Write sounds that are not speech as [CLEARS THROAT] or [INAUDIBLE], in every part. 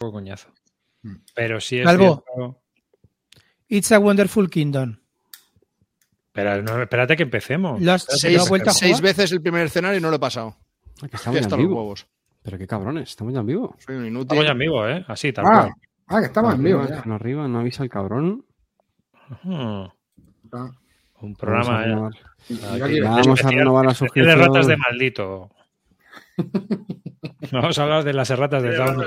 poco coñazo. Pero sí es Calvo. cierto- It's a Wonderful Kingdom. Espera, no, espérate que empecemos. Lo has- Espérate ¿lo que empecemos. Seis veces el primer escenario y no lo he pasado. Ah, que Ya estamos ya están en los vivo. huevos. Pero qué cabrones, estamos ya en vivo. Soy un inútil. Estamos ya en vivo, ¿eh? Así, tal Ah, cual. ah, que estamos en vivo. Arriba, ya. arriba, no avisa el cabrón. Ah. Un Vamos programa, a ¿eh? vamos a renovar la especial de ratas de suscripción. maldito. [LAUGHS] Vamos a hablar de las erratas de Down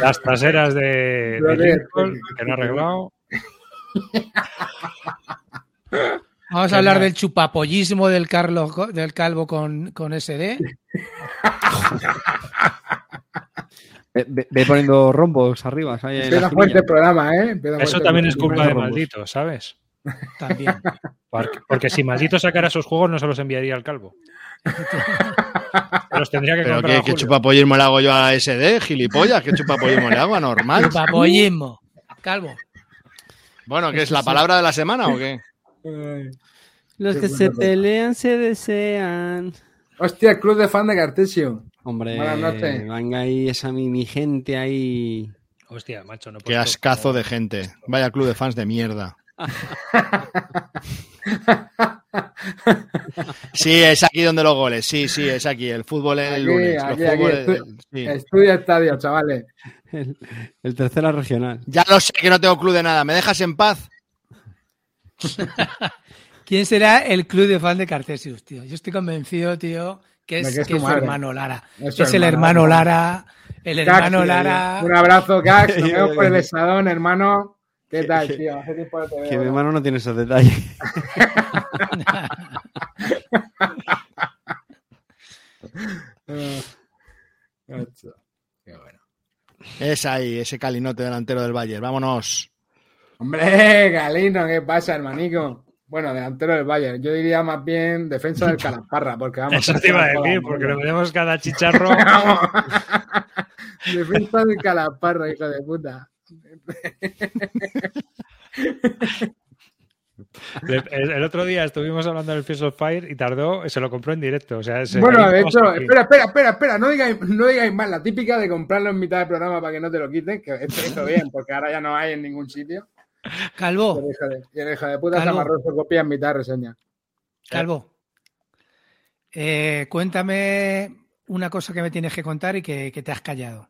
las traseras de, de. Lincoln, que no ha arreglado. Vamos ¿Qué a hablar más? del chupapollismo del, Carlos, del calvo con, con SD. [LAUGHS] Ve, ve- ve poniendo rombos arriba. Empieza fuerte el programa, ¿eh? Eso fuerte también es culpa de rombos. maldito, ¿sabes? También. Porque, porque si maldito sacara sus juegos no se los enviaría al calvo. [LAUGHS] Los tendría que ¿Pero comprar qué, a qué chupapollismo le hago yo a SD? ¿Gilipollas? ¿Qué chupapollismo le hago? ¿Normal? Chupapollismo. Calvo. Bueno, ¿qué es la palabra de la semana o qué? Los Qué que se bueno. pelean se desean. Hostia, el club de fan de Cartesio. Hombre, venga ahí esa mi, mi gente ahí. Hostia, macho, no Qué puedo- ascazo de gente. Vaya club de fans de mierda. [LAUGHS] [LAUGHS] Sí, es aquí donde los goles. Sí, sí, es aquí. El fútbol es el lunes. Aquí, aquí, fútboles- estu- sí. Estudia estadio, chavales. El, el tercera regional. Ya lo sé que no tengo club de nada. ¿Me dejas en paz? [LAUGHS] ¿Quién será el club de fan de Cartesius, tío? Yo estoy convencido, tío, que es, que es que tu es su hermano Lara. Es el hermano. Lara. El hermano tío, Lara. Un abrazo, Cax. Nos [LAUGHS] vemos por el esadón, hermano. ¿Qué tal, tío? Hace tiempo no te veo, Que mi ¿no? hermano no tiene esos detalles. [LAUGHS] Qué bueno. Es ahí, ese calinote delantero del Bayern. Vámonos. Hombre, Galino, ¿qué pasa, hermanico? Bueno, delantero del Bayern. Yo diría más bien defensa del Calasparra, porque vamos. Eso te iba a decir, porque lo vemos cada [LAUGHS] chicharro. [LAUGHS] Defensa del Calasparra, hijo de puta. El, el otro día estuvimos hablando del Fields of Fire y tardó, se lo compró en directo. O sea, se- Bueno, de hecho, aquí. espera, espera, espera, espera, no digáis, no digáis más. La típica de comprarlo en mitad del programa para que no te lo quiten, que esto hizo bien, porque ahora ya no hay en ningún sitio. Y Calvo, el hijo de, y el hijo de puta se Calvo. amarró su copia en mitad de reseña. Calvo. Eh, cuéntame una cosa que me tienes que contar y que, que te has callado.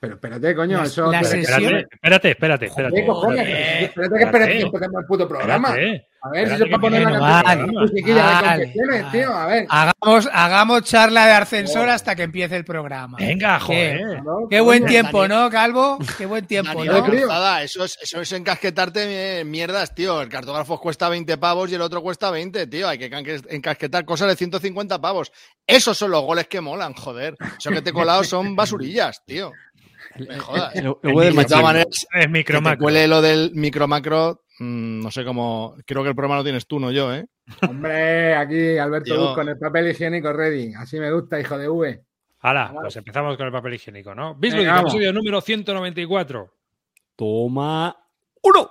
Pero espérate, coño, La- eso. la Espérate, espérate, espérate. espérate. ¿Qué cojones? Espérate que espérate que Espérate. empecemos el puto programa. Espérate. A ver si se va a poner viene, canción. vale, de confesiones, tío. A ver. Hagamos, hagamos charla de ascensor hasta que empiece el programa. Venga, Qué, joder. ¿no? qué buen tiempo. ¿no, Calvo? Qué buen tiempo, ¿no? creo. Calzada, eso, es, eso es encasquetarte eh, mierdas, tío. El cartógrafo cuesta 20 pavos y el otro cuesta 20, tío. Hay que encasquetar cosas de 150 pavos. Esos son los goles que molan, joder. Eso que te he colado son basurillas, tío. Me jodas. El, el De todas machismo. maneras, Es que te micromacro. cuele lo del micro-macro, mm, no sé cómo. Creo que el problema lo tienes tú, no yo, ¿eh? Hombre, aquí Alberto. Bus con el papel higiénico ready. Así me gusta, hijo de V. Hala, pues empezamos con el papel higiénico, ¿no? Vamos. episodio número 194. Toma uno.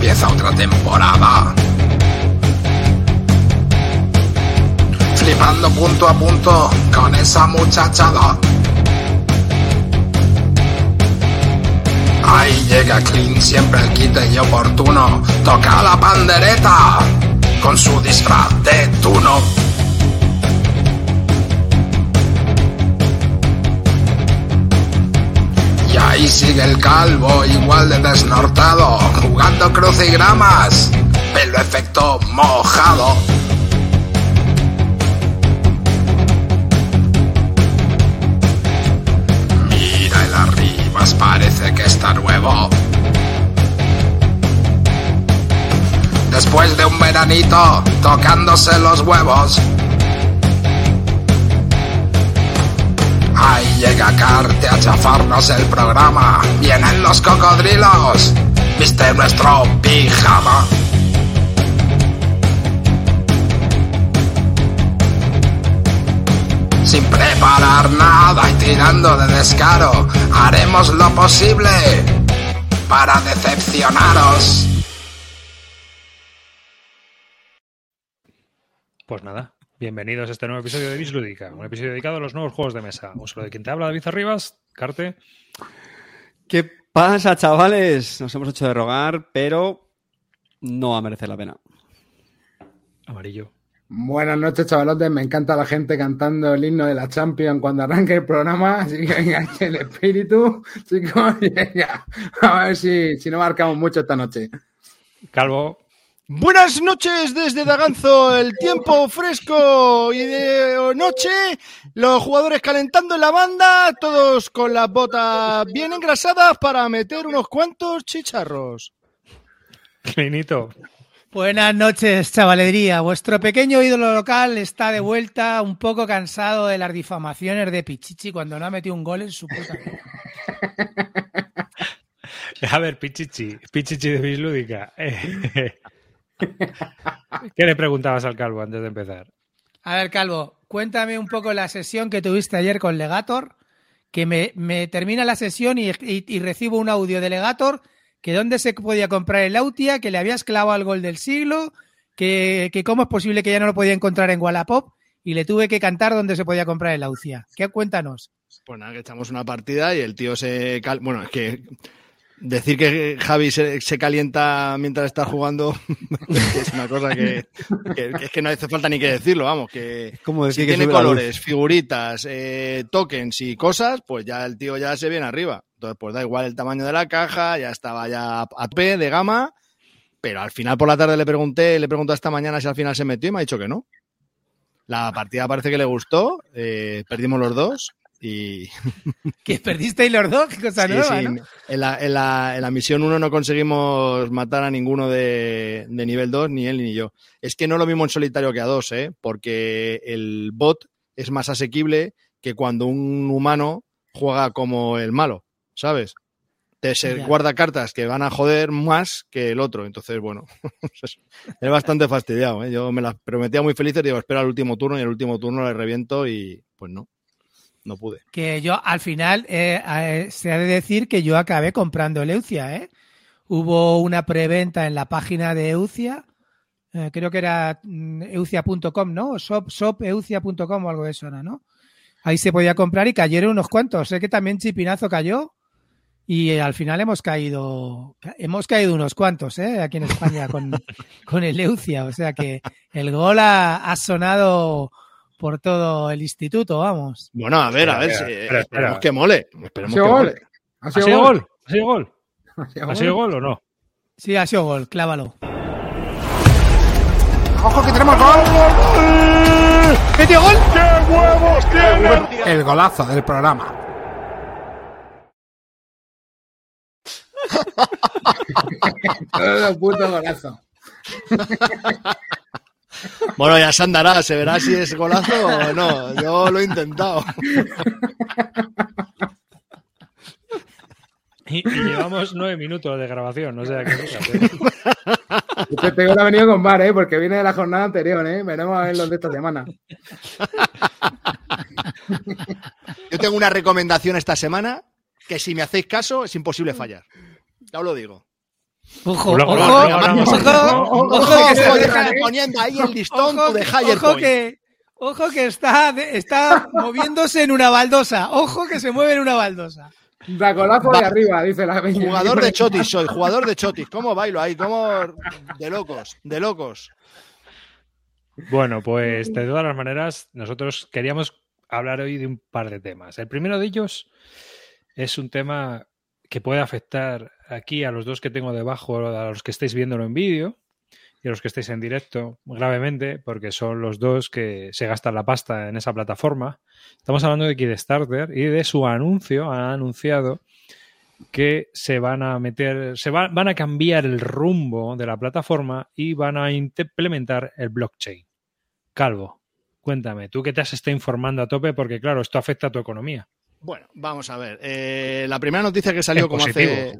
Empieza otra temporada. Flipando punto a punto con esa muchachada. Ahí llega Clean, siempre el quite y oportuno. Toca la pandereta con su disfraz de tuno. Y sigue el calvo, igual de desnortado, jugando crucigramas, pelo efecto mojado. Mira el arribas, parece que está nuevo. después de un veranito tocándose los huevos. Llega Carte a chafarnos el programa. Vienen los cocodrilos. Viste nuestro pijama. Sin preparar nada y tirando de descaro, haremos lo posible para decepcionaros. Pues nada, bienvenidos a este nuevo episodio de Bislúdica, un episodio dedicado a los nuevos juegos de mesa. Un saludo de quien te habla, David Arribas, Carte. ¿Qué pasa, chavales? Nos hemos hecho de rogar, pero no va a merecer la pena. Amarillo. Buenas noches, chavalotes. Me encanta la gente cantando el himno de la Champions cuando arranque el programa. Así que venga, el espíritu, chicos. [LAUGHS] venga. A ver si, si no marcamos mucho esta noche. Calvo. Buenas noches desde Daganzo, el tiempo fresco y de noche, los jugadores calentando en la banda, todos con las botas bien engrasadas para meter unos cuantos chicharros. Clinito. Buenas noches, chavalería. Vuestro pequeño ídolo local está de vuelta, un poco cansado de las difamaciones de Pichichi cuando no ha metido un gol en su puta vida. [LAUGHS] A ver, Pichichi, Pichichi de Bislúdica. [LAUGHS] [LAUGHS] ¿Qué le preguntabas al Calvo antes de empezar? A ver, Calvo, cuéntame un poco la sesión que tuviste ayer con Legator, que me, me termina la sesión y, y- y recibo un audio de Legator que dónde se podía comprar el Autia, que le habías clavado al gol del siglo, que, que cómo es posible que ya no lo podía encontrar en Wallapop y le tuve que cantar dónde se podía comprar el Autia. ¿Qué cuéntanos? Pues nada, que echamos una partida y el tío se... cal- Bueno, es que decir que Javi se, se calienta mientras está jugando [LAUGHS] es una cosa que, que- que es que no hace falta ni que decirlo, vamos, que como si que tiene colores, figuritas, eh, tokens y cosas, pues ya el tío ya se viene arriba. Entonces, pues da igual el tamaño de la caja, ya estaba ya a P de gama, pero al final por la tarde le pregunté, le pregunté esta mañana si al final se metió y me ha dicho que no. La partida parece que le gustó, eh, perdimos los dos y, [LAUGHS] ¿Que perdisteis los dos? ¿Qué cosa Sí, nueva, sí. no? En, la, en la- en la misión 1 no conseguimos matar a ninguno de, de nivel 2, ni él ni yo. Es que no lo mismo en solitario que a dos, ¿eh? porque el bot es más asequible que cuando un humano juega como el malo, ¿sabes? Te se guarda cartas que van a joder más que el otro. Entonces, bueno, [LAUGHS] es bastante fastidiado. ¿eh? Yo me las prometía muy felices, digo, espera el último turno y el último turno le reviento y pues no, no pude. Que yo al final eh, eh, se ha de decir que yo acabé comprando el Eucia, ¿eh? Hubo una preventa en la página de Eucia, eh, creo que era mm, eucia.com, ¿no? Shop, shopeucia.com o algo de eso ¿no? Ahí se podía comprar y cayeron unos cuantos. Sé que también Chipinazo cayó y al final hemos caído, hemos caído unos cuantos, ¿eh? Aquí en España con, [LAUGHS] con el Eucia. O sea que el gol ha, ha sonado por todo el instituto, vamos. Bueno, a ver, a ver, Espera, si- espera, esperemos espera. que mole. ¿Ha Esperemos sido que gol? mole. ¿Ha ¿Ha sido gol? ¿Ha sido gol? ¿Ha sido ¿Ha sido gol o no? Sí, ha sido gol, clávalo. ¡Ojo que tenemos gol! ¡Metió gol! El golazo del programa. [LAUGHS] Todo puto golazo. [LAUGHS] Bueno, ya se andará, se verá si es golazo o no. Yo lo he intentado. Y, y llevamos nueve minutos de grabación, o sea que. Este te ha venido con bar, ¿eh? Porque viene de la jornada anterior, ¿eh? Veremos a ver los de esta semana. Yo tengo una recomendación esta semana que si me hacéis caso es imposible fallar. Ya os lo digo. Ojo, ojo, ojo, [LAUGHS] poniendo ahí el [LAUGHS] listón ojo, higher ojo point. que, ojo que está, de- está moviéndose en una baldosa. Ojo que se mueve en una baldosa. Dracolazo Va. de arriba, dice la peña. Jugador de chotis soy, jugador de chotis. ¿Cómo bailo ahí? ¿Cómo? De locos, de locos. Bueno, pues de todas las maneras, nosotros queríamos hablar hoy de un par de temas. El primero de ellos es un tema que puede afectar aquí a los dos que tengo debajo, a los que estáis viéndolo en vídeo y a los que estáis en directo gravemente, porque son los dos que se gastan la pasta en esa plataforma. Estamos hablando de Kickstarter y de su anuncio. Ha anunciado que se van a meter, se va- van a cambiar el rumbo de la plataforma y van a implementar el blockchain. Calvo, cuéntame, tú que te has estado informando a tope porque claro, esto afecta a tu economía. Bueno, vamos a ver. Eh, la primera noticia que salió como hace,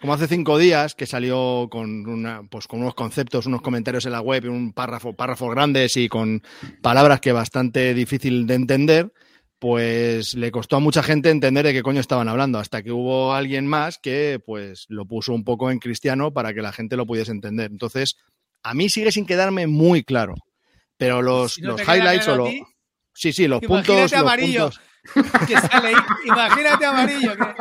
como hace cinco días, que salió con, una, pues con unos conceptos, unos comentarios en la web, y un párrafo, párrafos grandes y con palabras que bastante difícil de entender, pues le costó a mucha gente entender de qué coño estaban hablando, hasta que hubo alguien más que pues lo puso un poco en cristiano para que la gente lo pudiese entender. Entonces, a mí sigue sin quedarme muy claro. Pero los, Si no los highlights o claro a lo- ti, Sí, sí, los Imagínate puntos. los amarillo. puntos- [LAUGHS] que sale ahí. Imagínate amarillo. que-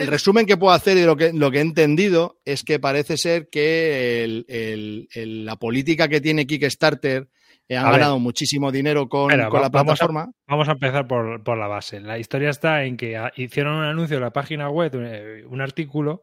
el resumen que puedo hacer y lo que, lo que he entendido es que parece ser que el- el- el- la política que tiene Kickstarter eh, han A ver. ganado muchísimo dinero con, Espera, con va- la vamos a- plataforma. Vamos a empezar por, por la base. La historia está en que ah, hicieron un anuncio en la página web, eh, un artículo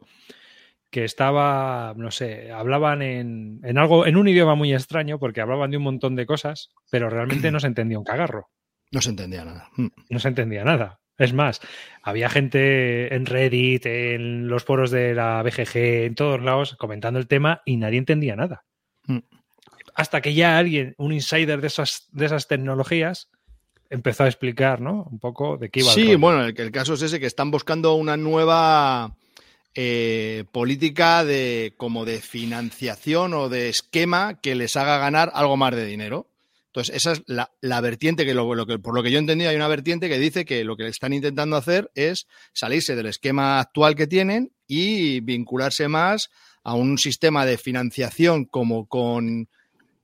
que estaba, no sé, hablaban en, en algo, en un idioma muy extraño, porque hablaban de un montón de cosas, pero realmente no se entendía un cagarro. No se entendía nada. Mm. No se entendía nada. Es más, había gente en Reddit, en los foros de la BGG, en todos lados, comentando el tema y nadie entendía nada. Mm. Hasta que ya alguien, un insider de esas, de esas tecnologías, empezó a explicar, ¿no? Un poco de qué iba Sí, bueno, el, el caso es ese, que están buscando una nueva eh, política de como de financiación o de esquema que les haga ganar algo más de dinero. Entonces, esa es la, vertiente que, lo que, por lo que yo he entendido, hay una vertiente que dice que lo que están intentando hacer es salirse del esquema actual que tienen y vincularse más a un sistema de financiación como con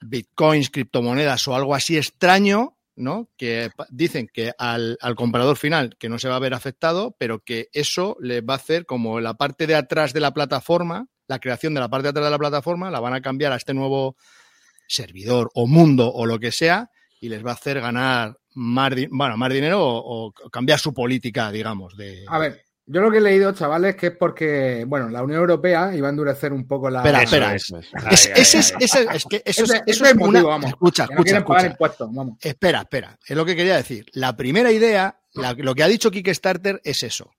bitcoins, criptomonedas o algo así extraño, ¿no? Que dicen que al, al comprador final que no se va a ver afectado, pero que eso les va a hacer como la parte de atrás de la plataforma, la creación de la parte de atrás de la plataforma, la van a cambiar a este nuevo servidor o mundo o lo que sea y les va a hacer ganar más, bueno, más dinero o, o cambiar su política, digamos, de... A ver, yo lo que he leído, chavales, que es porque, bueno, la Unión Europea iba a endurecer un poco la. Espera, espera. es. Eso es. Ay, Es- ay, ese es, que eso es, eso una- motivo, vamos. Escucha, no escucha, pagar escucha. impuestos, vamos. Espera, espera, es lo que quería decir. La primera idea, la- lo que ha dicho Kickstarter es eso.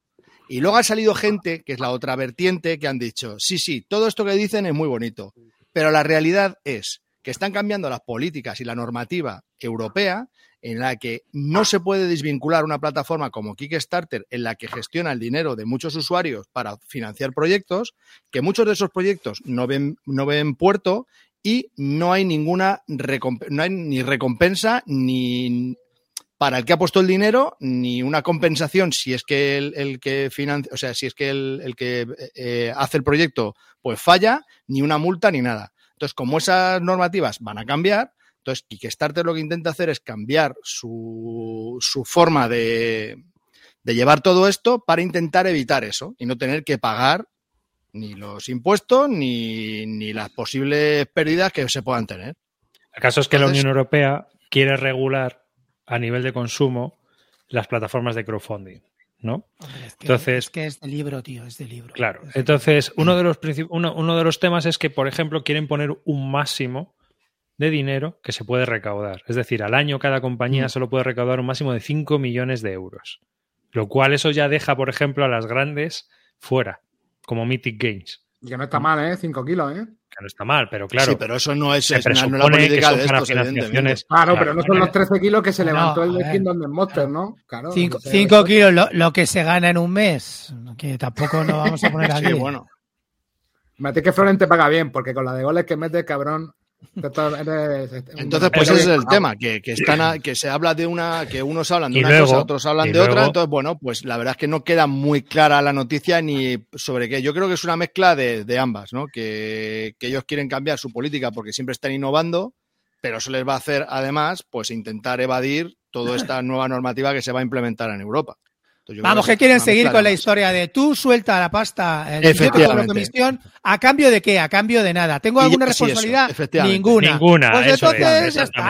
Y luego ha salido gente, que es la otra vertiente, que han dicho, sí, sí, todo esto que dicen es muy bonito, pero la realidad es que están cambiando las políticas y la normativa europea en la que no se puede desvincular una plataforma como Kickstarter en la que gestiona el dinero de muchos usuarios para financiar proyectos, que muchos de esos proyectos no ven, no ven puerto y no hay ninguna recomp- no hay ni recompensa ni para el que ha puesto el dinero ni una compensación si es que el, el que financia, o sea, si es que el, el que eh, hace el proyecto pues falla, ni una multa ni nada. Entonces, como esas normativas van a cambiar, entonces Kickstarter lo que intenta hacer es cambiar su, su forma de, de llevar todo esto para intentar evitar eso y no tener que pagar ni los impuestos ni, ni las posibles pérdidas que se puedan tener. El caso es que la Unión Europea quiere regular a nivel de consumo las plataformas de crowdfunding, ¿no? Hombre, es que, Entonces- es que es de libro, tío, es de libro. Claro. De Entonces, uno de los uno, uno de los temas es que, por ejemplo, quieren poner un máximo de dinero que se puede recaudar. Es decir, al año cada compañía Mm. solo puede recaudar un máximo de 5 millones de euros. Lo cual eso ya deja, por ejemplo, a las grandes fuera, como Mythic Games. Y que no está mal, ¿eh? 5 kilos, ¿eh? Que no está mal, pero claro. sí, pero eso no es, se es- no es la presupone que política son de estos, evidentemente. financiaciones. Claro, Claro, pero no son los 13 kilos que se No, levantó el de. Kingdom de Monster, ¿no? Claro. Cinco, no sé, cinco eso- kilos, lo, lo que se gana en un mes, que tampoco nos vamos a poner aquí. [LAUGHS] Sí, bueno. Mate que Florent te paga bien, porque con la de goles que mete, cabrón. Entonces, pues ese es el tema, que, que están a- que se habla de una, que unos hablan de Y una luego- cosa, otros hablan de otra, entonces, bueno, pues la verdad es que no queda muy clara la noticia ni sobre qué. Yo creo que es una mezcla de, de ambas, ¿no? Que, que ellos quieren cambiar su política porque siempre están innovando, pero eso les va a hacer, además, pues intentar evadir toda esta nueva normativa que se va a implementar en Europa. Entonces, Vamos, que quieren seguir con la historia de tú suelta la pasta, yo te Efectivamente. cobro comisión, ¿a cambio de qué? ¿A cambio de nada? ¿Tengo alguna ya, sí, eso, responsabilidad? Ninguna. Ninguna, Pues eso entonces es, ya está.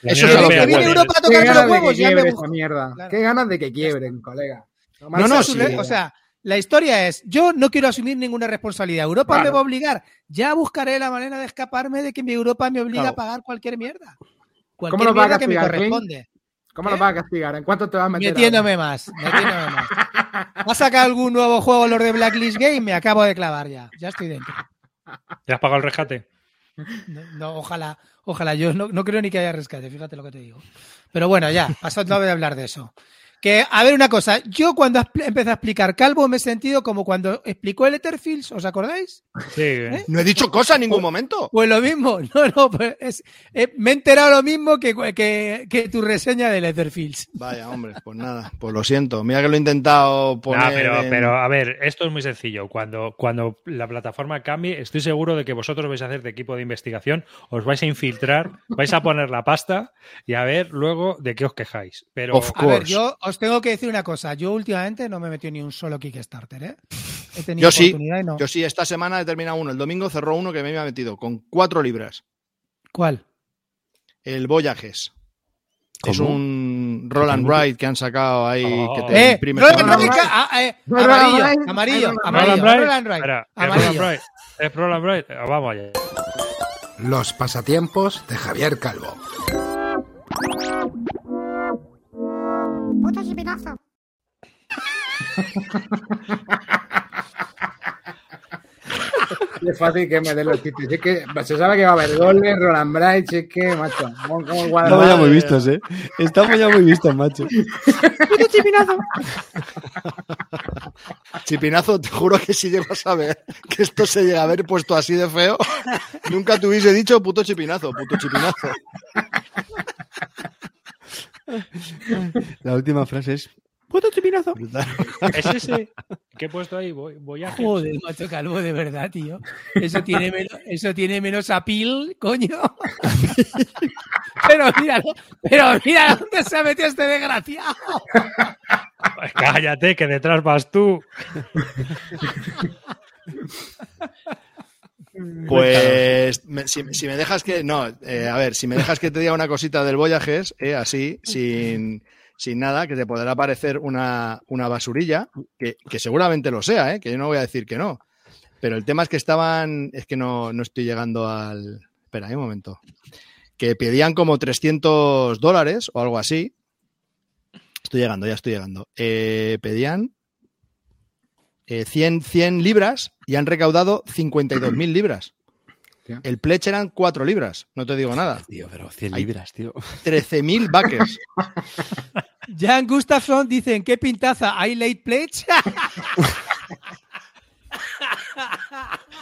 La Eso es lo que viene Europa a ganas los de que huevos, ya me mierda. Claro. Qué ganas de que quiebren, colega. No No, sí. O sea, la historia es, yo no quiero asumir ninguna responsabilidad. Europa Claro. me va a obligar. Ya buscaré la manera de escaparme de que mi Europa me obliga Claro. a pagar cualquier mierda. ¿Cómo Cualquier a mierda que me corresponde. ¿Cómo ¿Qué? lo vas a castigar? ¿En cuánto te vas a meter? Metiéndome más, metiéndome más. ¿Ha sacado algún nuevo juego los de Blacklist Game? Me acabo de clavar ya. Ya estoy dentro. ¿Ya has pagado el rescate? No, no, ojalá, ojalá. Yo no, no creo ni que haya rescate, fíjate lo que te digo. Pero bueno, ya, pasó no voy a hablar de eso. Que, a ver, una cosa. Yo cuando empecé a explicar Calvo me he sentido como cuando explicó el Etherfields, ¿os acordáis? Sí. ¿eh? No he dicho cosa en ningún momento. Pues lo mismo. [LAUGHS] No, no, pues es- eh, me he enterado lo mismo que, que, que tu reseña del Etherfields. Vaya, hombre, pues nada, pues lo siento. Mira que lo he intentado poner. No, pero, en- pero a ver, esto es muy sencillo. Cuando, cuando la plataforma cambie, estoy seguro de que vosotros vais a hacer de equipo de investigación, os vais a infiltrar, vais a poner la pasta y a ver luego de qué os quejáis. Pero Of A ver, course. yo os tengo que decir una cosa. Yo últimamente no me he metido ni un solo Kickstarter, ¿eh? [LAUGHS] He tenido Yo sí, oportunidad y no. yo sí, esta semana he terminado uno. El domingo cerró uno que me había metido con cuatro libras. ¿Cuál? El Voyages. Es un roll and ride que han sacado ahí Oh. que te ¡Eh! Roland Wright, ah, eh, [LAUGHS] Roland amarillo, Wright, amarillo, Roland amarillo, Roland Wright, Roland Wright, ¿es amarillo. Roland Wright? ¿Es Roland Wright? Ah, Vamos allá. Los pasatiempos de Javier Calvo. Puto chipinazo. Es fácil que me den los chistes. Es que se sabe que va a haber goles, Roland Bright, es que, macho. como- como el Estamos ya muy vistos, ¿eh? Estamos ya muy vistos, macho. Chipinazo, te juro que si llego a saber que esto se llega a haber puesto así de feo, nunca te hubiese dicho puto chipinazo, puto chipinazo. [LAUGHS] La última frase es... ¡Puto chipinazo! ¿Es ese? ¿Qué he puesto ahí? Voy, voy a Joder, macho calvo, de verdad, tío. Eso tiene menos, eso tiene menos apil, coño. [LAUGHS] Pero mira, pero mira dónde se ha metido este desgraciado. Cállate, que detrás vas tú. [LAUGHS] Pues me- si, si me dejas que. No, eh, a ver, si me dejas que te diga una cosita del Voyages, eh, así, sin, sin nada, que te podrá parecer una, una basurilla, que, que seguramente lo sea, eh, que yo no voy a decir que no. Pero el tema es que estaban. Es que no, no estoy llegando al. Espera, hay un momento. Que pedían como 300 dólares o algo así. Estoy llegando, ya estoy llegando. Eh, pedían eh, 100, 100 libras y han recaudado 52.000 libras. El pledge eran 4 libras, no te digo nada. Tío, pero 100 Ay. libras, tío. 13.000 backers. [LAUGHS] Jan Gustafsson dice, ¿en qué pintaza? ¿Hay late pledge? [LAUGHS]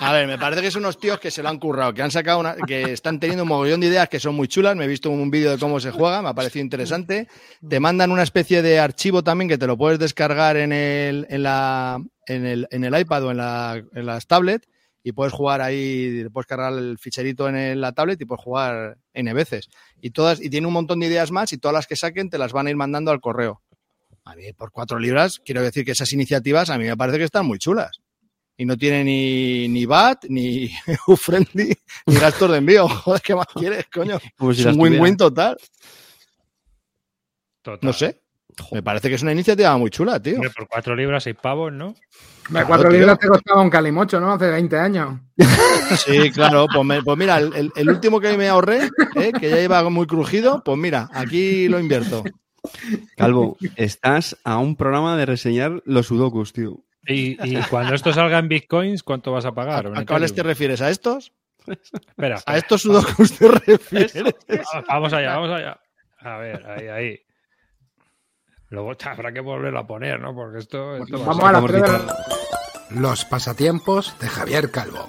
A ver, me parece que son unos tíos que se lo han currado, que han sacado una, que están teniendo un mogollón de ideas que son muy chulas. Me he visto un vídeo de cómo se juega, me ha parecido interesante. Te mandan una especie de archivo también que te lo puedes descargar en el, en la, en el, en el iPad o en, la, en las tablets y puedes jugar ahí, puedes cargar el ficherito en la tablet y puedes jugar N veces. Y todas, y tiene un montón de ideas más y todas las que saquen te las van a ir mandando al correo. A mí, por cuatro libras, quiero decir que esas iniciativas a mí me parece que están muy chulas y no tiene ni, ni VAT, ni [LAUGHS] friendly ni gastos de envío. [LAUGHS] Joder, ¿qué más quieres, coño? Como si es un win-win. Total. No sé. Me parece que es una iniciativa muy chula, tío. Por cuatro libras, seis pavos, ¿no? Hombre, cuatro tío. libras te costaba un calimocho, ¿no? Hace 20 años. [LAUGHS] Sí, claro. Pues, me- pues mira, el, último que me ahorré, ¿eh? que ya iba muy crujido, pues mira, aquí lo invierto. Calvo, estás a un programa de reseñar los sudokus, tío. Y, y cuando esto salga en bitcoins, ¿cuánto vas a ¿A, pagar? ¿O en a cuáles te refieres? ¿A estos? Espera, ¿A estos sudokus te [LAUGHS] refieres? Vamos allá, vamos allá. A ver, ahí, ahí. Luego habrá que volverlo a poner, ¿no? Porque esto. esto va Vamos ser- a las Vamos, tres de la-. Los pasatiempos de Javier Calvo.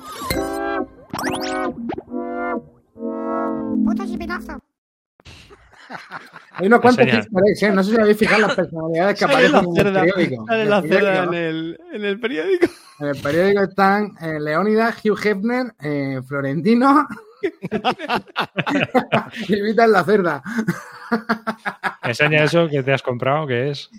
Hay unos cuantos easter ¿eh? No sé si habéis fijado las personalidades que aparecen en el periódico. En la el cerda periódico. en el, en el periódico. En el periódico están eh, Leónidas, Hugh Hefner, eh, Florentino [LAUGHS] en la cerda. Enseña eso que te has comprado, que es.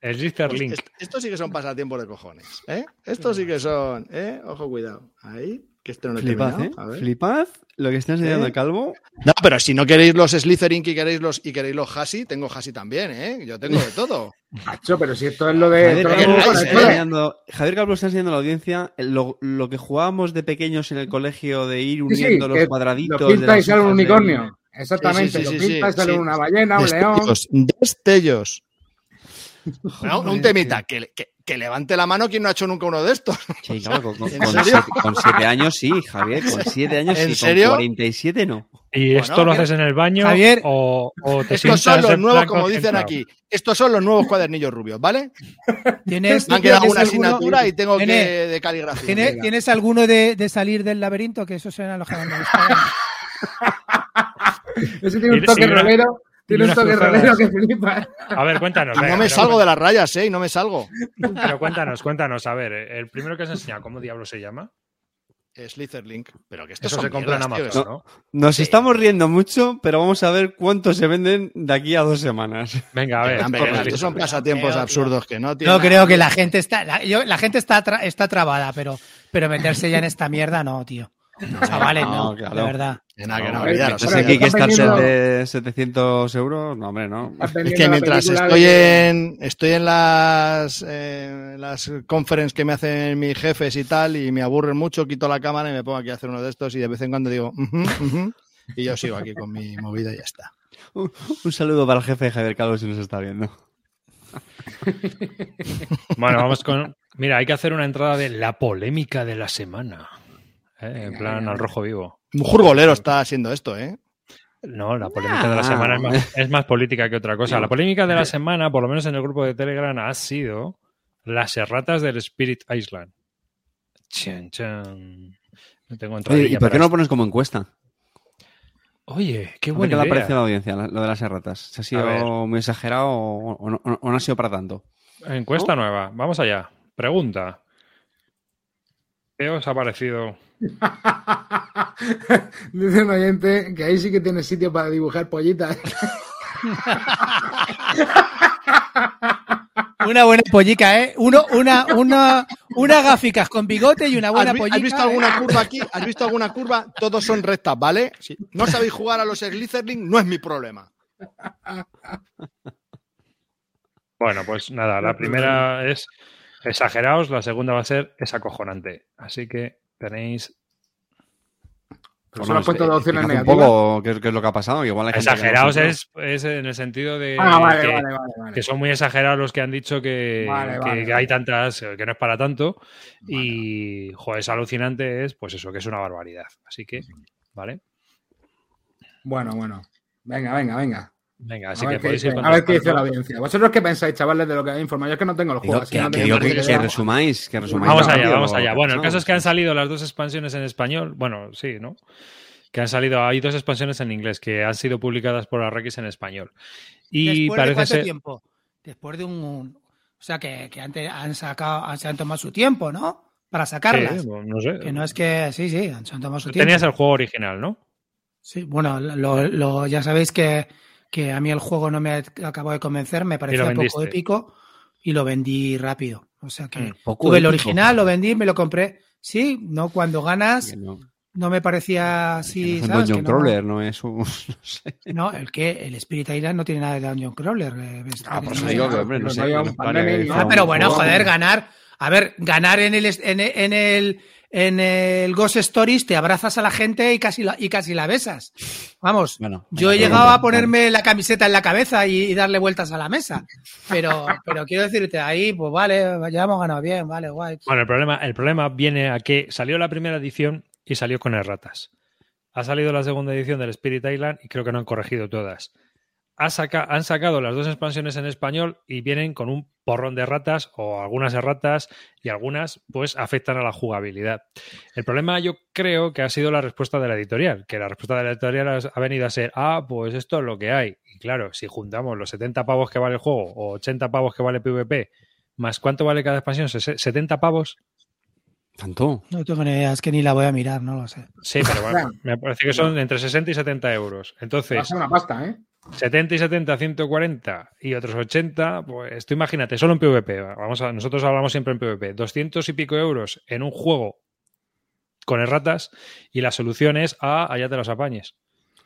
El Sister Pues Link. est- Estos sí que son pasatiempos de cojones. ¿eh? Estos sí que son. ¿eh? Ojo, cuidado. Ahí, que esto no lo he Flipad, ¿eh? A ver. Flipad lo que está enseñando ¿Eh? el Calvo. No, pero si no queréis los Slytherin y queréis los, y queréis los Hasi, tengo Hasi también, ¿eh? Yo tengo de todo. [LAUGHS] Macho, pero si esto es lo de. Javier queráis, Calvo, ¿eh? enseñando, Javier Calvo está enseñando a la audiencia lo, lo que jugábamos de pequeños en el colegio de ir Sí, sí, uniendo los cuadraditos. Lo de pinta y las sale un unicornio. Exactamente, Sí, sí, sí, lo sí, pinta y sí, sale sí. una ballena, un león. Destellos, destellos. [LAUGHS] Bueno, un temita, que, que- que levante la mano quien no ha hecho nunca uno de estos. Sí, claro, [LAUGHS] con, con- siete, con siete años sí, Javier, con siete años ¿En sí, serio? con 47 no. ¿Y Bueno, esto lo haces en el baño Javier. o, o te Estos son los nuevos, como dicen concentrado? aquí. Estos son los nuevos cuadernillos rubios, ¿vale? [LAUGHS] ¿Tienes, Me han quedado tienes una alguno- asignatura y tengo que de caligrafía. ¿Tienes, ¿Tienes alguno de, de salir del laberinto? Que los que más me gustaban. Ese tiene un toque rolero. Tiene un toque rolero [LAUGHS] que flipa. A ver, cuéntanos. Y venga, no me salgo de las rayas, ¿eh? Y no me salgo. Pero cuéntanos, cuéntanos. A ver, el primero que has enseñado, ¿cómo diablo se llama? Slitherlink. Pero que esto Eso se compra en Amazon, ¿no? Nos Sí. estamos riendo mucho, pero vamos a ver cuántos se venden de aquí a dos semanas. Venga, a ver. ¿qué es estos esto? son pasatiempos Creo, absurdos que no tienen No creo que la gente está, la, yo- la gente está, tra- está trabada, pero, pero meterse ya en esta mierda no, tío. [LAUGHS] Chavales, no, no, claro. de verdad. Que nada, que No, no, que Entonces Ahora, aquí que estar de 700 euros, no, hombre, no. Es que mientras estoy de- en estoy en las eh, las conferencias que me hacen mis jefes y tal y me aburren mucho, quito la cámara y me pongo aquí a hacer uno de estos y de vez en cuando digo y yo sigo aquí con mi movida y ya está. Un, un saludo para el jefe de Javier Calvo si nos está viendo. Bueno, vamos con. Mira, hay que hacer una entrada de la polémica de la semana. ¿Eh? En plan, al rojo vivo. Un jurgolero está haciendo esto, ¿eh? No, la polémica de la Ah. semana es más, es más política que otra cosa. La polémica de la semana, por lo menos en el grupo de Telegram, ha sido las erratas del Spirit Island. Chan, chan. No tengo Oye, ¿y por qué no lo pones como encuesta? Oye, qué ¿Qué buena le idea. parece a la audiencia lo de las erratas? ¿Se ha sido muy exagerado o, o no, o no ha sido para tanto? Encuesta nueva. Vamos allá. Pregunta. ¿Qué os ha parecido? [LAUGHS] Dice un oyente que ahí sí que tiene sitio para dibujar pollitas. [LAUGHS] Una buena pollica, ¿eh? Uno, una, una, una gaficas con bigote y una ¿Has, buena has pollica. visto ¿eh? alguna curva aquí? ¿Has visto alguna curva? Todos son rectas, ¿vale? Si no sabéis jugar a los Slytherin, no es mi problema. Bueno, pues nada, la primera [LAUGHS] es exageraos, la segunda va a ser es acojonante. Así que tenéis Pero solo has puesto dos opciones explica un negativas. poco qué, qué es lo que ha pasado. que Igual hay gente que no exageraos lo es, es en el sentido de Ah, vale, que, vale, vale, vale. que son muy exagerados los que han dicho que, Vale, que- vale, que vale. hay tantas, que no es para tanto. Y, joder, es alucinante, es pues eso, que es una barbaridad. Así que, ¿vale? Bueno, bueno. Venga, venga, venga. Venga, A así ver, que qué podéis dice, ir a ver qué dice la audiencia. ¿Vosotros qué pensáis, chavales, de lo que habéis informado? Yo es que no tengo el juego. Digo, así que, no que tengo resumáis, que resumáis. Vamos allá, rápido vamos allá. Bueno, el caso es que han salido las dos expansiones en español. Bueno, sí, ¿no? Que han salido, hay dos expansiones en inglés que han sido publicadas por Arrakis en español. Y ¿Después de parece cuánto ser. tiempo? Después de un... un- o sea, que, que antes han sacado, se han tomado su tiempo, ¿no? Para sacarlas. Sí, no sé. Que no es que... Sí, sí, han- se han tomado su tiempo. Tenías el juego original, ¿no? Sí, bueno, lo, lo- ya sabéis que, que a mí el juego no me acabó de convencer, me parecía poco épico y lo vendí rápido. O sea que Mm, Poco tuve el original, lo vendí, me lo compré. Sí, no cuando ganas no, no me parecía que así, no es un ¿sabes? Dungeon Que no- Crawler, no es un... [LAUGHS] No sé. No, el que el Spirit Island no tiene nada de Dungeon Crawler. eh, Ah, por eso no, digo no. que, hombre, no Pero sé. un Ah, no, pero un bueno, joder, ganar. A ver, ganar en el en, en el en el Ghost Stories te abrazas a la gente y casi la, y casi la besas. Vamos, Bueno, yo he llegado a ponerme la camiseta en la cabeza y, y darle vueltas a la mesa. Pero, pero quiero decirte, ahí, pues vale, ya hemos ganado bien, vale, guay. Bueno, el problema, el problema viene a que salió la primera edición y salió con erratas. Ha salido la segunda edición del Spirit Island y creo que no han corregido todas. Ha saca- han sacado las dos expansiones en español y vienen con un porrón de ratas o algunas erratas y algunas pues afectan a la jugabilidad. El problema yo creo que ha sido la respuesta de la editorial, que la respuesta de la editorial ha- venido a ser, ah, pues esto es lo que hay. Y claro, si juntamos los 70 pavos que vale el juego o 80 pavos que vale PvP, más cuánto vale cada expansión, ¿Ses- 70 pavos, ¿Tanto? No tengo ni idea, es que ni la voy a mirar, no lo sé. Sí, pero bueno, [LAUGHS] me parece que son entre 60 y 70 euros. Va a Entonces, ser una pasta, ¿eh? 70 y 70, 140 y otros 80, pues tú imagínate, solo en PvP. Vamos a, nosotros hablamos siempre en PvP. 200 y pico euros en un juego con erratas y la solución es a allá te los apañes.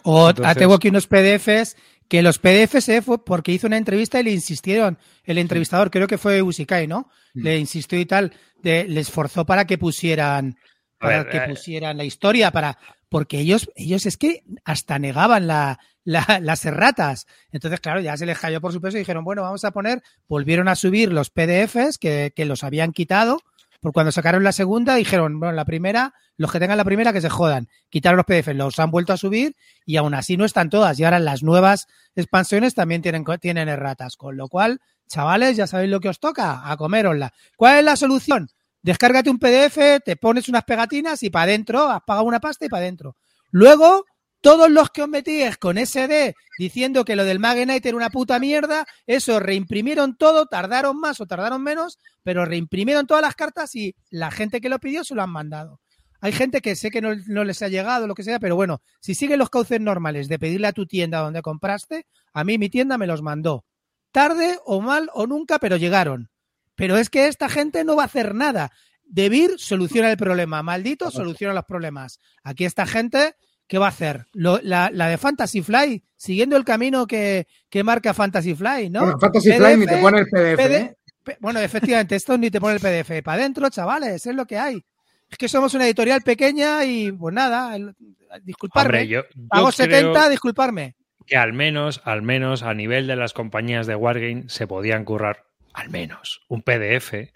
O Entonces- tengo aquí unos PDFs, que los PDFs eh, fue porque hizo una entrevista y le insistieron, el entrevistador, creo que fue Usikai, ¿no? Mm. Le insistió y tal, de- le esforzó para que pusieran para ver, que eh, pusieran la historia, para porque ellos, ellos es que hasta negaban la, la- las erratas. Entonces, claro, ya se les cayó por su peso y dijeron, bueno, vamos a poner, volvieron a subir los PDFs que, que los habían quitado, por cuando sacaron la segunda, dijeron, bueno, la primera, los que tengan la primera que se jodan. Quitaron los PDFs, los han vuelto a subir y aún así no están todas. Y ahora las nuevas expansiones también tienen, tienen erratas. Con lo cual, chavales, ya sabéis lo que os toca, a comerosla. ¿Cuál es la solución? Descárgate un PDF, te pones unas pegatinas y para adentro, has pagado una pasta y para adentro. Luego, todos los que os metíais con SD diciendo que lo del Magenite era una puta mierda, eso reimprimieron todo, tardaron más o tardaron menos, pero reimprimieron todas las cartas y la gente que lo pidió se lo han mandado. Hay gente que sé que no, no les ha llegado, lo que sea, pero bueno, si siguen los cauces normales de pedirle a tu tienda donde compraste, a mí mi tienda me los mandó. Tarde o mal o nunca, pero llegaron. Pero es que esta gente no va a hacer nada. Debir soluciona el problema. Maldito soluciona los problemas. Aquí esta gente, ¿qué va a hacer? Lo- la, la de Fantasy Fly, siguiendo el camino que, que marca Fantasy Fly, ¿no? Bueno, Fantasy Flight ni te pone el PDF, PD ¿eh? Pe- Bueno, efectivamente, esto ni te pone el PDF. Para adentro, chavales, es lo que hay. Es que somos una editorial pequeña y, pues nada, el- disculparme. Hombre, yo, yo Pago creo 70, disculparme. que al menos, al menos a nivel de las compañías de Wargame se podían currar al menos un PDF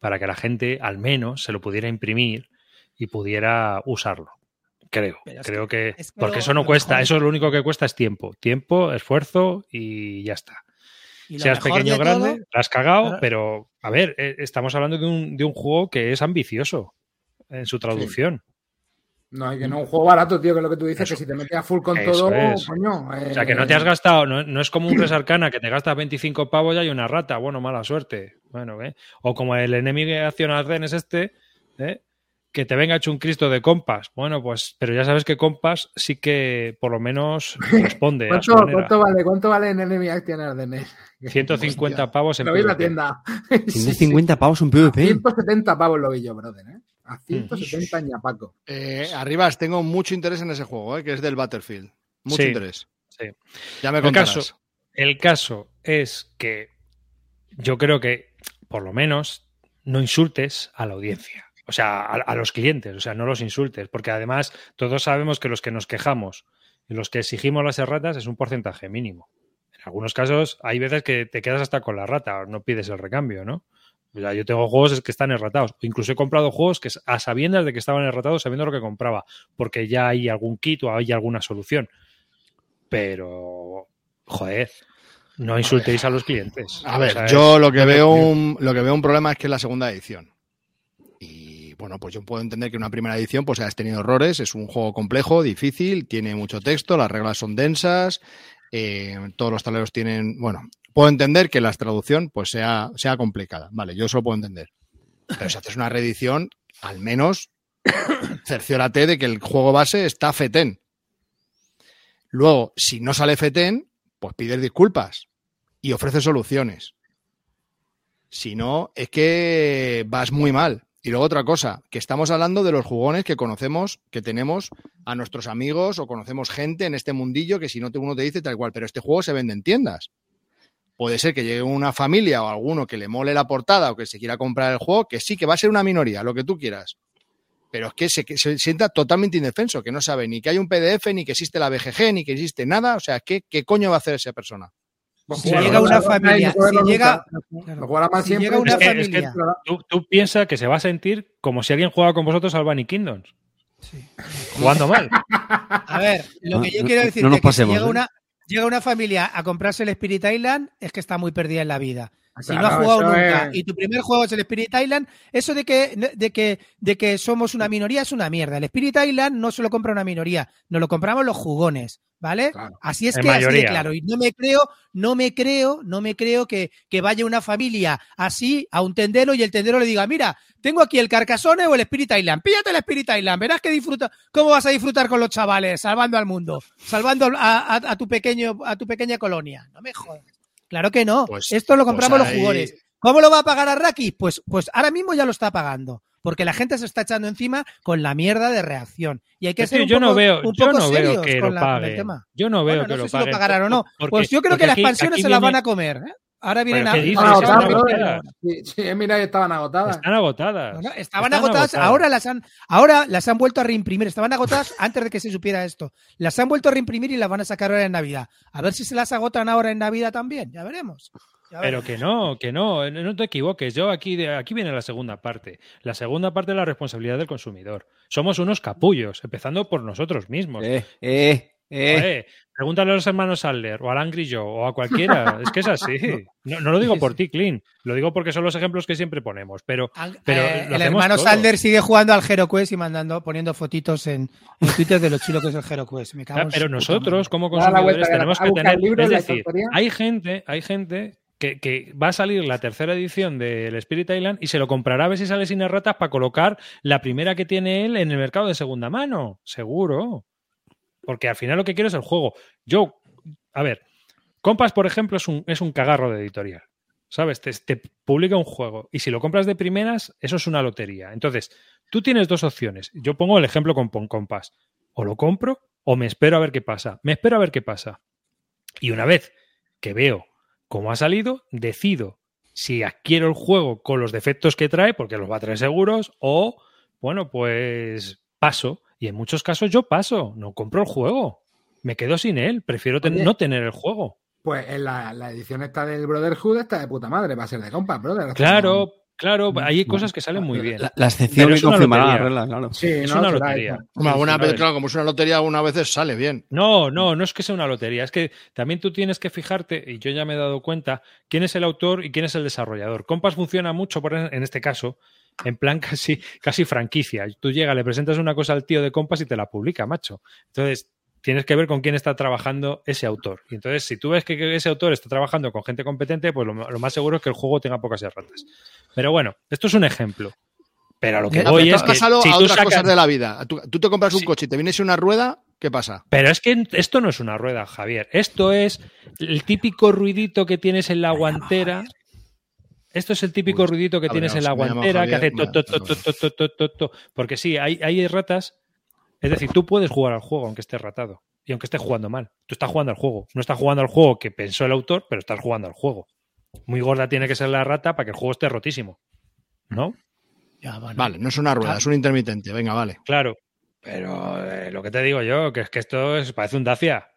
para que la gente al menos se lo pudiera imprimir y pudiera usarlo. Creo, Pero es creo que, es que porque eso no cuesta, mejor- eso lo único que cuesta es tiempo, tiempo, esfuerzo y ya está. Y Seas pequeño o de grande, todo- la has cagado, Claro. pero a ver, eh, estamos hablando de un, de un juego que es ambicioso en su traducción. No, y que no un juego barato, tío, que es lo que tú dices, Eso- que si te metes a full con todo, es. coño. O sea, que no te has gastado, no, no es como un [CLEARS THROAT] Res Arcana que te gastas 25 pavos y hay una rata. Bueno, mala suerte. Bueno, ¿eh? O como el enemigo Acción es este, ¿eh? Que te venga hecho un Cristo de compas. Bueno, pues, pero ya sabes que compas sí que por lo menos [LAUGHS] responde ¿Cuánto, cuánto vale, ¿Cuánto vale en Enemy Action Ardennes? 150 pavos en Lo vi en la tienda. [LAUGHS] Sí, sí. 150 pavos un PvP. 170 pavos lo vi yo, brother, ¿eh? Mm. A 170 ñapaco. Eh, Arribas, tengo mucho interés en ese juego, eh, que es del Battlefield. Mucho Sí, interés. sí. Ya me El contarás. caso, el caso es que yo creo que, por lo menos, no insultes a la audiencia. O sea, a, a los clientes, o sea, no los insultes, porque además todos sabemos que los que nos quejamos y los que exigimos las erratas es un porcentaje mínimo. En algunos casos hay veces que te quedas hasta con la rata, no pides el recambio, ¿no? O sea, yo tengo juegos que están erratados. Incluso he comprado juegos que a sabiendas de que estaban erratados, sabiendo lo que compraba, porque ya hay algún kit o hay alguna solución. Pero, joder, no insultéis a los clientes. A ver, O sea, yo lo que veo un, lo que veo un problema es que es la segunda edición. Bueno, pues yo puedo entender que una primera edición pues hayas tenido errores, es un juego complejo, difícil, tiene mucho texto, las reglas son densas, eh, todos los tableros tienen, bueno, puedo entender que la traducción pues sea, sea complicada, vale, yo eso lo puedo entender. Pero si haces una reedición, al menos cerciórate de que el juego base está FETEN. Luego, si no sale FETEN, pues pides disculpas y ofreces soluciones. Si no, es que vas muy mal. Y luego otra cosa, que estamos hablando de los jugones que conocemos, que tenemos a nuestros amigos o conocemos gente en este mundillo que si no te- uno te dice tal cual, pero este juego se vende en tiendas. Puede ser que llegue una familia o alguno que le mole la portada o que se quiera comprar el juego, que sí, que va a ser una minoría, lo que tú quieras. Pero es que se, se sienta totalmente indefenso, que no sabe ni que hay un PDF, ni que existe la BGG, ni que existe nada. O sea, ¿qué, qué coño va a hacer esa persona? Pues Si llega una familia, si llega- claro. Más Si siempre. llega una Es que- es que familia. Tú, tú piensas que se va a sentir como si alguien juega con vosotros al Bunny Kingdoms. Jugando mal. A ver, lo que yo No, quiero no decir es que si llega ¿eh? una, llega una familia a comprarse el Spirit Island, es que está muy perdida en la vida. Si no Claro, has jugado nunca es- y tu primer juego es el Spirit Island, eso de que, de, que, de que somos una minoría es una mierda. El Spirit Island no se lo compra una minoría, nos lo compramos los jugones, ¿vale? Claro. Así es que así de claro. Y no me creo, no me creo, no me creo que, que vaya una familia así a un tendero y el tendero le diga, mira, tengo aquí el Carcassonne o el Spirit Island, píllate el Spirit Island, verás que disfruta, cómo vas a disfrutar con los chavales, salvando al mundo, salvando a, a- a tu pequeño, a tu pequeña colonia. No me jodas. Claro que no. Pues- Esto lo pues compramos los jugones. ¿Cómo lo va a pagar Arraki? Pues, pues ahora mismo ya lo está pagando. Porque la gente se está echando encima con la mierda de reacción. Y hay que Es ser un yo poco, no veo, un yo poco no veo serios que con lo la- con el paguen. tema. Yo no veo Bueno, que no lo sé si lo pagarán o no. porque- pues yo creo que las aquí- aquí se las van a comer. ¿eh? Ahora vienen agotadas. Sí, sí, mira, estaban agotadas. Están agotadas. Estaban Están agotadas, agotadas. ahora las han, ahora las han vuelto a reimprimir. Estaban agotadas antes de que se supiera esto. Las han vuelto a reimprimir y las van a sacar ahora en Navidad. A ver si se las agotan ahora en Navidad también. Ya veremos. Pero que no, que no, no te equivoques. Yo aquí, de- aquí viene la segunda parte. La segunda parte es la responsabilidad del consumidor. Somos unos capullos, empezando por nosotros mismos. Eh, eh, eh. Pregúntale a los hermanos Sadler o al Angry Joe o a cualquiera. es que es así. [LAUGHS] No, no lo digo por ti, Clean. Lo digo porque son los ejemplos que siempre ponemos. Pero, pero eh, el hermano. Salder sigue jugando al HeroQuest y mandando, poniendo fotitos en, en Twitter de lo chulo que es el HeroQuest. Me cago Ah, pero nosotros, como consumidores, tenemos a que tener. Es decir, hay gente, hay gente que, que va a salir la tercera edición del Spirit Island y se lo comprará a ver si sale sin erratas para colocar la primera que tiene él en el mercado de segunda mano. Seguro. Porque al final lo que quiero es el juego. Yo, a ver, Compass, por ejemplo, es un, es un cagarro de editorial. ¿Sabes? Te, te publica un juego y si lo compras de primeras, eso es una lotería. Entonces, tú tienes dos opciones. Yo pongo el ejemplo con Pon Compass. O lo compro o me espero a ver qué pasa. Me espero a ver qué pasa. Y una vez que veo cómo ha salido, decido si adquiero el juego con los defectos que trae, porque los va a traer seguros, o, bueno, pues paso. Y en muchos casos yo paso, no compro el juego. Me quedo sin él, prefiero ten- Oye. no tener el juego. Pues en la, la edición esta del Brotherhood está de puta madre, va a ser de compas, brother. Claro, claro, hay cosas que salen muy bien. La, la excepción que es una confirmará la lotería. regla, claro. Sí, Es no, una lotería. vez, ¿sabes? claro, como es una lotería, algunas veces sale bien. No, no, no es que sea una lotería, es que también tú tienes que fijarte, y yo ya me he dado cuenta, quién es el autor y quién es el desarrollador. Compass funciona mucho, en este caso, en plan [LAUGHS] casi, casi franquicia. Tú llegas, le presentas una cosa al tío de Compass y te la publica, macho. Entonces, tienes que ver con quién está trabajando ese autor. Y entonces, si tú ves que ese autor está trabajando con gente competente, pues lo, lo más seguro es que el juego tenga pocas erratas. Pero bueno, esto es un ejemplo. Pero a lo que Ah, Ah, voy es que si a tú otras sacas- cosas de la vida. Tú, tú te compras un Sí. coche y te vienes una rueda, ¿qué pasa? Pero es que esto no es una rueda, Javier. Esto es el típico ruidito que tienes en la guantera. Esto es el típico Uy, ruidito que tienes en la guantera que hace to, to, to, to, to, to, to, to, to. Porque sí, hay, hay ratas. Es decir, tú puedes jugar al juego aunque estés ratado y aunque estés jugando mal. Tú estás jugando al juego. No estás jugando al juego que pensó el autor, pero estás jugando al juego. Muy gorda tiene que ser la rata para que el juego esté rotísimo. ¿No? Ya, bueno. Vale, no es una rueda, Ah. es un intermitente. Venga, vale. Claro. Pero eh, lo que te digo yo, que es que esto es, parece un Dacia.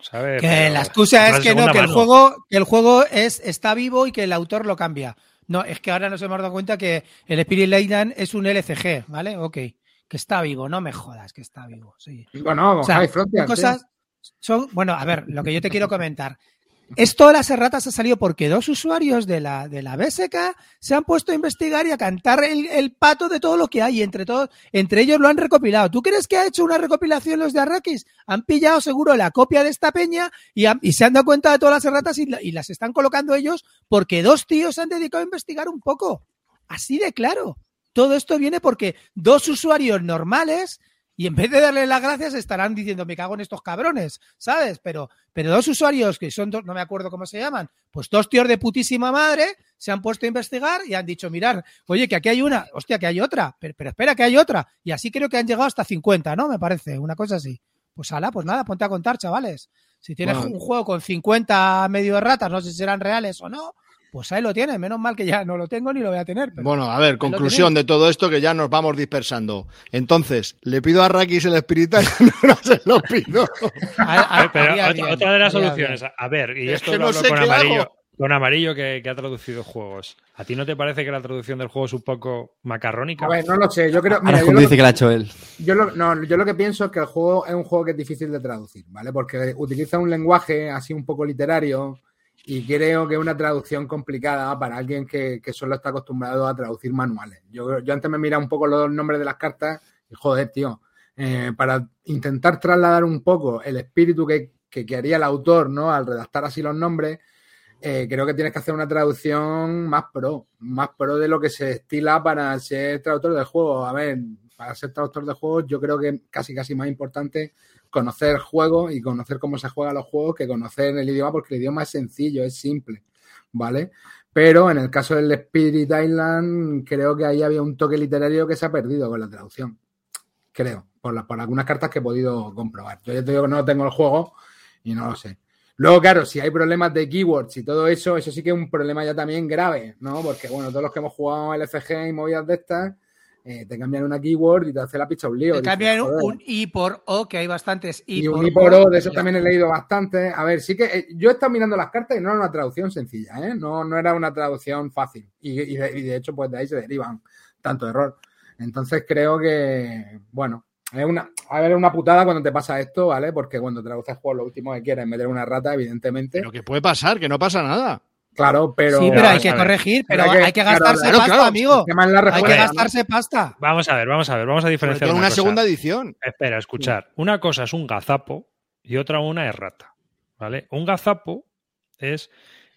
¿Sabes? Que Pero la excusa es que no, que el mano. juego, que el juego es, está vivo y que el autor lo cambia. No, es que ahora nos hemos dado cuenta que el Spirit Island es un LCG, ¿vale? Ok. Que está vivo, no me jodas que está vivo. Sí. Bueno, O sea, Frontier. cosas, son, bueno, a ver, lo que yo te quiero comentar. Esto de las erratas ha salido porque dos usuarios de la, de la BSK se han puesto a investigar y a cantar el, el pato de todo lo que hay. Entre todos, entre ellos lo han recopilado. ¿Tú crees que ha hecho una recopilación los de Arrakis? Han pillado seguro la copia de esta peña y, han- y se han dado cuenta de todas las erratas y las están colocando ellos porque dos tíos se han dedicado a investigar un poco. Así de claro. Todo esto viene porque dos usuarios normales y en vez de darle las gracias estarán diciendo me cago en estos cabrones, ¿sabes? Pero, pero dos usuarios que son dos, no me acuerdo cómo se llaman, pues dos tíos de putísima madre se han puesto a investigar y han dicho, mirar, oye, que aquí hay una, hostia, que hay otra, pero, pero espera, que hay otra. Y así creo que han llegado hasta 50, ¿no? Me parece, una cosa así. Pues ala, pues nada, ponte a contar, chavales. Si tienes Bueno. un juego con 50 medio de ratas, no sé si serán reales o no, pues ahí lo tienes. Menos mal que ya no lo tengo ni lo voy a tener. pero- Bueno, a ver, conclusión de todo esto que ya nos vamos dispersando. Entonces, ¿le pido a Rakis el espiritual? [LAUGHS] no se lo pido. A- a- Pero otra, bien, otra de las soluciones, a ver, y Es esto que lo no hablo sé con qué amarillo, hago. con amarillo que, que ha traducido juegos. ¿A ti no te parece que la traducción del juego es un poco macarrónica? A ver, no lo sé. Yo creo. Mira, yo lo, dice que lo ha hecho él. yo lo- no, yo lo que pienso es que el juego es un juego que es difícil de traducir, ¿vale? Porque utiliza un lenguaje así un poco literario y creo que es una traducción complicada para alguien que, que solo está acostumbrado a traducir manuales. Yo, yo antes me mira un poco los nombres de las cartas y joder, tío, eh, para intentar trasladar un poco el espíritu que, que, que haría el autor, ¿no? Al redactar así los nombres, eh, creo que tienes que hacer una traducción más pro, más pro de lo que se estila para ser traductor del juego. A ver, para ser traductor de juegos, yo creo que casi casi más importante conocer juegos y conocer cómo se juegan los juegos que conocer el idioma, porque el idioma es sencillo, es simple, ¿vale? Pero en el caso del Spirit Island, creo que ahí había un toque literario que se ha perdido con la traducción. Creo, por, la- por algunas cartas que he podido comprobar. Yo ya te digo que no tengo el juego y no lo sé. Luego, claro, si hay problemas de keywords y todo eso, eso sí que es un problema ya también grave, ¿no? Porque, bueno, todos los que hemos jugado LFG y movidas de estas, eh, te cambian una keyword y te hace la picha un lío. Te cambian un, I por O, que hay bastantes I Y por un I por O, de eso también he leído bastante. A ver, sí que eh, yo he estado mirando las cartas y no era una traducción sencilla, ¿eh? No, no era una traducción fácil. Y, y de, y de hecho, pues de ahí se derivan tanto error. Entonces creo que, bueno, es una, a ver, es una putada cuando te pasa esto, ¿vale? Porque cuando traduces juegos lo último que quieres es meter una rata, evidentemente. Pero que puede pasar, que no pasa nada. Claro, pero. sí, pero hay que corregir, pero hay que- hay que claro, gastarse claro, pasta, claro. amigo. Es Hay que gastarse pasta. Vamos a ver, vamos a ver, vamos a diferenciar una una cosa. segunda edición. Espera, escuchar. Una cosa es un gazapo y otra una errata. ¿Vale? Un gazapo es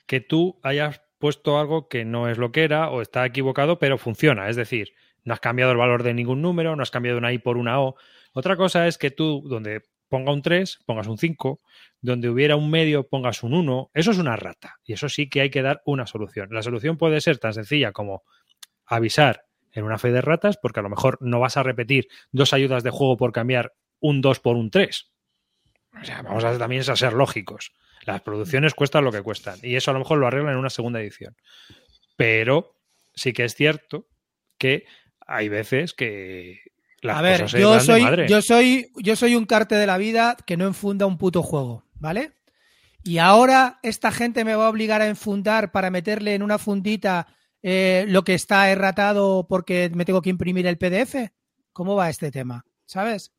que tú hayas puesto algo que no es lo que era o está equivocado, pero funciona. Es decir, no has cambiado el valor de ningún número, no has cambiado una I por una O. Otra cosa es que tú, donde ponga un 3, pongas un 5, donde hubiera un medio, pongas un 1. Eso es una rata. Y eso sí que hay que dar una solución. La solución puede ser tan sencilla como avisar en una fe de ratas, porque a lo mejor no vas a repetir dos ayudas de juego por cambiar un 2 por un 3. O sea, vamos a también a ser lógicos. Las producciones cuestan lo que cuestan. Y eso a lo mejor lo arreglan en una segunda edición. Pero sí que es cierto que hay veces que las A ver, yo soy, yo soy, yo soy un carte de la vida que no enfunda un puto juego, ¿vale? Y ahora esta gente me va a obligar a enfundar para meterle en una fundita eh, lo que está erratado porque me tengo que imprimir el PDF. ¿Cómo va este tema? ¿Sabes?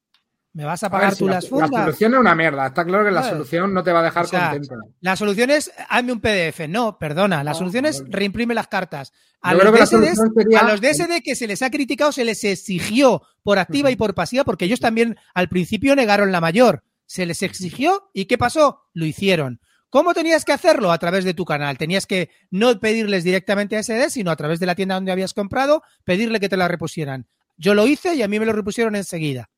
¿Me vas a A ver, pagar si tú la, las la fundas? solución es una mierda. Está claro que la Claro. solución no te va a dejar O sea, contento. La solución es hazme un PDF. No, perdona. La No, solución es reimprime las cartas. A los, la DSDs, sería- a los DSD que se les ha criticado se les exigió por activa y por pasiva porque ellos también al principio negaron la mayor. Se les exigió y ¿qué pasó? Lo hicieron. ¿Cómo tenías que hacerlo? A través de tu canal. Tenías que no pedirles directamente a SD, sino a través de la tienda donde habías comprado, pedirle que te la repusieran. Yo lo hice y a mí me lo repusieron enseguida.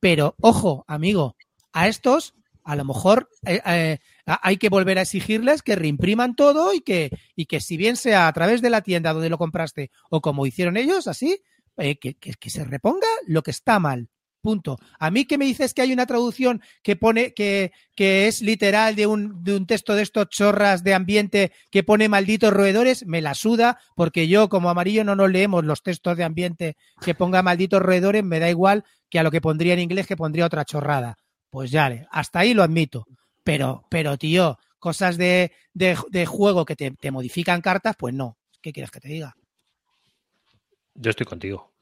Pero, ojo, amigo, a estos a lo mejor eh, eh, hay que volver a exigirles que reimpriman todo y que, y que si bien sea a través de la tienda donde lo compraste o como hicieron ellos, así, eh, que, que- que se reponga lo que está mal. Punto. A mí que me dices que hay una traducción que pone que, que es literal de un, de un texto de estos chorras de ambiente que pone malditos roedores, me la suda, porque yo como amarillo no nos leemos los textos de ambiente que ponga malditos roedores, me da igual que a lo que pondría en inglés que pondría otra chorrada. Pues ya, le- hasta ahí lo admito. Pero, pero tío, cosas de, de, de juego que te, te modifican cartas, pues no. ¿Qué quieres que te diga? Yo estoy contigo.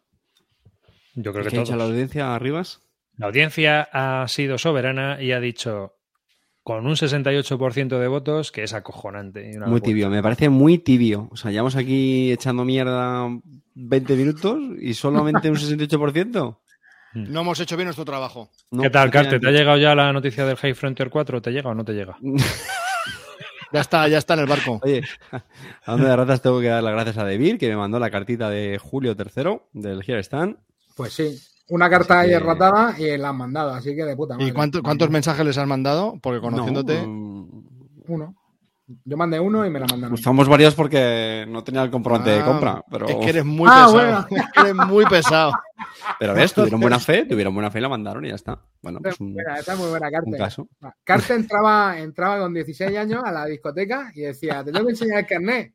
Yo creo ¿Qué que todos. la audiencia, Arribas? La audiencia ha sido soberana y ha dicho con un 68% de votos que es acojonante. una Muy tibio, me parece muy tibio. O sea, llevamos aquí echando mierda 20 minutos y solamente un 68%. No hemos hecho bien nuestro trabajo. No, ¿Qué tal, Carte? ¿Te ha llegado ya la noticia del High Frontier 4? ¿Te llega o no te llega? [LAUGHS] Ya está, ya está en el barco. Oye, hablando de ratas, tengo que dar las gracias a Debir, que me mandó la cartita de Julio III del Here Stand. Pues sí. Una carta ahí que- erratada y la han mandado, así que de puta madre. ¿Y cuánto- cuántos mensajes les has mandado? Porque conociéndote. No, mm, Uno. Yo mandé uno y me la mandaron. Usamos varios porque no tenía el comprobante de Ah, compra. Pero, Es que eres muy Ah, pesado. bueno. [LAUGHS] Es que eres muy pesado. pero ves, tuvieron buena fe, tuvieron buena fe y la mandaron y ya está. Bueno, pues un, buena, esta es muy buena un carta. caso. Carte entraba, entraba con 16 años a la discoteca y decía, te tengo que enseñar el carnet.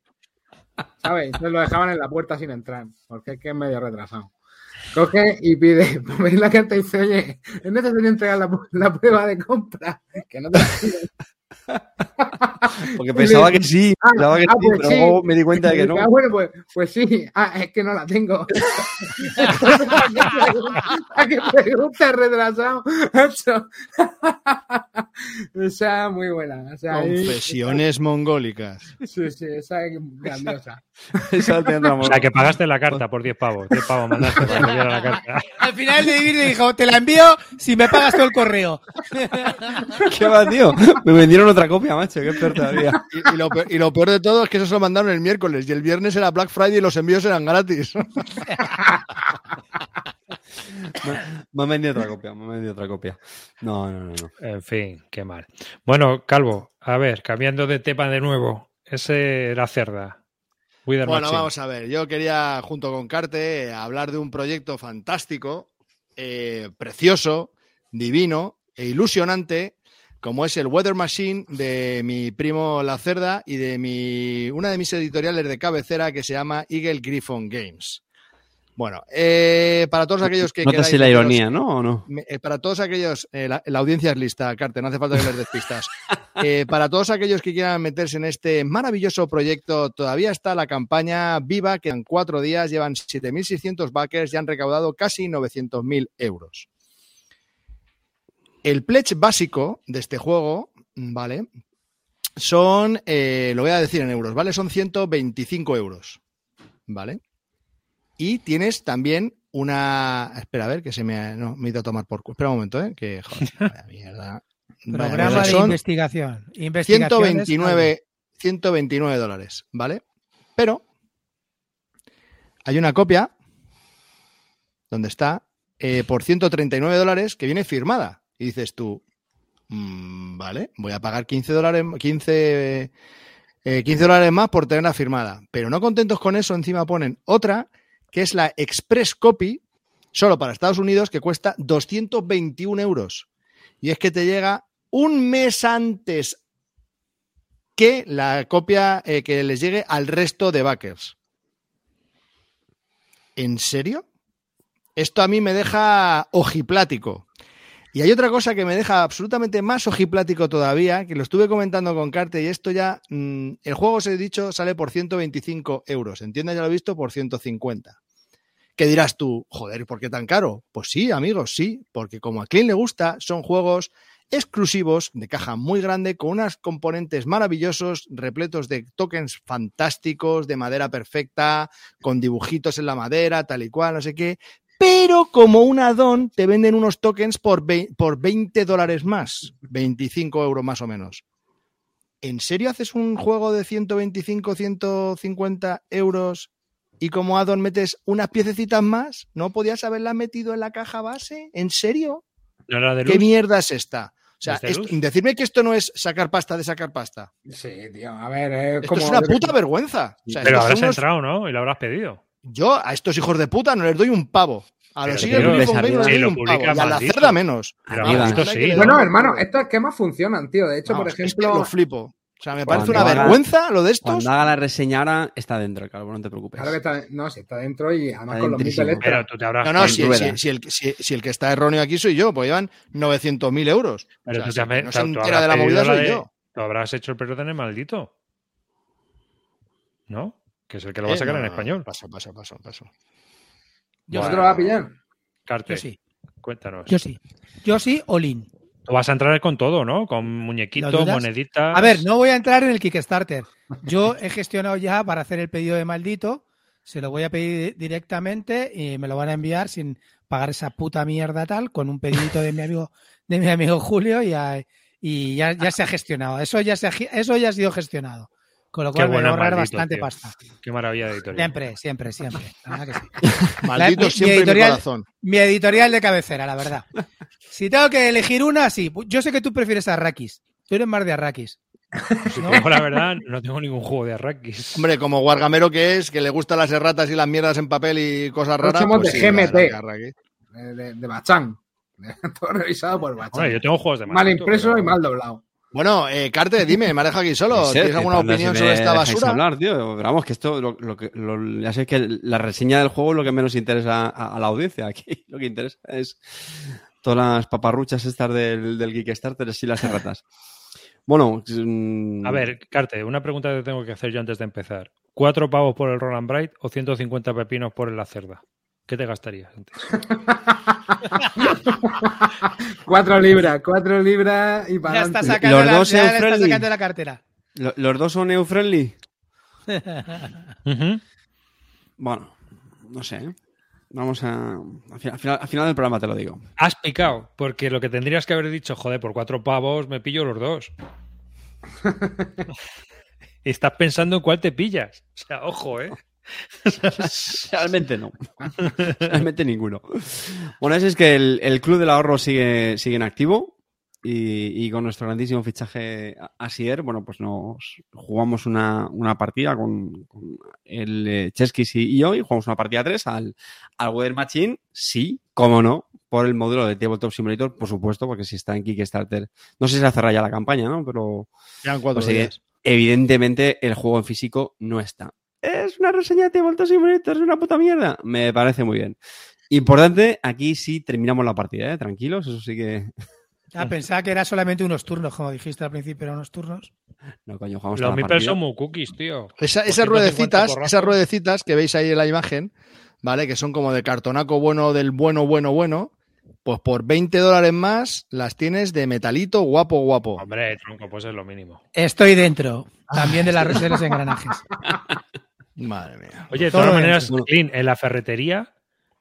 ¿Sabes? Entonces lo dejaban en la puerta sin entrar, porque es que es medio retrasado. Coge y pide, [LAUGHS] pone la carta y dice, oye, es necesario entregar la, la prueba de compra. Que no te la. [LAUGHS] Porque pensaba que sí, Ah, pensaba que ah, sí, pues pero sí. luego me di cuenta de que no. Ah, bueno, pues, pues sí. Ah, es que no la tengo. [LAUGHS] ¿A qué pregunta retrasado? Esa es muy buena. O sea, ahí- Confesiones mongólicas. Sí, sí, esa es grandiosa. Esa O sea, que pagaste la carta por 10 pavos. 10 pavos mandaste para que la carta. Al final de David le dijo, te la envío si me pagas todo el correo. [LAUGHS] ¿Qué va, tío? Me vendieron otra copia, macho, es peor todavía. [LAUGHS] Y, y lo peor, y lo peor de todo es que eso se lo mandaron el miércoles y el viernes era Black Friday y los envíos eran gratis. [LAUGHS] Me han vendido otra copia, me han vendido otra copia. No, no, no. no. En fin, qué mal. Bueno, Calvo, a ver, cambiando de tema de nuevo. Ese era Cerda. Wither Bueno, Machine. vamos a ver. Yo quería, junto con Carte, hablar de un proyecto fantástico, eh, precioso, divino e ilusionante como es el Weather Machine de mi primo La Cerda y de mi, una de mis editoriales de cabecera que se llama Eagle Griffon Games. Bueno, eh, para todos aquellos que si la ironía, ¿no? ¿O no? eh, para todos aquellos, eh, la, la audiencia es lista, Carte, no hace falta que les despistas. [LAUGHS] Para todos aquellos que quieran meterse en este maravilloso proyecto, todavía está la campaña viva, que en cuatro días llevan 7.600 backers y han recaudado casi 900.000 euros. El pledge básico de este juego, ¿vale? Son, eh, lo voy a decir en euros, ¿vale? Son 125 euros, ¿vale? Y tienes también una. Espera, a ver, que se me ha, no, me he ido a tomar por. Espera un momento, ¿eh? Que, joder, [LAUGHS] vaya mierda. Vaya Programa mierda. de investigación. Investigaciones, 129, 129 dólares, ¿vale? Pero hay una copia donde está eh, por 139 dólares que viene firmada. Y dices tú, mm, vale, voy a pagar 15 dólares, 15, eh, 15 dólares más por tenerla firmada. Pero no contentos con eso, encima ponen otra que es la Express Copy, solo para Estados Unidos, que cuesta 221 euros. Y es que te llega un mes antes que la copia eh, que les llegue al resto de backers. ¿En serio? Esto a mí me deja ojiplático. Y hay otra cosa que me deja absolutamente más ojiplático todavía, que lo estuve comentando con Carte y esto ya, mm, el juego, os he dicho, sale por 125 euros. Entienda, ya lo he visto, por 150. ¿Qué dirás tú? Joder, ¿por qué tan caro? Pues sí, amigos, sí, porque como a Clint le gusta, son juegos exclusivos de caja muy grande con unos componentes maravillosos, repletos de tokens fantásticos, de madera perfecta, con dibujitos en la madera, tal y cual, no sé qué. Pero como un addon te venden unos tokens por, por 20 dólares más, 25 euros más o menos. ¿En serio haces un juego de 125, 150 euros y como addon metes unas piececitas más? ¿No podías haberla metido en la caja base? ¿En serio? ¿No era de ¿Qué mierda es esta? O sea, decirme que esto no es sacar pasta de sacar pasta. Sí, tío. A ver, es Esto como. es una puta vergüenza. O sea, Pero habrás unos- entrado, ¿no? Y lo habrás pedido. Yo a estos hijos de puta no les doy un pavo. A los arriba. Game no les doy un pavo. Y a la cerda menos. Bueno, hermano, estas esquemas funcionan, tío. De hecho, por Vamos, es que ejemplo. lo flipo. O sea, me Cuando parece una haga- vergüenza lo de estos. Cuando haga la reseña ahora, está dentro calvo, no te preocupes. Claro que está, no, si está dentro y además Está con los mil Pero tú te habrás No, no, si, rueda. si- si el, si- si el que está erróneo aquí soy yo, pues llevan 900.000 euros. Pero O sea, tú si te no tú- se entera habrás de la movida la soy de- yo. Tú habrás hecho el perro el maldito. ¿No? Que es el que lo Eh, va a sacar no, en español. Paso, paso, paso, paso. Yo, ¿No sí, te lo va a pillar? Carte, yo sí, cuéntanos. yo sí. Yo sí, Olin. Tú vas a entrar con todo, ¿no? Con muñequitos, moneditas. A ver, no voy a entrar en el Kickstarter. Yo he gestionado ya para hacer el pedido de maldito. Se lo voy a pedir directamente y me lo van a enviar sin pagar esa puta mierda tal, con un pedidito de mi amigo, de mi amigo Julio y, a- y ya, ya se ha gestionado. Eso ya se ha, eso ya ha sido gestionado. Con lo cual me voy a ahorrar maldito, bastante tío. pasta. Qué maravilla de editorial. Siempre, siempre, siempre. La verdad que sí. [LAUGHS] Maldito mi siempre mi editorial- corazón. Mi editorial de cabecera, la verdad. Si tengo que elegir una, sí. Yo sé que tú prefieres a Arrakis. Tú eres más de Arrakis. Si digo la verdad, no tengo ningún juego de Arrakis. Hombre, como guargamero que es, que le gustan las erratas y las mierdas en papel y cosas Nosotros raras. somos pues de sí, GMT. Arraki. De, de, de Bachán. [LAUGHS] Todo revisado por Bachán. Bueno, yo tengo juegos de mal impreso pero- y mal doblado. Bueno, eh, Carte, dime, me has dejado aquí solo. No sé, ¿Tienes alguna cuando opinión sobre esta basura? hablar, tío. Pero vamos, que esto, lo, lo que- lo- ya sé que la reseña del juego es lo que menos interesa a, a la audiencia. Aquí [LAUGHS] lo que interesa es todas las paparruchas estas del, del Kickstarter y las erratas. Bueno, mm, A ver, Carte, una pregunta que tengo que hacer yo antes de empezar. ¿Cuatro pavos por el Roland Bright o 150 pepinos por el La Cerda? ¿Qué te gastarías antes? [LAUGHS] Cuatro libras, cuatro libras y para Ya está sacando, Los la, dos ya está friendly. sacando la cartera. ¿lo- ¿los dos son EU-friendly? Bueno, no sé. ¿eh? Vamos a. Al final, al final- al final del programa te lo digo. Has picado, porque lo que tendrías que haber dicho, joder, por cuatro pavos me pillo los dos. [LAUGHS] Estás pensando en cuál te pillas. O sea, ojo, ¿eh? Realmente no. [LAUGHS] Realmente ninguno. Bueno, ese es que el, el Club del Ahorro sigue, sigue en activo. y, y con nuestro grandísimo fichaje Asier, bueno, pues nos jugamos una, una partida con, con el eh, Cheskis y, yo y jugamos una partida 3 al, al Weather Machine, sí, cómo no, por el módulo de Tabletop Simulator, por supuesto, porque si está en Kickstarter, no sé si se cerrado ya la campaña, ¿no? Pero Quedan cuatro Pues, días. evidentemente el juego en físico no está. Es una reseña de Tabletop Simulator, es una puta mierda. Me parece muy bien. Importante, aquí sí terminamos la partida, ¿eh? Tranquilos, eso sí que... Ah, [LAUGHS] pensaba que era solamente unos turnos, como dijiste al principio, eran unos turnos. No, coño, jugamos Los meeples son muy cookies, tío. Esa- esas 150 ruedecitas, esas ruedecitas que veis ahí en la imagen, ¿vale? Que son como de cartonaco bueno del bueno, bueno, bueno. Pues por 20 dólares más las tienes de metalito guapo, guapo. Hombre, tronco, pues es lo mínimo. Estoy dentro, también de, las de los engranajes. [LAUGHS] Madre mía. Oye, de todas maneras. Clint, en la ferretería,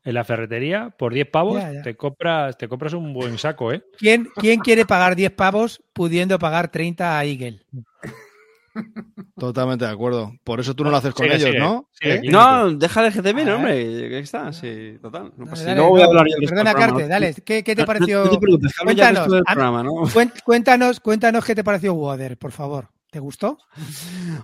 en la ferretería, por 10 pavos, Ya, ya. Te, compras, te compras un buen saco, ¿eh? ¿Quién, ¿Quién quiere pagar 10 pavos pudiendo pagar 30 a Eagle? Totalmente de acuerdo. Por eso tú no lo haces con Sigue, ellos, sigue, ¿no? sigue, ¿Eh? No, deja el GTV, A ¿no, hombre. ¿Qué está? Sí, total. No pasa- dale, luego voy a no, hablar yo del perdona, programa, Carte, ¿no? dale. ¿Qué, qué te No- no- pareció? No, te ya Cuéntanos, programa, ¿no? Cuéntanos, cuéntanos qué te pareció Water, por favor. ¿Te gustó?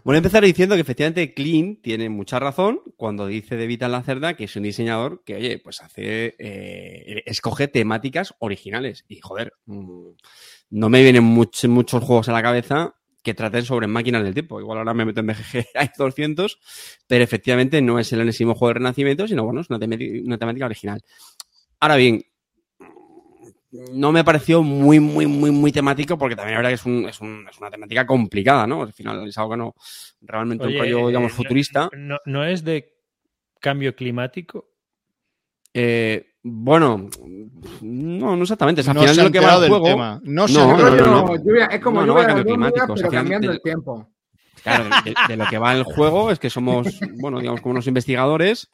A empezar diciendo que efectivamente Clint tiene mucha razón cuando dice de Vital Lacerda que es un diseñador que, oye, pues hace, eh, escoge temáticas originales. Y joder, mm, no me vienen much- muchos juegos a la cabeza que traten sobre máquinas del tiempo. Igual ahora me meto en BGG, [LAUGHS] hay 200, pero efectivamente no es el enésimo juego de Renacimiento, sino bueno, es una temática original. Ahora bien, no me pareció muy, muy, muy, muy temático porque también la verdad que es, un- es, un- es una temática complicada, ¿no? Al final es algo que no, realmente Oye, un rollo, digamos, eh, futurista. No, no es de cambio climático. Eh, bueno, no, no exactamente. Sea, al No final se lo que va del juego. tema. No se No, no, es como No, no, lluvia cambio climático, o sea, pero cambiando el tiempo. Claro, de, de lo que va el juego es que somos, bueno, digamos, como unos investigadores.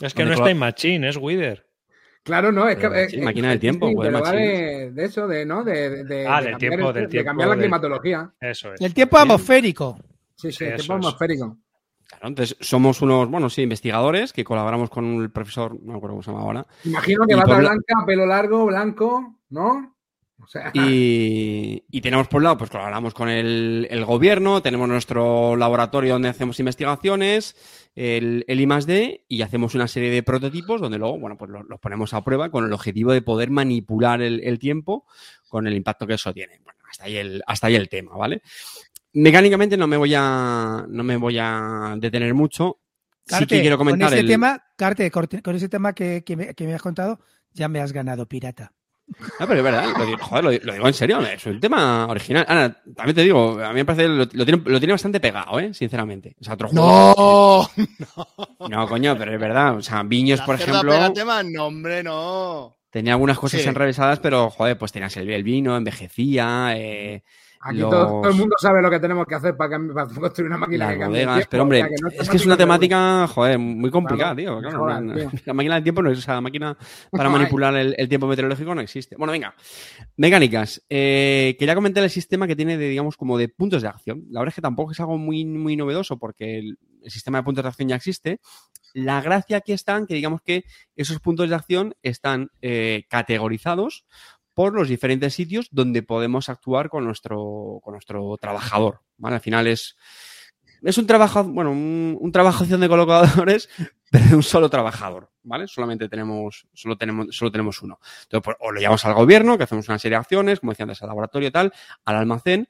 Es que no es toda- Time Machine, es Wither. Claro, no, es que. Eh, sí, eh, máquina del tiempo, sí, pero va de, de eso, de, ¿no? De, de, Ah, de del cambiar tiempo, el- del de tiempo cambiar la climatología. Eso es. El tiempo atmosférico. Sí, sí, el eso tiempo es. atmosférico. Claro, entonces somos unos, bueno, sí, investigadores que colaboramos con el profesor, no me acuerdo cómo se llama ahora, Imagino que bata blanca, pelo largo, blanco, ¿no? O sea, Y, [LAUGHS] y tenemos por un lado, pues colaboramos con el, el gobierno, tenemos nuestro laboratorio donde hacemos investigaciones, el, el I+D, y hacemos una serie de prototipos donde luego, bueno, pues los, los ponemos a prueba con el objetivo de poder manipular el, el tiempo con el impacto que eso tiene. Bueno, hasta ahí el, hasta ahí el tema, ¿vale? Mecánicamente no me voy a, no me voy a detener mucho. sí Carte, que quiero comentar con ese el- tema, Carte, con ese tema que, que me, que me has contado, ya me has ganado, pirata. Ah, pero es verdad, lo digo, joder, lo, lo digo en serio, es un tema original. Ahora, también te digo, a mí me parece, lo, lo tiene, lo tiene bastante pegado, ¿eh? Sinceramente. O sea, otro juego. [LAUGHS] No, No, coño, pero es verdad. O sea, Viños, La por ejemplo, tema, no, hombre, no. tenía algunas cosas Sí. enrevesadas, pero, joder, pues tenías el, el vino, envejecía, eh, aquí los- todo, todo el mundo sabe lo que tenemos que hacer para, construir una máquina las que cambie el bodegas. tiempo, Pero, hombre, no es que es una temática joder, muy complicada, Claro, tío. Claro, joder, no- tío. la máquina del tiempo no es, o sea, la máquina [LAUGHS] para manipular el, el tiempo meteorológico no existe. Bueno, venga. Mecánicas. Eh, quería comentar el sistema que tiene de, digamos, como de puntos de acción. La verdad es que tampoco es algo muy, muy novedoso porque el, el sistema de puntos de acción ya existe. La gracia aquí está en que, digamos que esos puntos de acción están eh, categorizados por los diferentes sitios donde podemos actuar con nuestro, con nuestro trabajador. ¿vale? Al final es, es un trabajo, bueno, un, trabajación de colocadores, [LAUGHS] pero de un solo trabajador, ¿vale? Solamente tenemos, solo tenemos, solo tenemos uno. Entonces, pues, o lo llevamos al gobierno, que hacemos una serie de acciones, como decía antes, al laboratorio y tal, al almacén.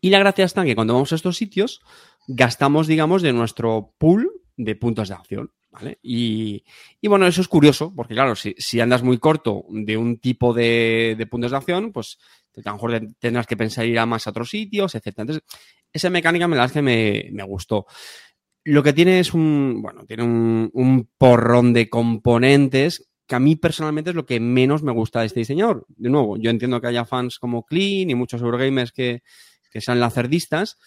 Y la gracia está que cuando vamos a estos sitios, gastamos, digamos, de nuestro pool de puntos de acción. ¿Vale? Y, y bueno, eso es curioso, porque claro, si, si andas muy corto de un tipo de, de puntos de acción, pues a lo mejor te- tendrás que pensar ir a más a otros sitios, etcétera. Entonces, esa mecánica me la es que me, me gustó. Lo que tiene es un, bueno, tiene un, un porrón de componentes que a mí personalmente es lo que menos me gusta de este diseñador. De nuevo, yo entiendo que haya fans como Clean y muchos Eurogamers que, que sean lacerdistas.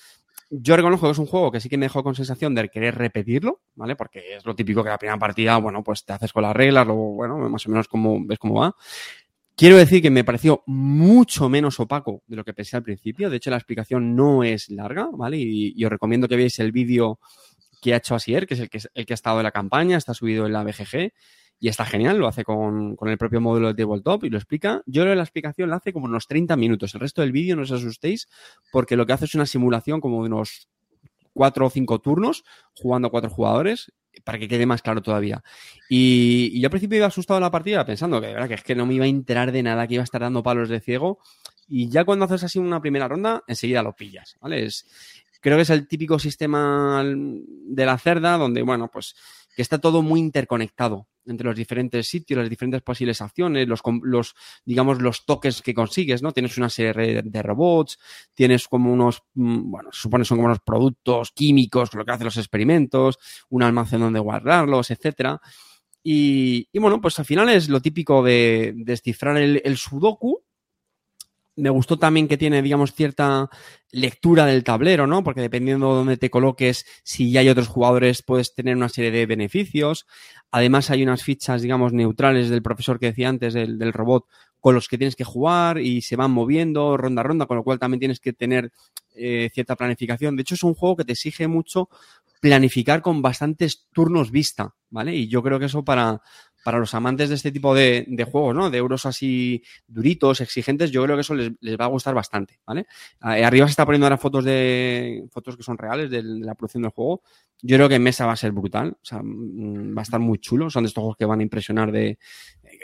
Yo reconozco que es un juego que sí que me dejó con sensación de querer repetirlo, ¿vale? Porque es lo típico que la primera partida, bueno, pues te haces con las reglas, luego, bueno, más o menos como, ves cómo va. Quiero decir que me pareció mucho menos opaco de lo que pensé al principio. De hecho, la explicación no es larga, ¿vale? Y, y os recomiendo que veáis el vídeo que ha hecho Asier, que es el que, el que ha estado en la campaña, está subido en la BGG. Y está genial, lo hace con, con el propio módulo de tabletop y lo explica. Yo creo que la explicación la hace como unos 30 minutos. El resto del vídeo no os asustéis porque lo que hace es una simulación como de unos cuatro o cinco turnos jugando a cuatro jugadores para que quede más claro todavía. Y, yo al principio iba asustado en la partida pensando que, de verdad, que es que no me iba a enterar de nada, que iba a estar dando palos de ciego. Y ya cuando haces así una primera ronda, enseguida lo pillas, ¿vale? Es, creo que es el típico sistema de la cerda donde, bueno, pues que está todo muy interconectado entre los diferentes sitios, las diferentes posibles acciones, los, los digamos, los toques que consigues, ¿no? Tienes una serie de, robots, tienes como unos, mm, bueno, supone son como unos productos químicos lo que hacen los experimentos, un almacén donde guardarlos, etcétera. Y, y bueno, pues al final es lo típico de descifrar el, el sudoku. Me gustó también que tiene, digamos, cierta lectura del tablero, ¿no? Porque dependiendo de dónde te coloques, si ya hay otros jugadores, puedes tener una serie de beneficios. Además, hay unas fichas, digamos, neutrales del profesor que decía antes, del, robot, con los que tienes que jugar y se van moviendo ronda a ronda, con lo cual también tienes que tener eh, cierta planificación. De hecho, es un juego que te exige mucho planificar con bastantes turnos vista, ¿vale? Y yo creo que eso para, para los amantes de este tipo de, de juegos, ¿no? De euros así duritos, exigentes, yo creo que eso les, les va a gustar bastante, ¿vale? Eh, arriba se está poniendo ahora fotos de fotos que son reales de, de la producción del juego. Yo creo que en mesa va a ser brutal, o sea, mm, va a estar muy chulo. Son de estos juegos que van a impresionar de eh,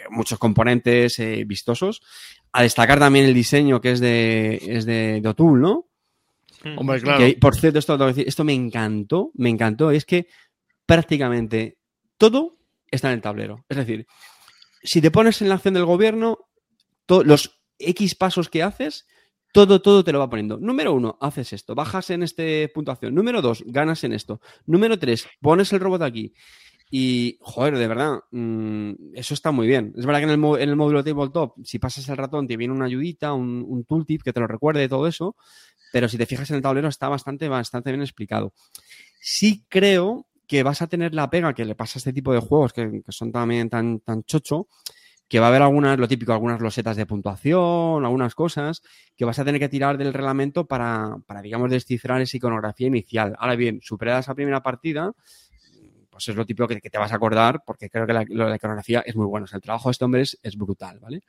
muchos componentes eh, vistosos. A destacar también el diseño que es de, es de, de O'Toole, ¿no? Hombre, claro. Que, por cierto, esto, esto me encantó, me encantó. Es que prácticamente todo está en el tablero. Es decir, si te pones en la acción del gobierno, los X pasos que haces, todo, todo te lo va poniendo. Número uno, haces esto, bajas en este puntuación. Número dos, ganas en esto. Número tres, pones el robot aquí. Y, joder, de verdad, mm, eso está muy bien. Es verdad que en el, en el módulo tabletop, si pasas el ratón, te viene una ayudita, un, tooltip que te lo recuerde de todo eso. Pero si te fijas en el tablero, está bastante, bastante bien explicado. Sí creo que vas a tener la pega que le pasa a este tipo de juegos que, son también tan, tan chocho, que va a haber algunas, lo típico, algunas losetas de puntuación, algunas cosas, que vas a tener que tirar del reglamento para, para digamos, descifrar esa iconografía inicial. Ahora bien, superada esa primera partida, pues es lo típico que, que te vas a acordar, porque creo que la, iconografía es muy bueno. O el trabajo de este hombre es brutal, ¿vale?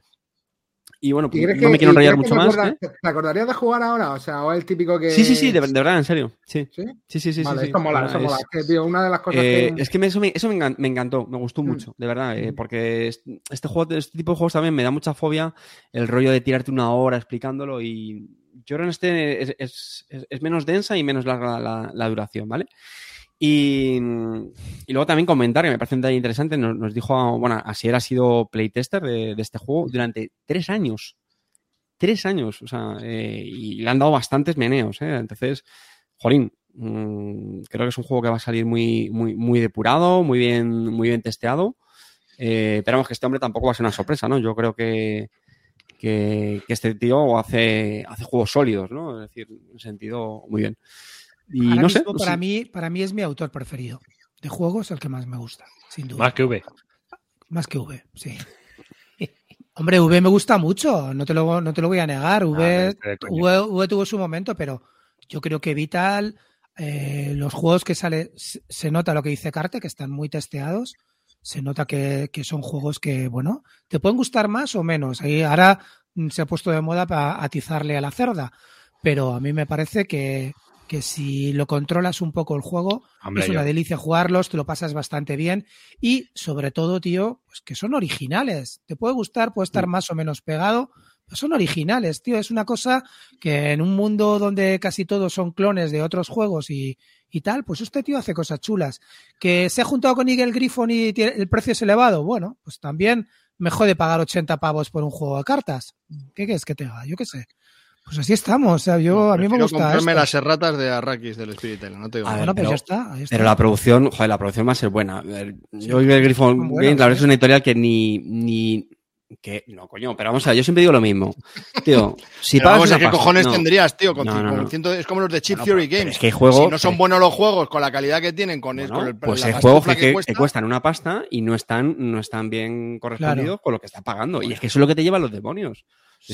Y bueno, ¿Y crees no que- me quiero enrollar mucho más. acorda- ¿eh? ¿Te acordarías de jugar ahora? O sea, o el típico que. Sí, sí, sí, de, de verdad, en serio. Sí, ¿Sí? sí, sí. sí, vale, sí, esto sí. mola, Ah, eso es- mola. Es que, tío, una de las cosas Eh, que. Es que me- eso, me, eso me, encantó, me gustó Mm. mucho, de verdad, eh, Mm. porque es- este juego, este tipo de juegos también me da mucha fobia el rollo de tirarte una hora explicándolo y yo creo que en este es, es- menos densa y menos larga la, la duración, ¿vale? Y, luego también comentar, que me parece un detalle interesante, nos, nos dijo, bueno, Asier ha sido playtester de, este juego durante tres años. Tres años, o sea, eh, y le han dado bastantes meneos, ¿eh? Entonces, Jolín, mm, creo que es un juego que va a salir muy, muy, muy depurado, muy bien, muy bien testeado. Eh, esperamos que este hombre tampoco va a ser una sorpresa, ¿no? Yo creo que, que, que este tío hace, hace juegos sólidos, ¿no? Es decir, en sentido muy bien. Y Ahora no sé. mismo, no para, sé. mí, para mí es mi autor preferido. De juegos, el que más me gusta, sin duda. Más que V. Más que V, sí. [LAUGHS] Hombre, V me gusta mucho, no te lo, no te lo voy a negar. Ah, V, coña. V, V tuvo su momento, pero yo creo que Vital, eh, los juegos que sale, se se nota lo que dice Carte, que están muy testeados. Se nota que, que son juegos que, bueno, te pueden gustar más o menos. Ahí ahora mm, se ha puesto de moda para atizarle a la cerda, pero a mí me parece que, que si lo controlas un poco el juego, Hombre, es una yo- delicia jugarlos, te lo pasas bastante bien y sobre todo, tío, pues que son originales. Te puede gustar, puede estar más o menos pegado, pero son originales, tío. Es una cosa que en un mundo donde casi todos son clones de otros juegos y, y tal, pues este tío hace cosas chulas. Que se ha juntado con Eagle Griffon y tiene- el precio es elevado, bueno, pues también me jode pagar 80 pavos por un juego de cartas. ¿Qué quieres que te haga? Yo qué sé. Pues así estamos. O sea, yo, a mí me gusta. comprarme esto. las erratas de Arrakis del Spirit Island, no te digo A ver, pues pero- ya está. ahí está. Pero la producción, joder, la producción va a ser buena. Sí. Yo y el Griffon Son buenas, Games, la verdad ¿eh? es una editorial que ni, ni, que, no, coño, pero vamos a ver, yo siempre digo lo mismo. Tío, [LAUGHS] si Pero pagas vamos, una ¿qué pasta- cojones no. tendrías, tío? Con, No, no, con no. ciento- es como los de Chip Theory Games. es que hay juegos si no son buenos los juegos con la calidad que tienen, con, Bueno, con el pues hay juegos que, que- cuesta, que cuestan una pasta y no están, no están bien correspondidos Claro. con lo que está pagando. Y es que eso es lo que te lleva a los demonios.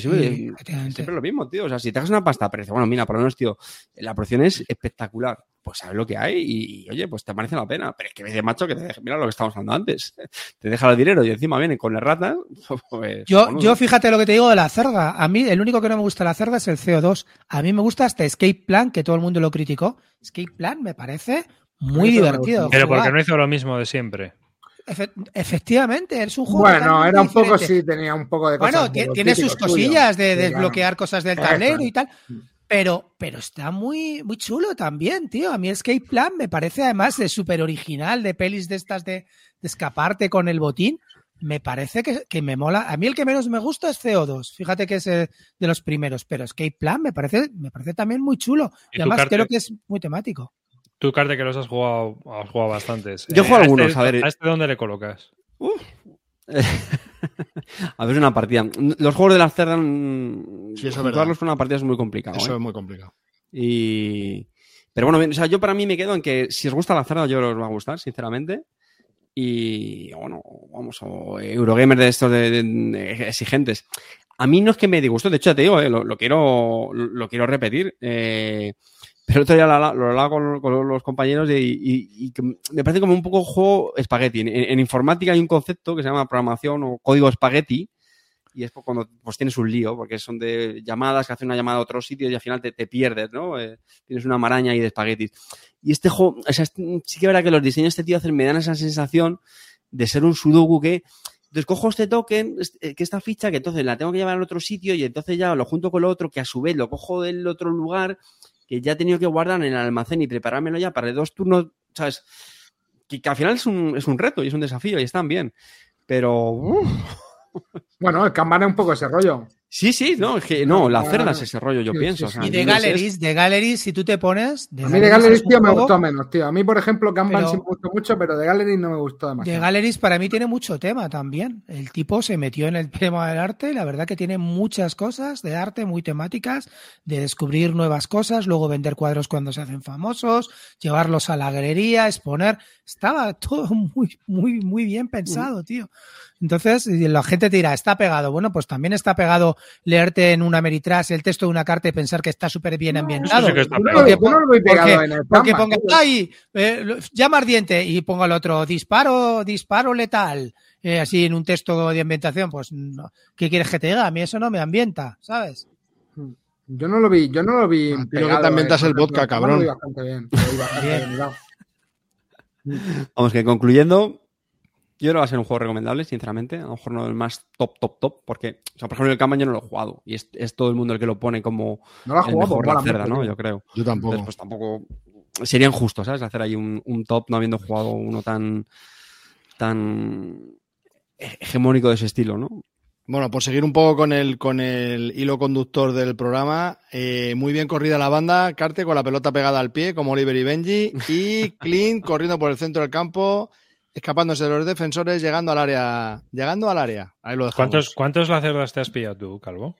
Siempre, Sí, efectivamente. siempre lo mismo, tío. O sea, si te hagas una pasta, pero dices, bueno, mira, por lo menos, tío, la producción es espectacular. Pues sabes lo que hay y, y, oye, pues te merece la pena. Pero es que de macho que te deje, mira lo que estábamos hablando antes. [LAUGHS] Te deja el dinero y encima vienen con las ratas. [LAUGHS] Pues, Yo, yo fíjate lo que te digo de la cerda. A mí, el único que no me gusta la cerda es el CO2. A mí me gusta hasta Escape Plan, que todo el mundo lo criticó. Escape Plan me parece muy me divertido. Pero porque no hizo lo mismo de siempre. Efe- efectivamente, es un juego. Bueno, era un poco, sí, tenía un poco de cosas. Bueno, tiene sus suyo. cosillas de desbloquear cosas del Eso. tablero y tal. Pero, pero está muy, muy chulo también, tío. A mí Escape Plan me parece además de súper original, de pelis de estas de, de escaparte con el botín. Me parece que, que me mola. A mí el que menos me gusta es CO2. Fíjate que es eh, de los primeros, pero Escape Plan me parece, me parece también muy chulo. ¿Y además creo que es muy temático. Tú, Carte, que los has jugado, has jugado bastantes. Yo juego ¿a algunos, este- a ver. ¿A este dónde le colocas? [LAUGHS] a ver, una partida. Los juegos de las cerdas, mm, Sí, jugarlos con una partida es muy complicado. Eso ¿eh? es muy complicado. Y... Pero bueno, bien, o sea, yo para mí me quedo en que si os gusta la cerda, yo os va a gustar, sinceramente. Y bueno, vamos, o Eurogamer de estos de, de- de exigentes. A mí no es que me disgustó, de hecho, ya te digo, eh, lo, lo quiero, lo quiero repetir. eh, pero el otro día lo, lo hablaba con, con los compañeros y, y- y me parece como un poco juego espagueti. En, en informática hay un concepto que se llama programación o código espagueti. Y es cuando pues tienes un lío, porque son de llamadas, que hacen una llamada a otro sitio y al final te, te pierdes, ¿no? Eh, tienes una maraña ahí de espaguetis. Y este juego, o sea, sí que verdad que los diseños de este tío hacen, me dan esa sensación de ser un sudoku que entonces cojo este token, este- que esta ficha, que entonces la tengo que llevar al otro sitio y entonces ya lo junto con lo otro, que a su vez lo cojo del otro lugar, que ya he tenido que guardar en el almacén y preparármelo ya para dos turnos, ¿sabes? Que, que al final es un, es un reto y es un desafío y están bien. Pero, Bueno, el Kanban es un poco ese rollo. Sí, sí, no, es que no, la cerda es ese rollo, yo sí, pienso. sí, o sea, sí. Y de Galleries, de Galleries, si tú te pones. A mí de Galleries tío, me juego- gustó menos, tío. A mí, por ejemplo, Kanban sí me gustó mucho, pero de Galleries no me gustó De demasiado. Galleries para mí tiene mucho tema también. El tipo se metió en el [LAUGHS] tema del arte la verdad que tiene muchas cosas de arte muy temáticas, de descubrir nuevas cosas, luego vender cuadros cuando se hacen famosos, llevarlos a la galería, exponer. Estaba [LAUGHS] todo muy, muy, muy bien pensado, tío. Entonces, la gente te dirá, está pegado. Bueno, pues también está pegado leerte en una Meritrash el texto de una carta y pensar que está súper bien ambientado. eso sí que está Yo no, pegado. yo no lo pegado porque- en el Porque ponga ahí, eh, llama ardiente y ponga el otro, disparo, disparo letal, eh, así en un texto de ambientación, pues, no. ¿qué quieres que te diga? A mí eso no me ambienta, ¿sabes? Yo no lo vi, yo no lo vi. Ah, que te ambientas en- el vodka, cabrón. Lo vi bastante bien. lo vi bastante Bien. bien mirado. Vamos, que concluyendo, yo creo que va a ser un juego recomendable, sinceramente. A lo mejor no el más top, top, top, porque, o sea, por ejemplo, el Kanban yo no lo he jugado y es, es todo el mundo el que lo pone como No lo ha el jugado, mejor la cerda, ¿no? Yo creo. Yo tampoco. Entonces, pues tampoco sería injusto, ¿sabes? Hacer ahí un, un top no habiendo jugado uno tan tan hegemónico de ese estilo, ¿no? Bueno, por seguir un poco con el, con el hilo conductor del programa, eh, muy bien corrida la banda, Carte con la pelota pegada al pie, como Oliver y Benji, y Clint corriendo por el centro del campo, escapándose de los defensores, llegando al área. Llegando al área. Ahí lo dejamos. ¿Cuántos, ¿Cuántos lacerdas te has pillado tú, Calvo?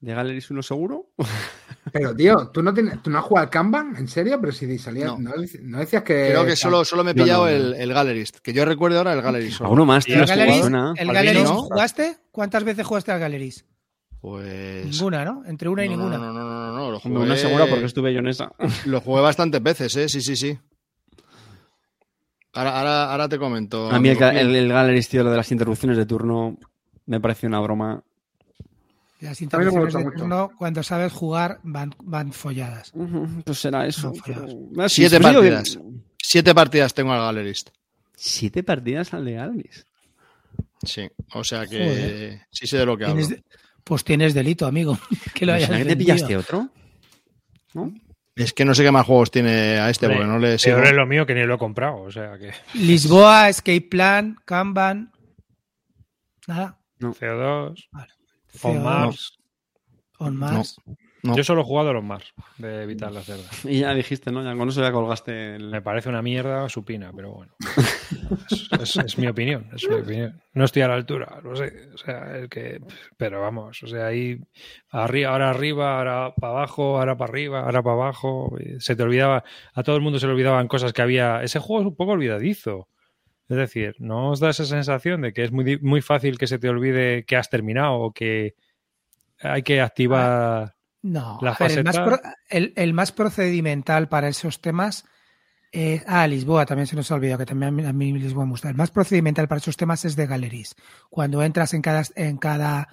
¿De Galleries uno seguro? [LAUGHS] Pero, tío, ¿tú no, tienes, ¿tú no has jugado al Kanban? ¿En serio? Pero si salía, No. no. no decías que. Creo que solo, solo me he pillado no, no. El, el Gallerist. Que yo recuerdo ahora el Gallerist. A [LAUGHS] uno más, tío. el suena- ¿el vino. jugaste? ¿Cuántas veces jugaste al Galleries? Pues. Ninguna, ¿no? Entre una y ninguna. No, no, no, no, no, Lo jugué, una segura porque estuve yo en esa. lo jugué bastantes veces, ¿eh? Sí, sí, sí. Ahora, ahora, ahora te comento. A mí el, el, Clint. el Galleries, tío, lo de las interrupciones de turno me parece una broma. Las interrupciones de mucho. turno, cuando sabes jugar, van, van folladas. Ujú, Pues será eso. Pero- Ah, sí, Siete pues que- partidas. Siete partidas tengo al Gallerist. Siete partidas al de Galleries. Sí, o sea que Joder. sí sé de lo que hablo. Tienes de- pues tienes delito, amigo. [LAUGHS] que lo ¿No hayas que te pillaste otro? ¿No? Es que no sé qué más juegos tiene a este, porque no le. Peor es lo mío que ni lo he comprado, o sea que Lisboa, Escape Plan, Kanban. Nada. CO2, Vale. On CO2, Mars. On Mars. No. Yo solo he jugado a los Mars de evitar la cerda. [LAUGHS] Y ya dijiste, ¿no? Ya con eso ya colgaste el... Me parece una mierda supina, pero bueno. [LAUGHS] Es, es- es mi opinión, es mi opinión. No estoy a la altura, lo sé. O sea, el que. Pero vamos, o sea, ahí arriba, ahora arriba, ahora para abajo, ahora para arriba, ahora para abajo. Se te olvidaba, a todo el mundo se le olvidaban cosas que había. Ese juego es un poco olvidadizo. Es decir, ¿no os da esa sensación de que es muy, muy fácil que se te olvide que has terminado o que hay que activar... No, La a ver, el, más pro- el- el más procedimental para esos temas es. Ah, Lisboa, también se nos ha olvidado que también a mí, Lisboa me gusta. El más procedimental para esos temas es de Galleries. Cuando entras en cada. En cada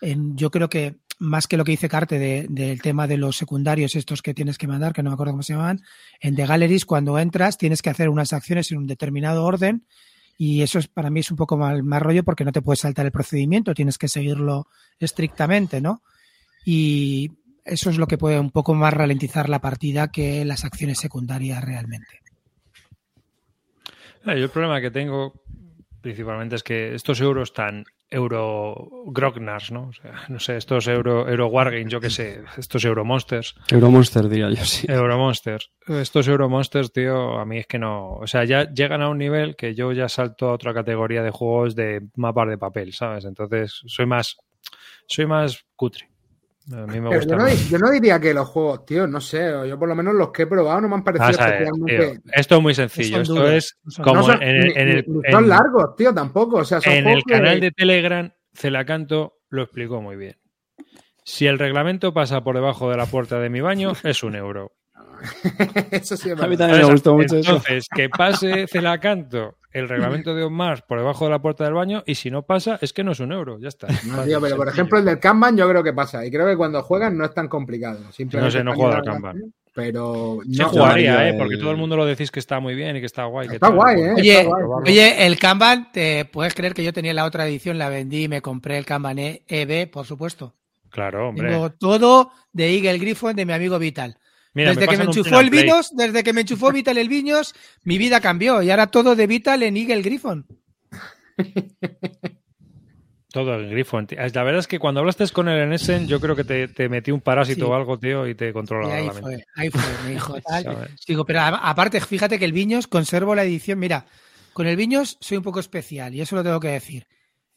en, yo creo que más que lo que dice Carte de- del tema de los secundarios, estos que tienes que mandar, que no me acuerdo cómo se llaman, en The Galleries, cuando entras, tienes que hacer unas acciones en un determinado orden. Y eso es para mí es un poco mal, más rollo porque no te puedes saltar el procedimiento, tienes que seguirlo estrictamente, ¿no? Y eso es lo que puede un poco más ralentizar la partida que las acciones secundarias realmente. Eh, Yo el problema que tengo principalmente es que estos euros tan euro grognars, ¿no? O sea, no sé, estos euro, euro wargames, yo qué sé, estos euro monsters, Euromonster, diría yo, sí. euro monsters, estos euro monsters, tío, a mí es que no, o sea, ya llegan a un nivel que yo ya salto a otra categoría de juegos de mapas de papel, ¿sabes? Entonces, soy más, soy más cutre. A mí me Pero gusta yo, no, más. yo no diría que los juegos, tío, no sé, yo por lo menos los que he probado no me han parecido Vamos a ver, especialmente... esto es muy sencillo. Esto duros, es como no son, en el, en el- son en- largos, tío, tampoco. O sea, son en el que- canal de Telegram, Celacanto lo explicó muy bien. Si el reglamento pasa por debajo de la puerta de mi baño, es un euro. [LAUGHS] Eso sí es A mí también me gustó mucho eso. Entonces, que pase Celacanto el reglamento de Omar por debajo de la puerta del baño y si no pasa, es que no es un euro. Ya está. No, Fácil, tío, pero por ejemplo el del Kanban yo creo que pasa. Y creo que cuando juegan no es tan complicado. Simplemente No sé, no al llevando- Kanban. Pero Se no, jugaría, ¿eh? el- Porque todo el mundo lo decís que está muy bien y que está guay. que Está tal. guay, ¿eh? Oye, Está guay. oye, el Kanban, ¿te puedes creer que yo tenía la otra edición, la vendí y me compré el Kanban EB, por supuesto? Claro, hombre. Tengo todo de Eagle Griffon de mi amigo Vital. Mira, desde que me enchufó el. Vinos, desde que me enchufó Vital el Viños, mi vida cambió y ahora todo de Vital en Eagle Griffon. Todo el grifo. tío. La verdad es que cuando hablaste con el en Essen, yo creo que te, te metí un parásito Sí. o algo, tío, y te Y controla ahí la mente. fue, ahí fue, me dijo [LAUGHS] tal. Pero aparte, fíjate que el Viños conservo la edición. Mira, con el Viños soy un poco especial y eso lo tengo que decir.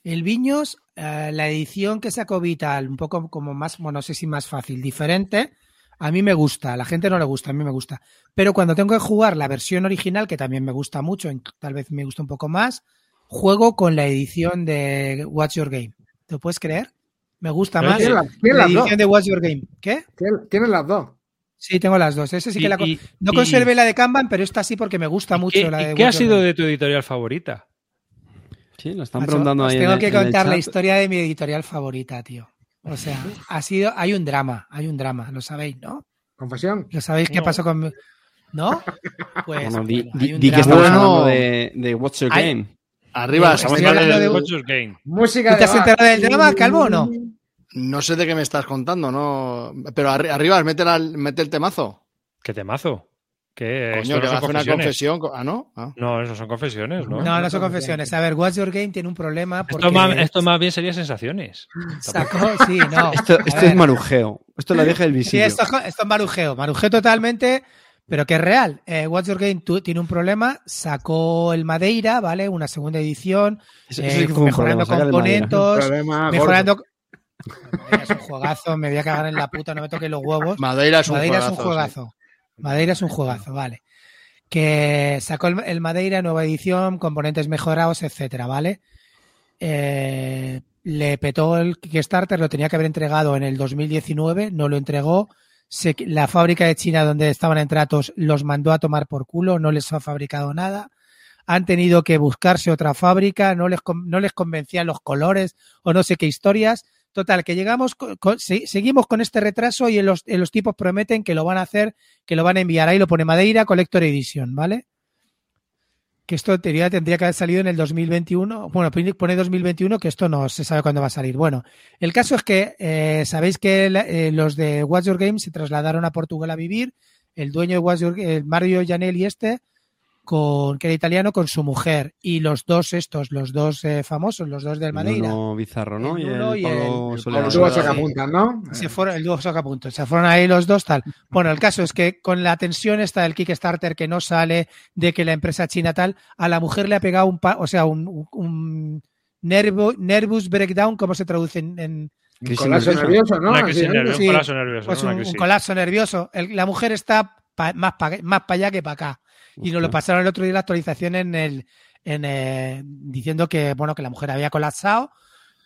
El Viños, eh, la edición que sacó Vital, un poco como más, bueno, no sé si más fácil, diferente, a mí me gusta. A la gente no le gusta, a mí me gusta. Pero cuando tengo que jugar la versión original, que también me gusta mucho, tal vez me gusta un poco más, juego con la edición de What's Your Game. ¿Te puedes creer? Me gusta Pero más Tiene la las dos. edición de What's Your Game. ¿Qué? Tiene- Tiene las dos. Sí, tengo las dos. Ese sí que Y- la y- no y- conservé la de Kanban, pero esta sí porque me gusta ¿Y mucho qué, la de qué ha sido Game. de tu editorial favorita? Sí, lo están Macho, preguntando os ahí. tengo en el- que en el contar la historia de mi editorial favorita, tío. O sea, ha sido, hay un drama, hay un drama, lo sabéis, ¿no? Confesión. ¿Lo sabéis qué No. pasó con ¿No? [LAUGHS] Pues Bueno, di, bueno, di- hay un di que drama. estamos Bueno. hablando de, de What's Your Hay- Game. Arriba, Estoy estamos hablando hablando de- de- What's your game? Música ¿Tú de te has bar. enterado del drama, Calvo, o no? No sé de qué me estás contando, ¿no? Pero arri- arriba, mete, la- mete el temazo. ¿Qué temazo? ¿Qué? Coño, Esto que no va a son hacer una confesiones. confesión. co- Ah, ¿no? Ah. No, eso son confesiones, ¿no? No, no son confesiones. A ver, What's Your Game tiene un problema porque Esto, más, esto más bien sería sensaciones. sacó, sí, no. Esto, esto es marujeo. Esto lo deja el Sí, visillo. esto, es- esto es marujeo, marujeo totalmente, pero que es real. Eh, What's Your Game tiene un problema, sacó el Madeira, ¿vale? Una segunda edición, Eso- eh, eso sí un mejorando problema, componentes, Problema gordo. mejorando... Madeira es un juegazo, me voy a cagar en la puta, no me toques los huevos. Madeira es un Madeira juegazo. es un juegazo. Madeira es un juegazo, vale. Que sacó el, el Madeira, nueva edición, componentes mejorados, etcétera, ¿vale? Eh, le petó el Kickstarter, lo tenía que haber entregado en el 2019, no lo entregó. Se- la fábrica de China donde estaban en tratos los mandó a tomar por culo, no les ha fabricado nada. Han tenido que buscarse otra fábrica, no les, no les convencían los colores o no sé qué historias. Total, que llegamos, co- co- se- seguimos con este retraso y los, tipos prometen que lo van a hacer, que lo van a enviar. Ahí lo pone Madeira Collector Edition, ¿vale? Que esto en teoría tendría que haber salido en el 2021. Bueno, pone 2021 que esto no se sabe cuándo va a salir. Bueno, el caso es que eh, sabéis que la- eh, los de What's Your Game se trasladaron a Portugal a vivir. El dueño de What's Your Game, Mario Janelli este, con, que era italiano, con su mujer. Y los dos estos, los dos eh, famosos, los dos del Madeira. Bizarro, ¿no? El y el y el-. Pablo Tuvo Soledad. sacapuntas, ¿no? Se fueron, el dúo sacapuntos. Se fueron ahí los dos, tal. Bueno, el caso es que con la tensión esta del Kickstarter que no sale, de que la empresa china tal, a la mujer le ha pegado un, pa- o sea, un, un- nervo- nervous breakdown, ¿cómo se traduce en, en- Un Crisis colapso nervioso, ¿no? Un colapso nervioso. pues un, un crisis. colapso nervioso? El- la mujer está pa- más para más pa allá que para acá. Y nos lo pasaron el otro día la actualización en el, en, eh, diciendo que, bueno, que la mujer había colapsado,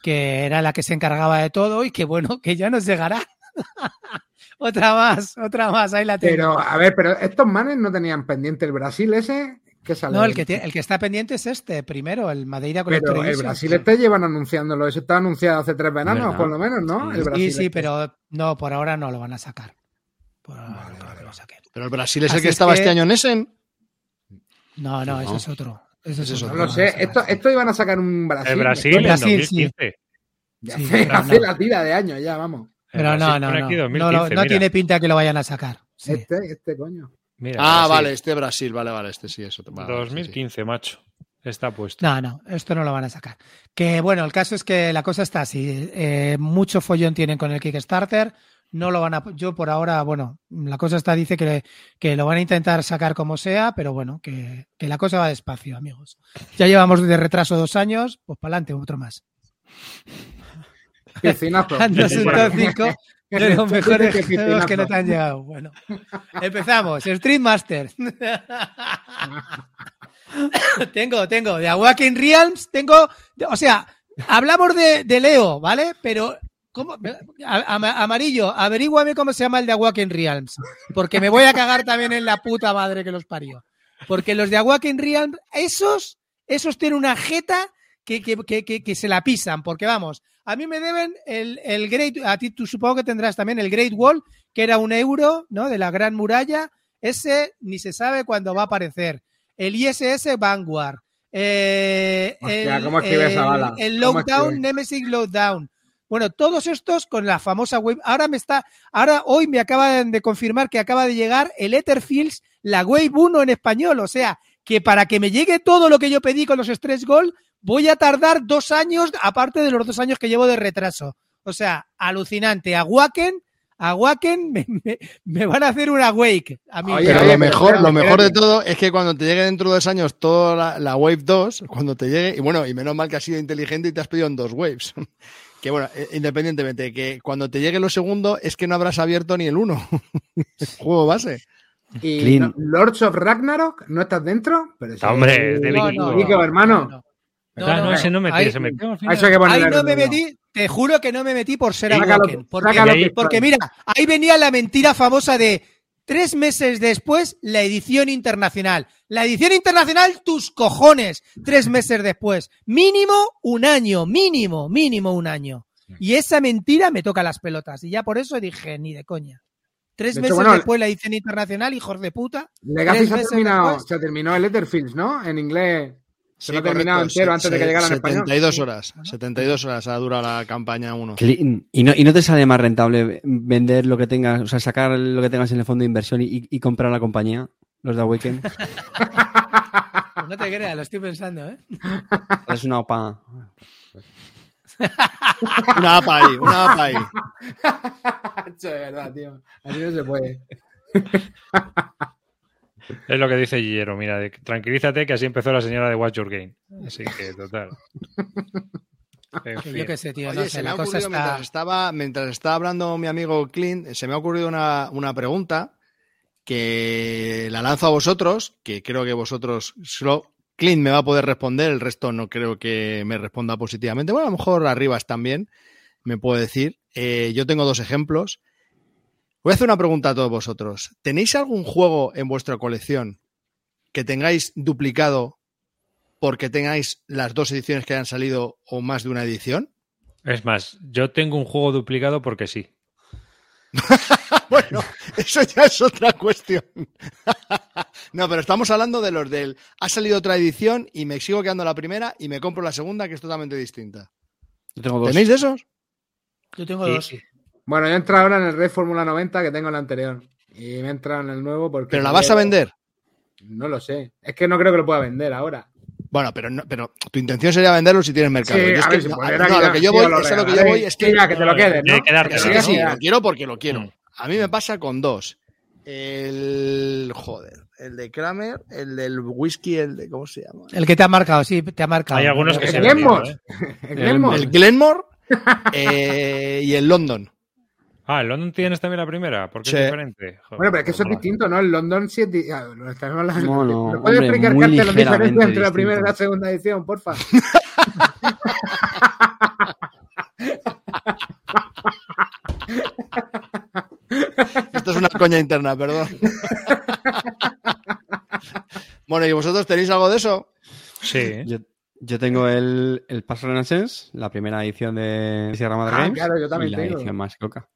que era la que se encargaba de todo y que, bueno, que ya nos llegará. [LAUGHS] otra más, otra más, ahí la tengo. Pero, a ver, pero estos manes no tenían pendiente el Brasil ese. que sale? no, el que, tiene- el que está pendiente es este, primero, el Madeira Pero Collector el. Brasil este llevan anunciándolo. Eso está anunciado hace tres veranos, ¿Verdad? por lo menos, ¿no? Sí, El Brasil Sí, sí, este. pero no, por ahora no lo van a sacar. Por ahora no creo que lo saquen. Pero el Brasil es el Así que es estaba que- este año en Essen. No, no, ese es otro. Ese es Ese es otro. No lo sé. Esto, esto iban a sacar un Brasil. El Brasil En en Brasil, sí. 2015. Ya Sí, hace, la tira de años ya, vamos. Pero no, no, no. No, 2015, no, no mira. tiene pinta que lo vayan a sacar. Sí. Este, este coño. Mira, Ah, Brasil. vale, este Brasil, vale, vale, este sí es otro. vale, vale, sí, sí. 2015, macho. Está puesto. No, no, esto no lo van a sacar. Que bueno, el caso es que la cosa está así. eh, mucho follón tienen con el Kickstarter. No lo van a. Yo por ahora, bueno, la cosa está, dice que, que lo van a intentar sacar como sea, pero bueno, que, que la cosa va despacio, amigos. Ya llevamos de retraso dos años, pues para adelante, otro más. [LAUGHS] Piscinazo. [LAUGHS] Cinco [LAUGHS] de los mejores juegos que no te han llegado. Bueno, empezamos. Street Master. tengo, tengo. De Awakening Realms, tengo. O sea, hablamos de, de Leo, ¿vale? Pero. ¿Cómo? Amarillo, averíguame cómo se llama el de Awakening Realms. Porque me voy a cagar también en la puta madre que los parió. Porque los de Awakening Realms, esos, esos tienen una jeta que, que, que, que, se la pisan. Porque vamos, a mí me deben el, el Great, a ti tú supongo que tendrás también el Great Wall, que era un euro, ¿no? De la Gran Muralla. Ese ni se sabe cuándo va a aparecer. El ISS Vanguard. Eh, Hostia, el, ¿cómo escribe esa el- bala? el ¿Cómo Lockdown? Nemesis Lockdown. Bueno, todos estos con la famosa wave. Ahora me está, ahora hoy me acaban de confirmar que acaba de llegar el Etherfields, la Wave 1 en español. O sea, que para que me llegue todo lo que yo pedí con los Stretch Gold, voy a tardar dos años, aparte de los dos años que llevo de retraso. O sea, alucinante. A Wacken, a Wacken [LAUGHS] me, me- me van a hacer una Wake. A mí. Oye, Pero oye, lo mejor, lo mejor de todo es que cuando te llegue dentro de dos años toda la, la Wave 2, cuando te llegue, y bueno, y menos mal que has sido inteligente y te has pedido en dos waves. [LAUGHS] Que bueno, eh, independientemente, que cuando te llegue lo segundo es que no habrás abierto ni el uno. [LAUGHS] Juego base. Y Clean. no- Lords of Ragnarok, ¿no estás dentro? Pero ese- Hombre, es de No, vikingo. no, Vikingo, hermano. no, no, no, ese no metí, ahí- se metió eso que Ahí no me metí, te juro que no me metí por ser Sácalo, Awaken. Porque, porque mira, ahí venía la mentira famosa de tres meses después la edición internacional. La edición internacional, tus cojones, tres meses después. Mínimo un año, mínimo, mínimo un año. Y esa mentira me toca las pelotas. Y ya por eso dije, ni de coña. Tres De hecho, meses bueno, después la edición internacional, hijos de puta. Legacy se ha terminado, después. se terminó el Etherfields, ¿no? En inglés. Se Sí, lo ha terminado entero Se- antes de que llegara en español. 72 horas. 72 horas ha durado la campaña 1. Clean. ¿Y no, ¿Y no te sale más rentable vender lo que tengas, o sea, sacar lo que tengas en el fondo de inversión y, y comprar la compañía, los de Awaken? [LAUGHS] No te creas, lo estoy pensando, ¿eh? es una OPA. Una APA ahí, una APA ahí. [LAUGHS] Macho, de verdad, tío. Así no se puede. [LAUGHS] Es lo que dice Guillermo, mira, de- tranquilízate que así empezó la señora de Watch Your Game. Así que, total. [LAUGHS] Yo qué sé, tío. Oye, no se me la ha cosa ocurrido está. mientras estaba, mientras estaba hablando mi amigo Clint, se me ha ocurrido una, una pregunta que la lanzo a vosotros, que creo que vosotros solo Clint me va a poder responder, el resto no creo que me responda positivamente. Bueno, a lo mejor Arribas también me puede decir. Eh, yo tengo dos ejemplos. Voy a hacer una pregunta a todos vosotros. ¿Tenéis algún juego en vuestra colección que tengáis duplicado porque tengáis las dos ediciones que hayan salido o más de una edición? Es más, yo tengo un juego duplicado porque sí. [LAUGHS] Bueno, eso ya es otra cuestión. [LAUGHS] no, pero estamos hablando de los del. Ha salido otra edición y me sigo quedando la primera y me compro la segunda, que es totalmente distinta. Yo tengo dos. ¿Tenéis de esos? Yo tengo Y- dos. Bueno, yo he entrado ahora en el Red Fórmula 90 que tengo en la anterior. Y me he entrado en el nuevo porque. ¿Pero la vas a vender? No lo sé. Es que no creo que lo pueda vender ahora. Bueno, pero, no- pero tu intención sería venderlo si tienes mercado. Sí, Yo es a que- si no, lo que yo voy, lo eso lo que yo voy es que. Que te lo quedes, ¿no? que darte Que sí, lo quiero porque lo quiero. Mm. A mí me pasa con dos. El. Joder. El de Kramer, el del whisky, el de. ¿Cómo se llama? El que te ha marcado, sí, te ha marcado. Hay algunos que El se han Glenmore. vendido, ¿eh? El Glenmore. El Glenmore eh, y el London. Ah, ¿en London tienes también la primera? Porque Sí. es diferente. Joder, Bueno, pero es que eso es distinto, ¿no? El London 7. ah, lo estamos hablando- No, no, ¿Me puedes explicar, la diferencia entre la primera y la distinto. segunda edición, porfa? [LAUGHS] Esto es una coña interna, perdón. [LAUGHS] bueno, ¿y vosotros tenéis algo de eso? Sí. Yo, yo tengo el, el Pass Renaissance, la primera edición de Sierra Madre Ah, Games. claro, yo también y la tengo. edición más loca.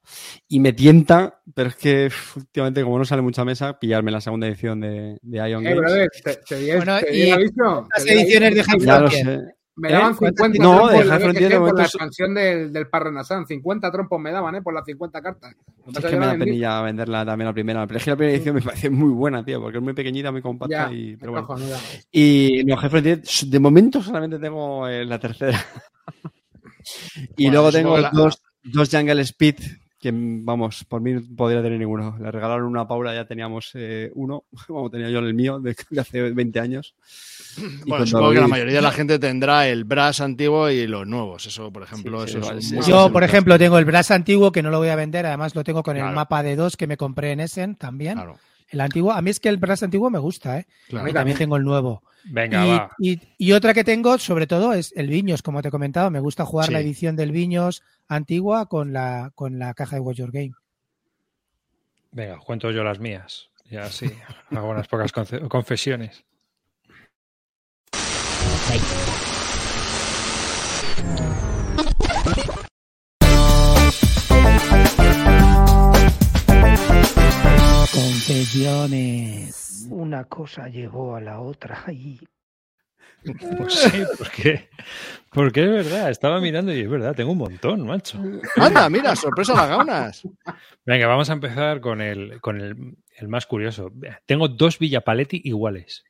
Y me tienta, pero es que últimamente, como no sale mucha mesa, pillarme la segunda edición de, de Ion Eh, Games. brother, te, te di, Bueno, te y las ediciones de aviso. Me daban ¿Eh? 50 No, trompos de la Half Frontier de por la expansión del, del Parrenasan. 50 trompos me daban, ¿eh? Por las 50 cartas. Es que me da penilla venderla también la primera. Pero es que la primera edición me parece muy buena, tío, porque es muy pequeñita, muy compacta. Ya, y, pero bueno. Y no, Jefe Frontier, de momento solamente tengo eh, la tercera. [LAUGHS] y Bueno, luego tengo la- dos, dos Jungle Speed, que vamos, por mí no podría tener ninguno. Le regalaron una a Paula, ya teníamos eh, uno, [LAUGHS] como tenía yo el mío, de, de hace 20 años. Y Bueno, supongo que la mayoría de la gente tendrá el Brass antiguo y los nuevos. Eso, por ejemplo, Sí, sí, eso vale, es sí, sí. Yo, por ejemplo, tengo el Brass antiguo que no lo voy a vender, además lo tengo con el mapa de dos que me compré en Essen también. Claro, El antiguo, a mí es que el Brass antiguo me gusta, ¿eh? claro. Y también tengo el nuevo. Venga, y, va. y- y otra que tengo, sobre todo, es el Viños, como te he comentado. Me gusta jugar Sí. la edición del Viños antigua con la, con la caja de Watch Your Game. Venga, cuento yo las mías. Ya sí, [LAUGHS] hago unas pocas confesiones. Confesiones. Una cosa llegó a la otra. y [LAUGHS] Pues sí, porque, porque es verdad, estaba mirando y es verdad, tengo un montón, macho. Anda, mira, sorpresa las gaunas. Venga, vamos a empezar con el, con el, el más curioso. Tengo dos Villapaletti iguales.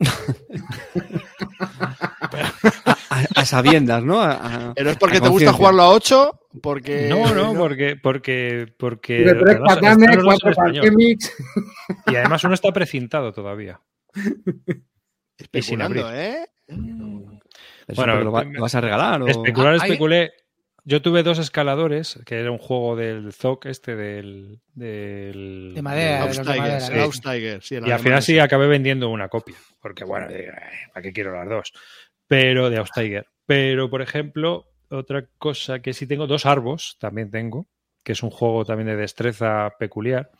[LAUGHS] A, a sabiendas, ¿no? A- a- [LAUGHS] Pero es porque te gusta jugarlo a 8, porque... No, no, porque, porque, porque Y de tres además patanes, cuatro y uno está precintado todavía. Y sin Especulando, abrir. ¿eh? Eso Bueno, porque lo, va- me- lo vas a regalar o... Especular, Ah, hay- especulé. Yo tuve dos escaladores, que era un juego del ZOC, este del. del De madera, del- madera, sí. Sí, Y al final sí acabé vendiendo una copia, porque bueno, digo, "Ay, ¿para qué quiero las dos? Pero de Aussteiger. Pero, por ejemplo, otra cosa que sí tengo, dos Arbos también tengo, que es un juego también de destreza peculiar.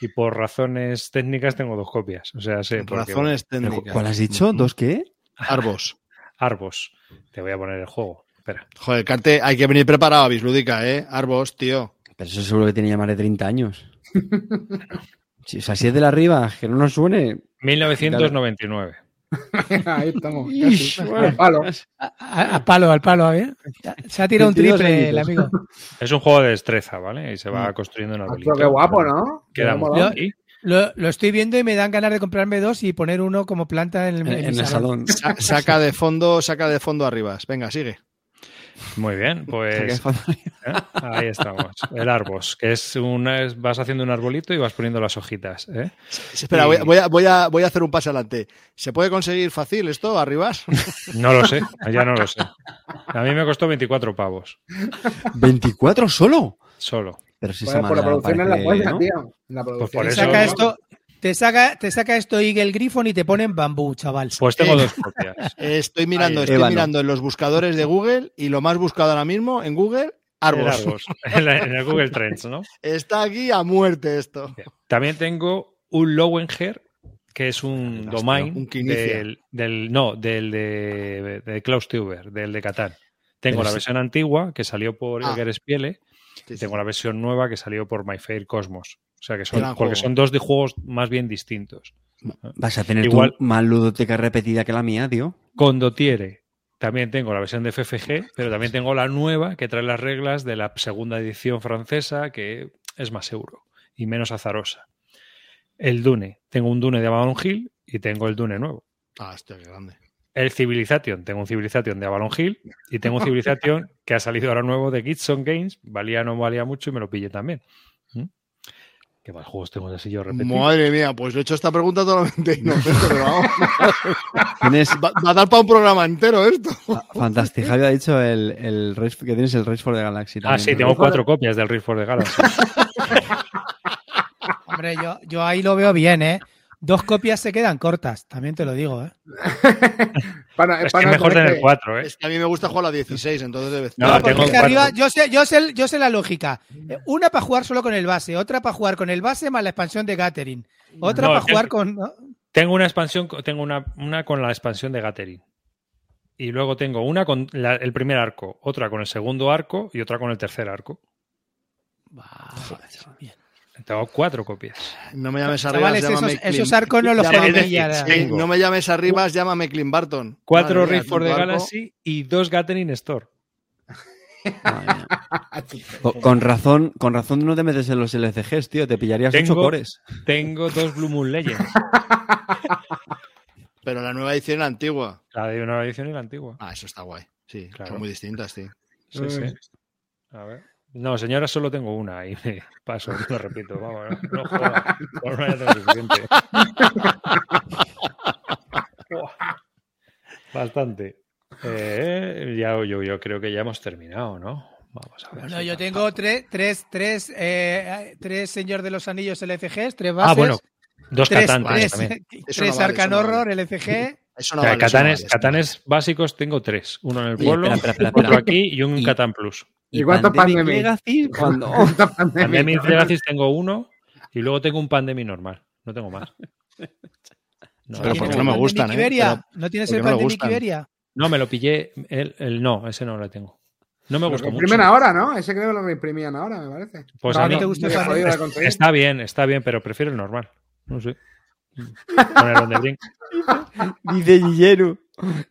Y por razones técnicas tengo dos copias. O sea, sé. porque, Razones técnicas. ¿Cuál has dicho? ¿Dos qué? Arbos. Arbos. Te voy a poner el juego. Espera. Joder, Carte, hay que venir preparado a Bislúdica, ¿eh? Arbos, tío. Pero eso seguro que tenía más de 30 años. [LAUGHS] Si, o sea, si es de la arriba, que no nos suene. 1999. [LAUGHS] Ahí estamos. casi. Al palo. A, a- a palo, al palo, ¿eh? Se ha tirado un 22 triple el amigo. [LAUGHS] Es un juego de destreza, ¿vale? Y se va construyendo en arbolito. Pero qué guapo, ¿no? Queda aquí. Lo, lo estoy viendo y me dan ganas de comprarme dos y poner uno como planta en el, En, en mi en el salón. salón. Sa- saca de fondo, saca de fondo arriba. Venga, sigue. Muy bien, [LAUGHS] pues ¿eh? ahí estamos. El Arbos, que es una, es- vas haciendo un arbolito y vas poniendo las hojitas. ¿eh? Espera, Y- voy, a- voy a, voy, a, voy a hacer un paso adelante. ¿Se puede conseguir fácil esto, arribas? [LAUGHS] No lo sé, ya no lo sé. A mí me costó 24 pavos, ¿24 solo? solo. Pero si Pues esa por la madera producción es la parece, polla, ¿no? tío. La producción por Te eso- saca esto, te saca, te saca esto Eagle Griffon y te ponen bambú, chaval. Pues tengo Eh. dos copias. [LAUGHS] Estoy mirando, Ahí, estoy mirando en los buscadores de Google y lo más buscado ahora mismo en Google, Arbos. Arbos, en, la- en el Google Trends, ¿no? [LAUGHS] Está aquí a muerte esto. También tengo un Lowenger, que es un Hostia, domain un del, del- no, del de, de Klaus Teuber, del de Catán. Tengo Pero la sí. versión antigua que salió por Ah. Edgar Spiele Sí, sí. tengo la versión nueva que salió por My Fair Cosmos. O sea que son, porque juego. son dos de juegos más bien distintos. Vas a tener Igual- tu más ludoteca repetida que la mía, tío. Condottiere. También tengo la versión de FFG, pero también tengo la nueva que trae las reglas de la segunda edición francesa, que es más euro y menos azarosa. El Dune. Tengo un Dune de Avalon Hill y tengo el Dune nuevo. Ah, hostia, qué grande. El Civilization. Tengo un Civilization de Avalon Hill y tengo un Civilization [LAUGHS] que ha salido ahora nuevo de Gibson Games. Valía o no valía mucho y me lo pillé también. ¿Mm? ¿Qué más juegos tengo así yo repetido? Madre mía, pues he hecho esta pregunta totalmente [LAUGHS] inocente, pero vamos. Tienes, Va, va a dar para un programa entero esto. fantástico. Javi ha dicho el, el Race- que tienes el Race for the Galaxy. Ah, sí, ¿no? tengo cuatro copias del Rift for the Galaxy. [LAUGHS] Hombre, yo, yo ahí lo veo bien, ¿eh? Dos copias se quedan cortas, también te lo digo, ¿eh? [LAUGHS] Para- es que para mejor tener que- cuatro, ¿eh? Es que a mí me gusta jugar a la 16, entonces debe No, No, tengo porque es que cuatro. arriba, yo sé, yo sé, yo sé la lógica. Eh, Una para jugar solo con el base, otra para jugar con el base más la expansión de Gathering. Otra No, para jugar con. ¿no? Tengo una expansión, tengo una, una con la expansión de Gathering. Y luego tengo una con la- el primer arco, otra con el segundo arco y otra con el tercer arco. Bien. Tengo cuatro copias. No me llames arriba, Chavales, llámame esos, Clint- esos arcos no los llámame- no me llames arriba, llámame Clint Barton. Cuatro Madre Rift for the. Galaxy y dos Gathering Store. Con, razón, con razón no te metes en los LCGs, tío. Te pillarías Tengo- ocho cores. Tengo dos Blue Moon Legends. [LAUGHS] Pero la nueva edición es la antigua. La de una edición y la antigua. Ah, eso está guay. Sí, Claro. son muy distintas, sí. Sí, sí. A ver. No, señora, solo tengo una y me [LAUGHS] paso, lo repito. Vamos, no, no [LAUGHS] jodas. Con una ya tengo suficiente. [LAUGHS] Bastante. Eh, ya, yo, yo creo que ya hemos terminado, ¿no? Vamos a ver. Bueno, si yo tengo tres, tres, tres, eh, tres Señor de los Anillos LCGs, tres bases. Ah, bueno, dos tres, tres, también. Eso tres no vale, Arcan no. Horror LCG. Eso no O sea, vale, no catanes, vale, catanes básicos tengo tres. Uno en el pueblo, espera, espera, espera, otro espera. aquí y un Y- Catán Plus. ¿Y cuántos Pandemic Pandemic? Legacy? ¿Cuándo? Pandemic Legacy tengo uno y luego tengo un Pandemic normal. No tengo más. No, Pero ¿Tienes porque no me gustan, ¿eh? ¿No tienes el no Pandemic. Iberia? No, me lo pillé. El, el- no, ese no lo tengo. No me Lo gustó mucho. reimprimen ahora, ¿no? Ese creo que lo reimprimían ahora, me parece. Pues No, a no mí te gusta está bien, está bien, pero prefiero el normal. No sé. [LAUGHS] Dice Guilleru.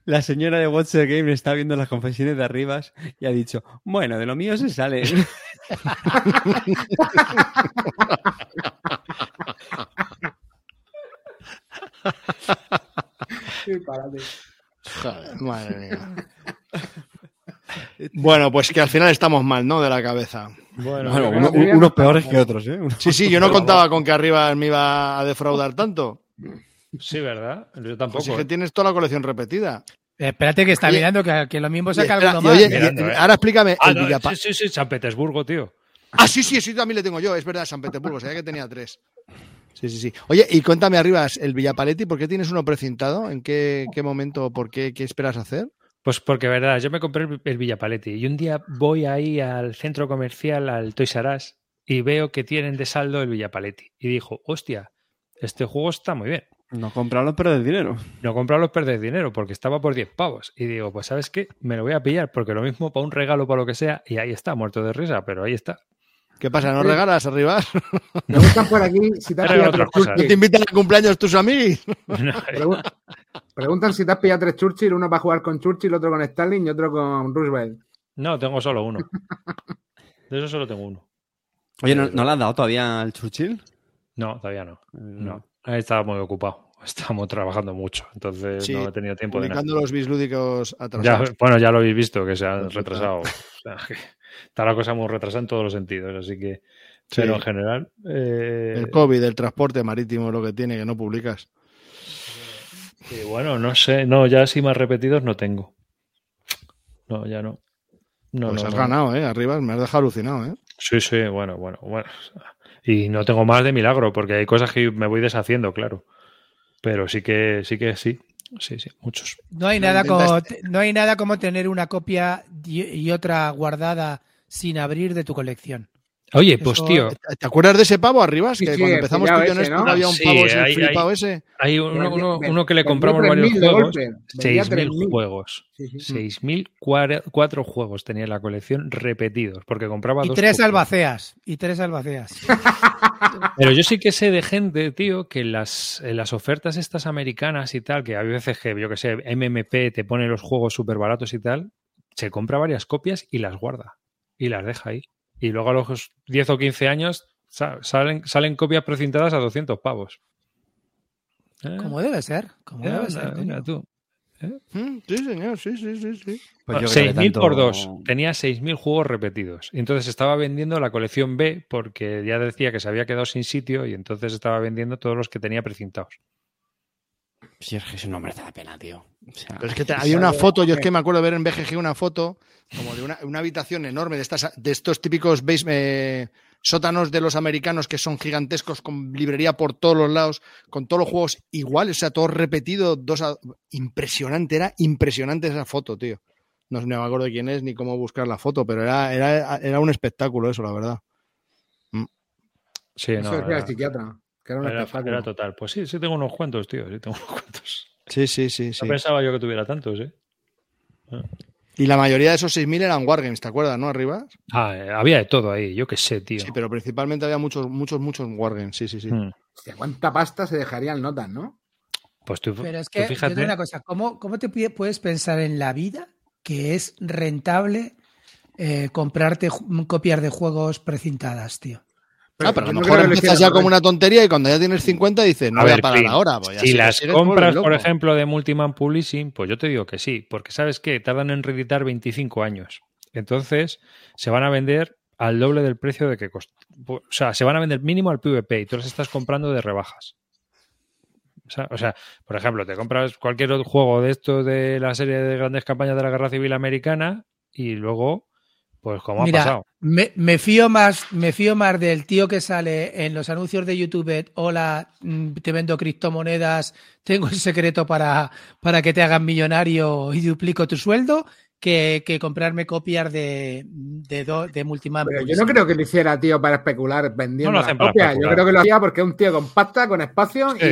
La señora de Watch the Game está viendo las confesiones de Arribas y ha dicho, bueno, de lo mío se sale. Sí, párate. Joder, madre mía. [LAUGHS] Bueno, pues que al final estamos mal, ¿no? De la cabeza. Bueno, uno- unos peores que otros, ¿eh? Sí, sí, yo no contaba con que arriba me iba a defraudar tanto. sí, ¿verdad? Yo tampoco. Pues es que tienes toda la colección repetida. Eh, espérate que está Oye, mirando que, que lo mismo saca y más. oye, mirando, ¿eh? ahora explícame Ah, el no, Villapa- sí, sí, sí, San Petersburgo, tío. Ah, sí, sí, sí, también le tengo yo. Es verdad, San Petersburgo. Sabía que tenía tres. Sí, sí, sí. Oye, y cuéntame arriba, el Villapaletti, ¿por qué tienes uno precintado? ¿En qué, qué momento? ¿Por qué? ¿Qué esperas hacer? Pues porque, verdad, yo me compré el, el Villapaletti y un día voy ahí al centro comercial, al Toys R Us, y veo que tienen de saldo el Villapaletti. Y dijo, hostia, este juego está muy bien. No comprarlo, pero del dinero. No comprarlo perder dinero porque estaba por 10 pavos. Y digo, pues ¿sabes qué? Me lo voy a pillar porque lo mismo para un regalo, para lo que sea, y ahí está, muerto de risa, pero ahí está. ¿Qué pasa? ¿No regalas arriba? Preguntan por aquí si te. ¿No te invitan a cumpleaños tus amigos? [LAUGHS] No, Preguntan si te has pillado tres Churchill, uno para jugar con Churchill, otro con Stalin y otro con Roosevelt. no, tengo solo uno. [LAUGHS] De eso solo tengo uno. Oye, ¿no, ¿no le has dado todavía al Churchill? No, todavía no. No, ahí estaba muy ocupado. [LAUGHS] Estamos trabajando mucho, entonces Sí, no he tenido tiempo de nada. Publicando los bislúdicos Ya, atrasados. bueno, ya lo habéis visto, que se han retrasado. [LAUGHS] O sea, que está la cosa muy retrasada en todos los sentidos, así que. Sí. Pero en general. eh, El COVID, el transporte marítimo, lo que tiene, que no publicas. Sí, bueno, no sé. No, ya así más repetidos no tengo. No, ya no. No, pues no, has no. ganado, ¿eh? Arriba me has dejado alucinado, ¿eh? Sí, sí, bueno, bueno, bueno. Y no tengo más de milagro, porque hay cosas que me voy deshaciendo, claro. Pero sí que, sí que sí. Sí, sí, muchos. No hay, nada como, no hay nada como tener una copia y, y otra guardada sin abrir de tu colección. Oye, pues Eso- tío, ¿Te acuerdas de ese pavo arriba? Sí, que sí, cuando empezamos tú y yo en ese, esto ¿no? había un Sí, pavo, ese hay- flipado hay- ese. hay uno, uno- Vendía- uno que le compramos 3.000 varios juegos. golpe. Vendía 6.000 3.000. juegos. Sí, sí. 6.004 juegos tenía en la colección repetidos, porque compraba Y dos tres albaceas. Y tres albaceas. [LAUGHS] Pero yo sí que sé de gente, tío, que las, en las ofertas estas americanas y tal, que hay veces que, yo que sé, MMP te pone los juegos súper baratos y tal, se compra varias copias y las guarda. Y las deja ahí. Y luego a los 10 o 15 años sa- salen, salen copias precintadas a 200 pavos. ¿Eh? Como debe ser. Como Eh, debe ser. mira tú. Mm, Sí, señor, sí, sí, sí, sí. Pues yo creo que 6.000 por tanto- 2. Tenía 6.000 juegos repetidos. Y entonces estaba vendiendo la colección B porque ya decía que se había quedado sin sitio y entonces estaba vendiendo todos los que tenía precintados. Si es que eso no merece la pena, tío. O sea, Pero es que te- había una foto, yo es que me acuerdo de ver en BGG una foto como de una, una habitación enorme de estas de estos típicos base- eh, sótanos de los americanos que son gigantescos con librería por todos los lados, con todos los juegos iguales, o sea, todo repetido, dos a- impresionante, era impresionante esa foto, tío. No, no me acuerdo de quién es ni cómo buscar la foto, pero era, era, era un espectáculo eso, la verdad. Sí, Eso no, decía el era, psiquiatra. Que era un era- espectáculo. era total. Pues sí, sí tengo unos cuantos, tío. Sí tengo unos cuantos. Sí, sí, sí, sí. No pensaba yo que tuviera tantos, ¿eh? Y la mayoría de esos 6.000 eran Wargames, ¿te acuerdas, no? Arriba. Ah, eh, había de todo ahí. Yo qué sé, tío. Sí, pero principalmente había muchos, muchos, muchos Wargames, sí, sí, sí. Hmm. ¿Cuánta pasta se dejarían notas, no? Pues tú, Pero es tú que, yo te fíjate. digo una cosa, ¿cómo, cómo te puedes pensar en la vida que es rentable eh, comprarte copias de juegos precintadas, tío? Ah, pero a lo mejor empiezas ya como una tontería y cuando ya tienes 50 dices, no A voy a parar Clint, ahora. Pues si las compras, por ejemplo, de Multiman Publishing, pues yo te digo que sí, porque sabes que tardan en reeditar 25 años. Entonces, se van a vender al doble del precio de que costó. O sea, se van a vender mínimo al PVP y tú las estás comprando de rebajas. O sea, o sea, por ejemplo, te compras cualquier otro juego de estos de la serie de grandes campañas de la Guerra Civil Americana y luego, pues como ha pasado. me, me fío más, me fío más del tío que sale en los anuncios de YouTube. Hola, mm, te vendo criptomonedas, tengo el secreto para, para que te hagan millonario y duplico tu sueldo, que, que comprarme copias de, de, do- de Multiman. Pero yo no creo que lo hiciera, tío, para especular vendiendo No lo las hacen para copias. Yo especular. creo que lo hacía porque es un tío con pasta, con espacio y- Sí.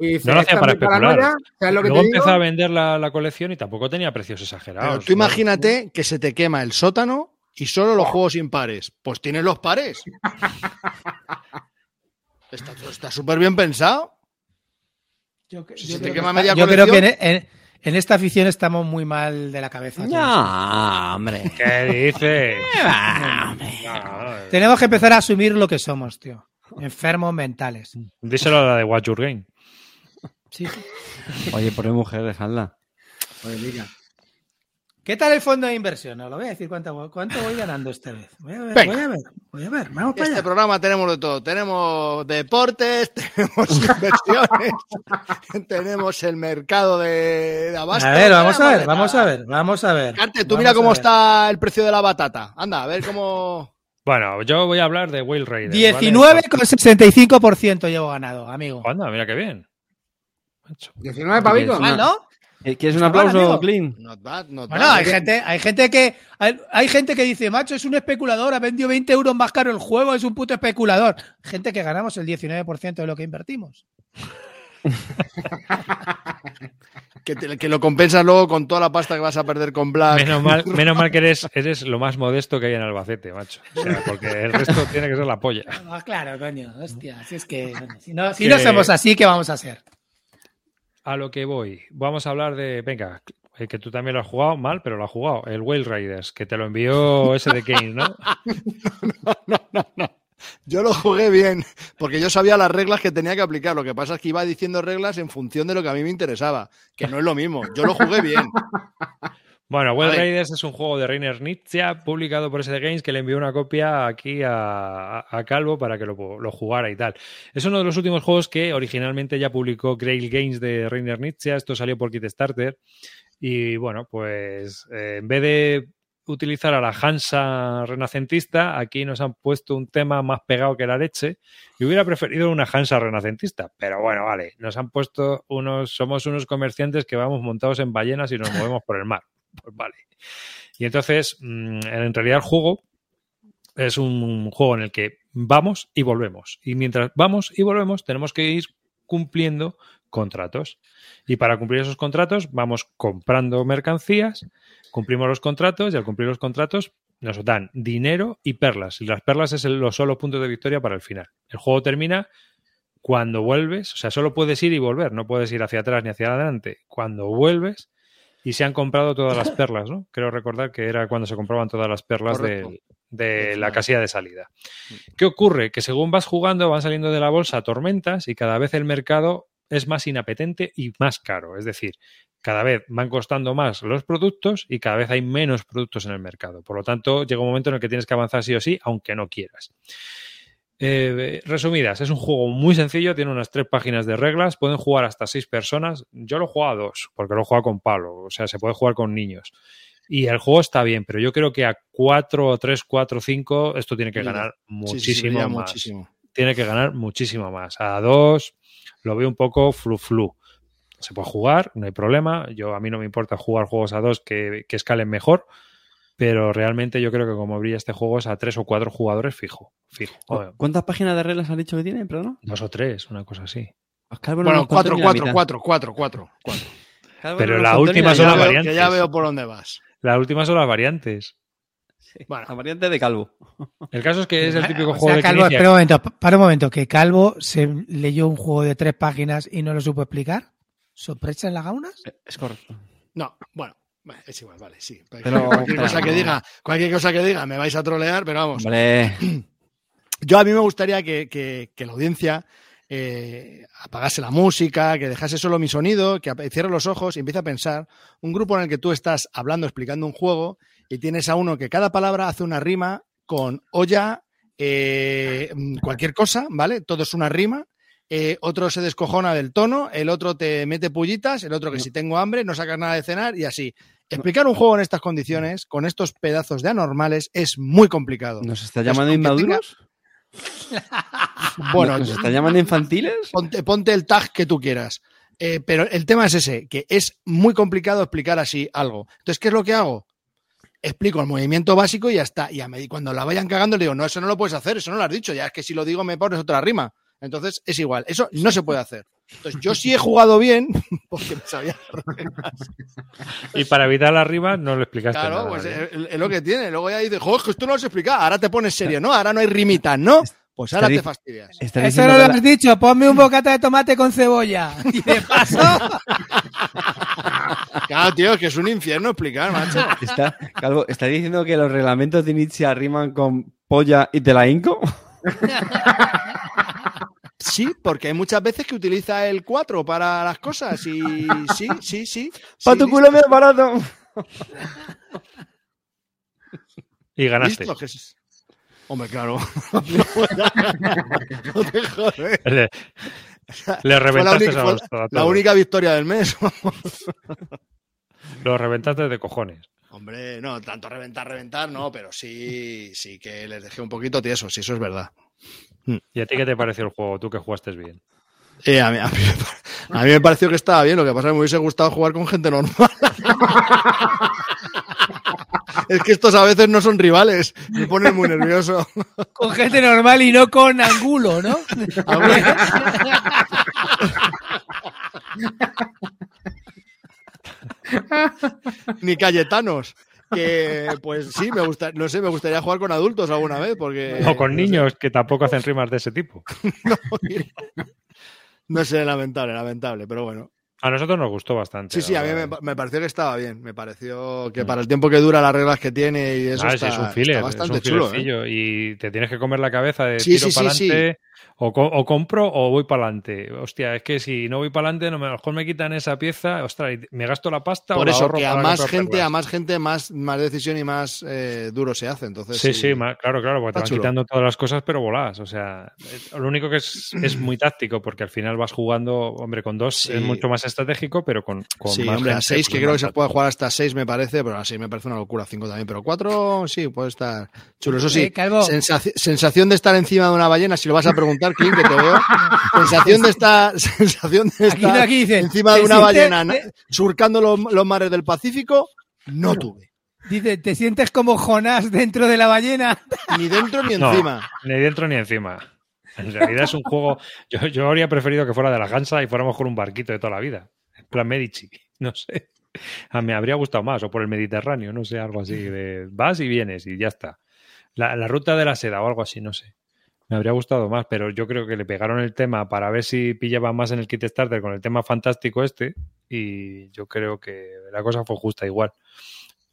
y, y dice, No lo hacía "Esta para es mi paranoia", especular. ¿Sabes lo que Luego te digo? empezó a vender la, la colección y tampoco tenía precios exagerados. Pero tú ¿no? imagínate que se te quema el sótano y solo los juegos impares. Pues tienes los pares. [LAUGHS] está está súper bien pensado. Yo, que- Si yo se te creo quema que media yo creo que en, en- en esta afición estamos muy mal de la cabeza. Ya, hombre. ¿Qué dices? [LAUGHS] Ah, hombre. No, Tenemos que empezar a asumir lo que somos, tío. Enfermos mentales. díselo a la de Watch Your Game. Sí. Oye, por mujer, dejadla. Joder, Mica. ¿Qué tal el fondo de inversión? Os lo voy a decir cuánto, cuánto voy ganando esta vez. Voy a ver, Venga. voy a ver, voy a ver. Vamos para Este allá. programa tenemos de todo. Tenemos deportes, [LAUGHS] tenemos inversiones, [LAUGHS] tenemos el mercado de, de abasto. A ver, vamos a ver, vamos a ver, vamos a ver. Carte, tú Vamos mira cómo está el precio de la batata. Anda, a ver cómo. Bueno, yo voy a hablar de Whale Raiders. 19,65% llevo ganado, amigo. Anda, mira qué bien. Macho. 19 pavicos. Una- Mal, ¿no? Eh, ¿Quieres un aplauso. Clint? Not bad, not Bueno, bad. hay gente, hay gente que hay, hay gente que dice, macho, es un especulador, ha vendido 20 euros más caro el juego, es un puto especulador. Gente que ganamos el 19% de lo que invertimos. [LAUGHS] Que, te- que lo compensas luego con toda la pasta que vas a perder con Black. Menos mal, [LAUGHS] menos mal que eres, eres lo más modesto que hay en Albacete, macho. O sea, porque el resto tiene que ser la polla. Ah, claro, coño, hostia, si es que si no, si Que- no somos así, ¿qué vamos a hacer? A lo que voy. Vamos a hablar de. Venga, eh, que tú también lo has jugado mal, pero lo has jugado. El Whale Raiders, que te lo envió ese de Kane, [LAUGHS] ¿no? Yo lo jugué bien, porque yo sabía las reglas que tenía que aplicar. Lo que pasa es que iba diciendo reglas en función de lo que a mí me interesaba, que no es lo mismo. Yo lo jugué bien. Bueno, Vale. Raiders es un juego de Rainer Nietzsche publicado por SD Games que le envió una copia aquí a, a- a Calvo para que lo, lo jugara y tal. Es uno de los últimos juegos que originalmente ya publicó Grail Games de Rainer Nietzsche. Esto salió por Kickstarter. Y bueno, pues eh, en vez de utilizar a la Hansa renacentista, aquí nos han puesto un tema más pegado que la leche. Y hubiera preferido una Hansa renacentista, pero bueno, vale, nos han puesto unos, somos unos comerciantes que vamos montados en ballenas y nos movemos por el mar. Pues vale. Y entonces, mm, en realidad el juego es un juego en el que vamos y volvemos. Y mientras vamos y volvemos, tenemos que ir cumpliendo contratos. Y para cumplir esos contratos, vamos comprando mercancías, cumplimos los contratos y al cumplir los contratos nos dan dinero y perlas. Y las perlas es el- los solo puntos de victoria para el final. El juego termina cuando vuelves, o sea, solo puedes ir y volver, no puedes ir hacia atrás ni hacia adelante. Cuando vuelves y se han comprado todas las [LAUGHS] perlas, ¿no? Creo recordar que era cuando se compraban todas las perlas de Al la casilla de salida. ¿Qué ocurre? Que según vas jugando van saliendo de la bolsa tormentas y cada vez el mercado es más inapetente y más caro. Es decir, cada vez van costando más los productos y cada vez hay menos productos en el mercado. Por lo tanto, llega un momento en el que tienes que avanzar sí o sí, aunque no quieras. Eh, resumidas, es un juego muy sencillo, tiene unas tres páginas de reglas, pueden jugar hasta seis personas. Yo lo he jugado a dos, porque lo he jugado con Pablo, o sea, se puede jugar con niños. Y el juego está bien, pero yo creo que a 4, 3, 4, 5, esto tiene que ganar Sí, sí, sí, muchísimo más. muchísimo. Tiene que ganar muchísimo más. A 2 lo veo un poco flu-flu. Se puede jugar, no hay problema. Yo a mí no me importa jugar juegos a 2 que, que escalen mejor, pero realmente yo creo que como brilla este juego es a 3 o 4 jugadores fijo. Fijo. Joder, ¿Cuántas páginas de reglas has dicho que tiene, perdón? dos o tres, una cosa así. Bueno, nos contó 4, ni la 4, mitad. 4, 4, 4, 4. Calvo Pero la última son las veo, variantes. que ya veo por dónde vas. La última son las variantes. Sí, Bueno. La variante de calvo. El caso es que es el típico [LAUGHS] O juego sea, de que Calvo, inicia- espera un momento, pa- [LAUGHS] para un momento, que Calvo se leyó un juego de tres páginas y no lo supo explicar. ¿Sorpresa en las gaunas? Es correcto. No, bueno, es igual, vale, sí. Pero- cualquier cosa que diga, cualquier cosa que diga, me vais a trolear, pero vamos. Hombre, [CLEARS THROAT] Yo a mí me gustaría que, que- que la audiencia eh, apagase la música, que dejase solo mi sonido, que cierre los ojos y empiece a pensar un grupo en el que tú estás hablando, explicando un juego y tienes a uno que cada palabra hace una rima con olla, eh, mm, cualquier cosa, ¿vale? Todo es una rima. Eh, otro se descojona del tono, el otro te mete pullitas, el otro que si tengo hambre no sacas nada de cenar y así. Explicar un juego en estas condiciones, con estos pedazos de anormales, es muy complicado. ¿nos está Es llamando inmaduros? Bueno, ¿Nos está llamando infantiles? ponte, ponte el tag que tú quieras. Eh, pero el tema es ese, que es muy complicado explicar así algo. Entonces, ¿qué es lo que hago? Explico el movimiento básico y ya está. Y a medida- cuando la vayan cagando, le digo, no, eso no lo puedes hacer, eso no lo has dicho. Ya es que si lo digo me pones otra rima. Entonces, es igual. Eso no se puede hacer. Entonces, yo sí he jugado bien, [LAUGHS] porque me sabía las reglas. Y para evitar la rima no lo explicaste Claro, nada. pues ¿eh? es, es lo que tiene. Luego ya dices, joder, que esto no lo has explicado. Ahora te pones serio, ¿no? Ahora no hay rimitas, ¿no? Pues ahora te fastidias. Eso no lo que has dicho, ponme un bocata de tomate con cebolla. [LAUGHS] Y de paso, [LAUGHS] Claro, tío, es que es un infierno explicar, macho. está, Calvo, ¿está diciendo que los reglamentos de Nietzsche riman con polla y te la hinco? Sí, porque hay muchas veces que utiliza el 4 para las cosas y sí, sí, sí. ¡Pa sí, tu culo medio barato! [LAUGHS] Y ganaste. listo, que es- Hombre, claro. [LAUGHS] no te jodes. Le, le Fue la, reventaste única, a fue los- a la única victoria del mes. Lo reventaste de cojones. Hombre, no, tanto reventar, reventar, no, pero sí, sí que les dejé un poquito tieso, sí, eso es verdad. ¿Y a ti qué te pareció el juego? Tú que jugaste bien. Eh, a, mí, a mí me pa- a mí me pareció que estaba bien, lo que pasa es que me hubiese gustado jugar con gente normal. [LAUGHS] es que estos a veces no son rivales, me ponen muy nervioso. con gente normal y no con angulo, ¿no? [LAUGHS] [LAUGHS] Ni Cayetanos. Que pues sí, me gusta, no sé, me gustaría jugar con adultos alguna vez, porque. o con no sé. niños que tampoco hacen rimas de ese tipo. [LAUGHS] No sé, lamentable, lamentable, pero bueno. A nosotros nos gustó bastante. Sí, sí, a mí me, pareció que estaba bien. Me pareció que para el tiempo que dura, las reglas que tiene y eso Ah, sí, está, es un está filler, bastante es un chulo. ¿eh? y te tienes que comer la cabeza de Sí, tiro sí, sí, para sí. O, co- o compro o voy para adelante. Hostia, es que si no voy para adelante, no me, a lo mejor me quitan esa pieza, ostras, me gasto la pasta o Por la eso, ahorro que a más gente, a más gente, más, más decisión y más eh, duro se hace. Entonces, Sí, sí, ma- claro, claro, porque te van chulo. quitando todas las cosas, pero volás. O sea, eh, lo único que es, es muy táctico, porque al final vas jugando, hombre, con dos Sí. es mucho más estratégico, pero con, con Sí, más hombre, a gente, 6, pues que es creo que más se puede jugar hasta 6, me parece, pero a 6 me parece una locura, 5 también, pero 4 sí, puede estar chulo. Eso sí, Eh, sensación de estar encima de una ballena, si lo vas a preguntar, [LAUGHS] Clint, que te veo. sensación de estar, [LAUGHS] sensación de estar aquí dice, encima de ¿te una ballena te- surcando los, los mares del Pacífico, no tuve. Dice, ¿te sientes como Jonás dentro de la ballena? [LAUGHS] Ni dentro ni No. encima. Ni dentro ni encima. En realidad es un juego. Yo, yo habría preferido que fuera de la Gansa y fuéramos con un barquito de toda la vida. En plan Medici. No sé. A mí me habría gustado más. O por el Mediterráneo, no sé, algo así. De vas y vienes y ya está. La, la ruta de la seda o algo así, no sé. Me habría gustado más, pero yo creo que le pegaron el tema para ver si pillaba más en el kit starter con el tema fantástico este. Y yo creo que la cosa fue justa igual.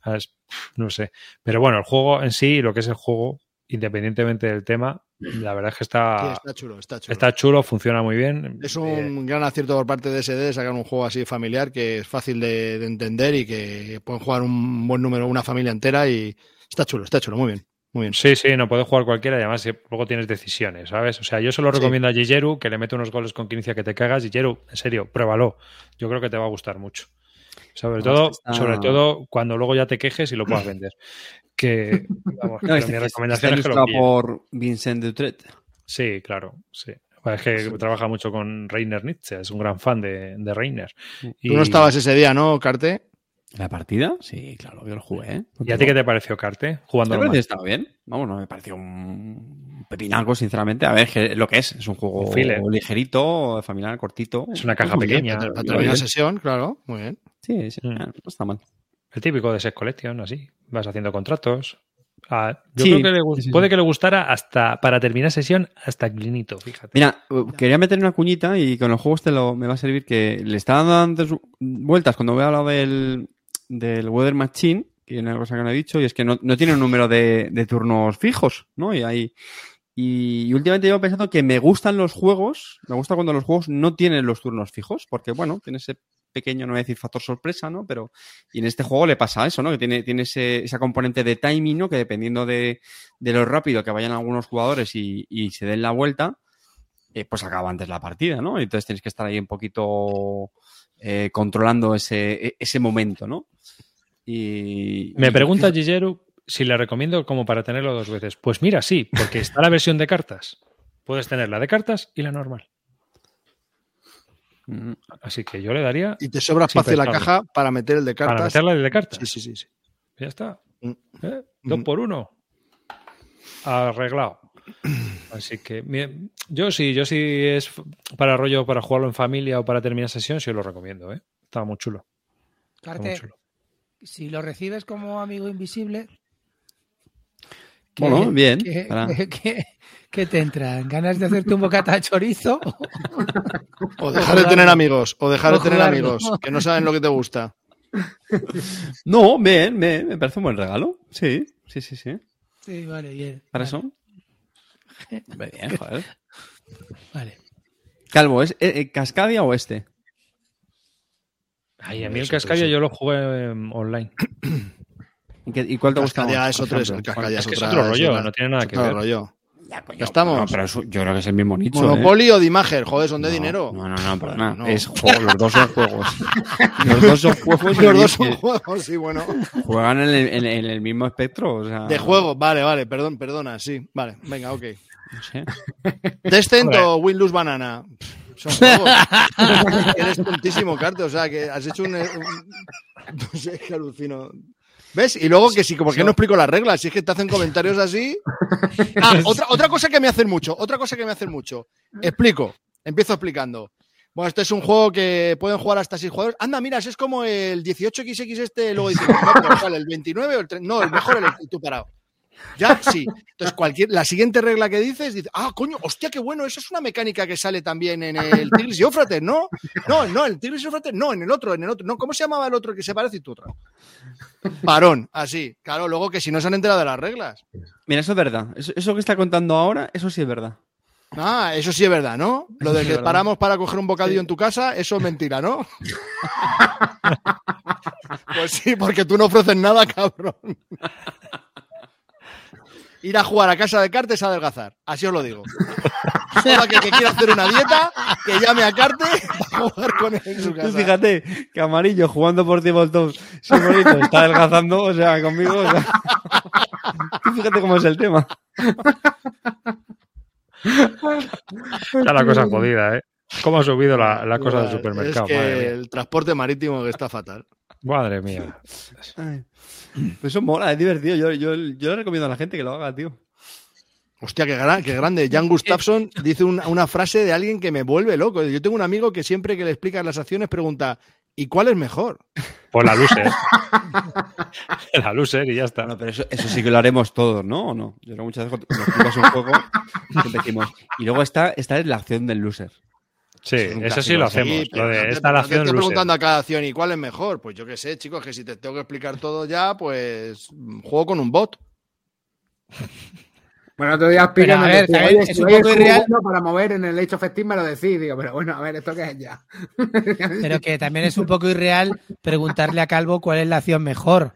Es- no sé. Pero bueno, el juego en sí, lo que es el juego, independientemente del tema, la verdad es que Sí, está, chulo, está chulo. está chulo, funciona muy bien. Es Eh, un gran acierto por parte de SD sacar un juego así familiar que es fácil de, de entender y que pueden jugar un buen número, una familia entera y está chulo, está chulo, muy bien, muy bien. Sí, sí, no puede jugar cualquiera y además eh, luego tienes decisiones, ¿sabes? O sea, yo se lo Sí. recomiendo a Gigeru, que le mete unos goles con 15 que te cagas. Gigeru, en serio, pruébalo. Yo creo que te va a gustar mucho. Sobre todo, está- sobre todo cuando luego ya te quejes y lo puedas vender. [CLEARS THROAT] Que, vamos, No, este- mi este recomendación es que lo por Vincent Dutret. Sí, claro, sí. Es que trabaja mucho con Reiner Nietzsche, es un gran fan de, de Reiner. Y, Tú no estabas ese día, ¿no, Carte? ¿La partida? Sí, claro, yo lo jugué. ¿eh? ¿Y a ti qué te pareció, Carte? Jugando Me parece que estaba bien. Vamos, no me pareció un pepinaco, sinceramente. A ver, que lo que es, es un juego Un ligerito, familiar, cortito. Es una caja Muy bien. pequeña. Para terminar sesión, claro, muy bien. Sí, sí, Mm. no está mal. El típico de Set Collection, así. Vas haciendo contratos. Ah, yo Sí, creo que le sí, puede que le gustara hasta para terminar sesión hasta Clinito, fíjate. Mira, quería meter una cuñita y con los juegos te lo, me va a servir que le estaba dando antes vueltas cuando voy a hablar del, del Weather Machine, que es una cosa que no he dicho, y es que no, no tiene un número de, turnos fijos, ¿no? Y hay. Y, y últimamente llevo pensando que me gustan los juegos, me gusta cuando los juegos no tienen los turnos fijos, porque bueno, tiene ese pequeño, no voy a decir factor sorpresa, ¿no? Pero, y en este juego le pasa eso, ¿no? Que tiene, tiene ese, esa componente de timing, ¿no? Que dependiendo de, de lo rápido que vayan algunos jugadores y, y se den la vuelta, eh, pues acaba antes la partida, ¿no? Entonces tienes que estar ahí un poquito eh, controlando ese, e- ese momento, ¿no? Y, Me y- pregunta Gigeru si le recomiendo como para tenerlo dos veces. Pues mira, sí, porque está la versión de cartas. Puedes tener la de cartas y la normal. Mm, Así que yo le daría Y te sobra espacio en la caja para meter el de para cartas. meterla el de cartas. Sí, sí, sí, sí. Ya está. Mm. ¿Eh? Dos Mm. por uno. Arreglado. Así que bien, yo sí, yo sí es para rollo, para jugarlo en familia o para terminar sesión, sí lo recomiendo, ¿eh? Está muy chulo. Está muy chulo. Si lo recibes como amigo invisible. ¿qué- Bueno, bien, ¿qué, para- [LAUGHS] qué- qué- qué te entran? ¿Ganas de hacerte un bocata de chorizo? O dejar de tener amigos, o dejar de tener jugarlo. amigos que no saben lo que te gusta. No, bien, bien, me parece un buen regalo. Sí, sí, sí, sí. Sí, vale, bien. ¿Para vale, eso? Bien, joder. Vale. Calvo, ¿es eh, eh, Cascadia o este? Ay, a mí el Eso, Cascadia yo lo jugué em, online. [CLEARS THROAT] ¿Y, qué- y cuál te gusta Cascadia más, es otro, es, Cascadia que es otro rollo, no tiene nada que ver. rollo. Ya, coño, estamos. no, pero eso- yo creo que es el mismo nicho. ¿eh? Monopoly o Dimager, joder, son de No, dinero. No, no, no, perdona. No. Es juego, los dos son juegos. [LAUGHS] los dos son juegos [LAUGHS] Los dos son juegos, sí, bueno. juegan en el, en- en el mismo espectro. O sea, De juego, vale, vale, perdón, perdona, sí. Vale, venga, ok. No sé. Descent o Windows Banana. Son juegos. [LAUGHS] Eres tontísimo, Carte. O sea, que has hecho un. un- no sé, que alucino. ¿Ves? Y luego que sí, como que no explico las reglas. Si es que te hacen comentarios así. [LAUGHS] Ah, otra, otra cosa que me hacen mucho. Otra cosa que me hacen mucho. Explico. Empiezo explicando. Bueno, este es un juego que pueden jugar hasta seis jugadores. Anda, mira, es como el 18XX este, luego dices, [LAUGHS] no. ¿El 29 o el 30? No, el mejor el y tú parado. Ya, sí. Entonces, cualquier, la siguiente regla que dices, dices, ah, coño, hostia, qué bueno, eso es una mecánica que sale también en el Tigris y Éufrates, ¿no? No, no, el Tigris y Éufrates, no, en el otro, en el otro. No, ¿cómo se llamaba el otro que se parece y tú otra? Parón, así. Claro, luego que si no se han enterado de las reglas. Mira, eso es verdad. Eso, eso que está contando ahora, eso sí es verdad. Ah, eso sí es verdad, ¿no? Lo de que paramos para coger un bocadillo en tu casa, eso es mentira, ¿no? [LAUGHS] pues sí, porque tú no ofreces nada, cabrón. Ir a jugar a casa de cartas es adelgazar, así os lo digo. [LAUGHS] Solo que, que quiera hacer una dieta, que llame a Carte para jugar con él en su Tú casa. fíjate que Amarillo jugando por Tabletop Simbolito está adelgazando, o sea, conmigo. o sea, tú fíjate cómo es el tema. Está la cosa jodida, ¿eh? ¿Cómo ha subido la, la cosa del supermercado? Es que Madre mía. el transporte marítimo que está fatal. Madre mía. Ay. Pues eso mola, es divertido. Yo, yo, yo le recomiendo a la gente que lo haga, tío. Hostia, qué, gran- qué grande. Jan Gustafsson [LAUGHS] dice una, una frase de alguien que me vuelve loco. Yo tengo un amigo que siempre que le explicas las acciones pregunta, ¿y cuál es mejor? Pues la loser. [LAUGHS] la loser y ya está. Bueno, pero eso, eso sí que lo haremos todos, ¿no? ¿O no? Yo creo que muchas veces cuando explicas un juego, decimos. Y luego está, esta es la acción del loser. Sí, es eso sí lo hacemos. Sí, lo de esta te acción estoy preguntando a cada acción, ¿y cuál es mejor? Pues yo qué sé, chicos, que si te tengo que explicar todo ya, pues mm, juego con un bot. [LAUGHS] Bueno, otro día Pero, explican a ver, también es un poco irreal. para mover en el of Steam me lo decís, digo, pero bueno, a ver, ¿esto qué es ya? [LAUGHS] Pero que también es un poco irreal preguntarle a Calvo cuál es la acción mejor.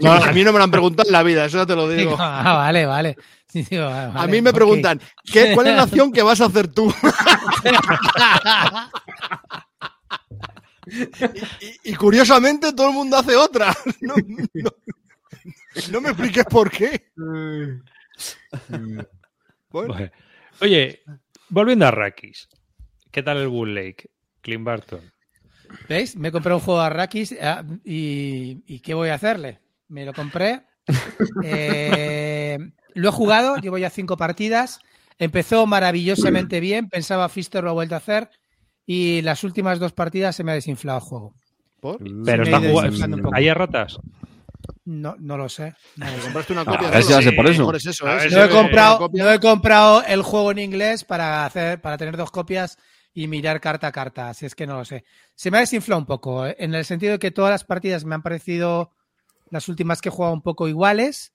No, a mí no me lo han preguntado en la vida, eso ya te lo [LAUGHS] digo. Ah, vale, vale. [LAUGHS] Digo, A mí me preguntan, ¿qué, ¿cuál es la acción que vas a hacer tú? [LAUGHS] y, y- y curiosamente todo el mundo hace otra. [LAUGHS] No, no- no me expliques por qué. Bueno. Oye, volviendo a Rakis. ¿Qué tal el Bull Lake? Clint Barton. ¿Veis? Me compré un juego de Arrakis ah, y, y ¿qué voy a hacerle? Me lo compré. Eh, lo he jugado, llevo ya cinco partidas. Empezó maravillosamente bien, pensaba Fister lo ha vuelto a hacer y las últimas dos partidas se me ha desinflado el juego. ¿por? Pero está jugando. desinflando un poco. ¿Hay ratas? No, no lo sé. no lo sé. Compraste una Ah, copia. a si por eso. es eso, ¿eh? Si No he, comprado, no he comprado el juego en inglés para hacer, para tener dos copias y mirar carta a carta, así es que no lo sé. Se me ha desinflado un poco, ¿eh? en el sentido de que todas las partidas me han parecido las últimas que he jugado un poco iguales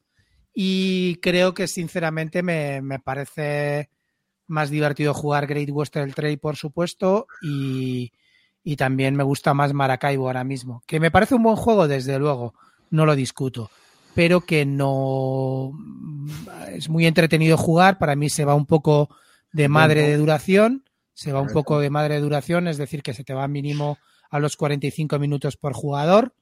y creo que sinceramente me, me parece más divertido jugar Great Western Trail, por supuesto, y, y también me gusta más Maracaibo ahora mismo. Que me parece un buen juego, desde luego, no lo discuto, pero que no es muy entretenido jugar. Para mí se va un poco de madre de duración, se va un poco de madre de duración, es decir, que se te va mínimo a los 45 minutos por jugador.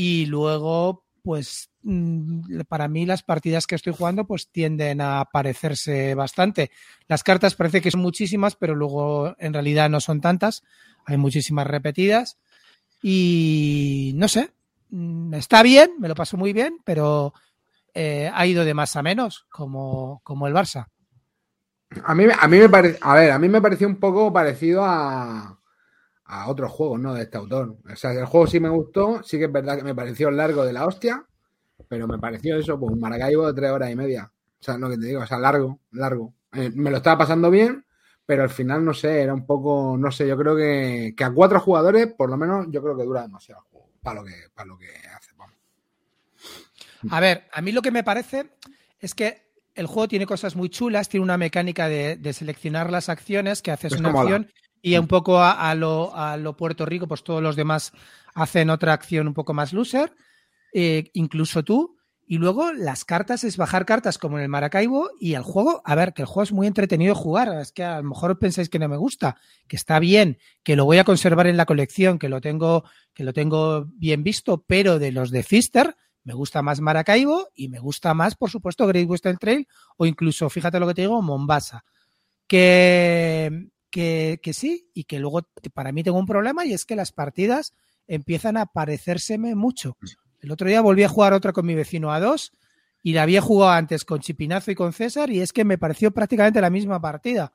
Y luego, pues mm, para mí las partidas que estoy jugando pues tienden a parecerse bastante. Las cartas parece que son muchísimas, pero luego en realidad no son tantas. Hay muchísimas repetidas. Y no sé, mm, está bien, me lo paso muy bien, pero eh, ha ido de más a menos, como, como el Barça. A mí, a mí me parece, a ver, a mí me pareció un poco parecido a, a otros juegos, ¿no? De este autor. O sea, el juego sí me gustó, sí que es verdad que me pareció largo de la hostia, pero me pareció eso, pues un Maracaibo de tres horas y media. O sea, lo que te digo, o sea, largo, largo. Eh, me lo estaba pasando bien, pero al final, no sé, era un poco, no sé, yo creo que, que a cuatro jugadores, por lo menos, yo creo que dura demasiado el juego, para lo que, para lo que hace, vamos. A ver, a mí lo que me parece es que el juego tiene cosas muy chulas, tiene una mecánica de, de seleccionar las acciones, que haces Es una acción y un poco a, lo, a lo Puerto Rico, pues todos los demás hacen otra acción un poco más loser, eh, incluso tú. Y luego las cartas es bajar cartas como en el Maracaibo y el juego, a ver, que el juego es muy entretenido jugar, es que a lo mejor pensáis que no me gusta, que está bien, que lo voy a conservar en la colección, que lo tengo, que lo tengo bien visto, pero de los de Fister, me gusta más Maracaibo y me gusta más, por supuesto, Great Western Trail o incluso, fíjate lo que te digo, Mombasa. Que, que, que sí, y que luego para mí tengo un problema y es que las partidas empiezan a parecérseme mucho. El otro día volví a jugar otra con mi vecino a dos y la había jugado antes con Chipinazo y con César y es que me pareció prácticamente la misma partida.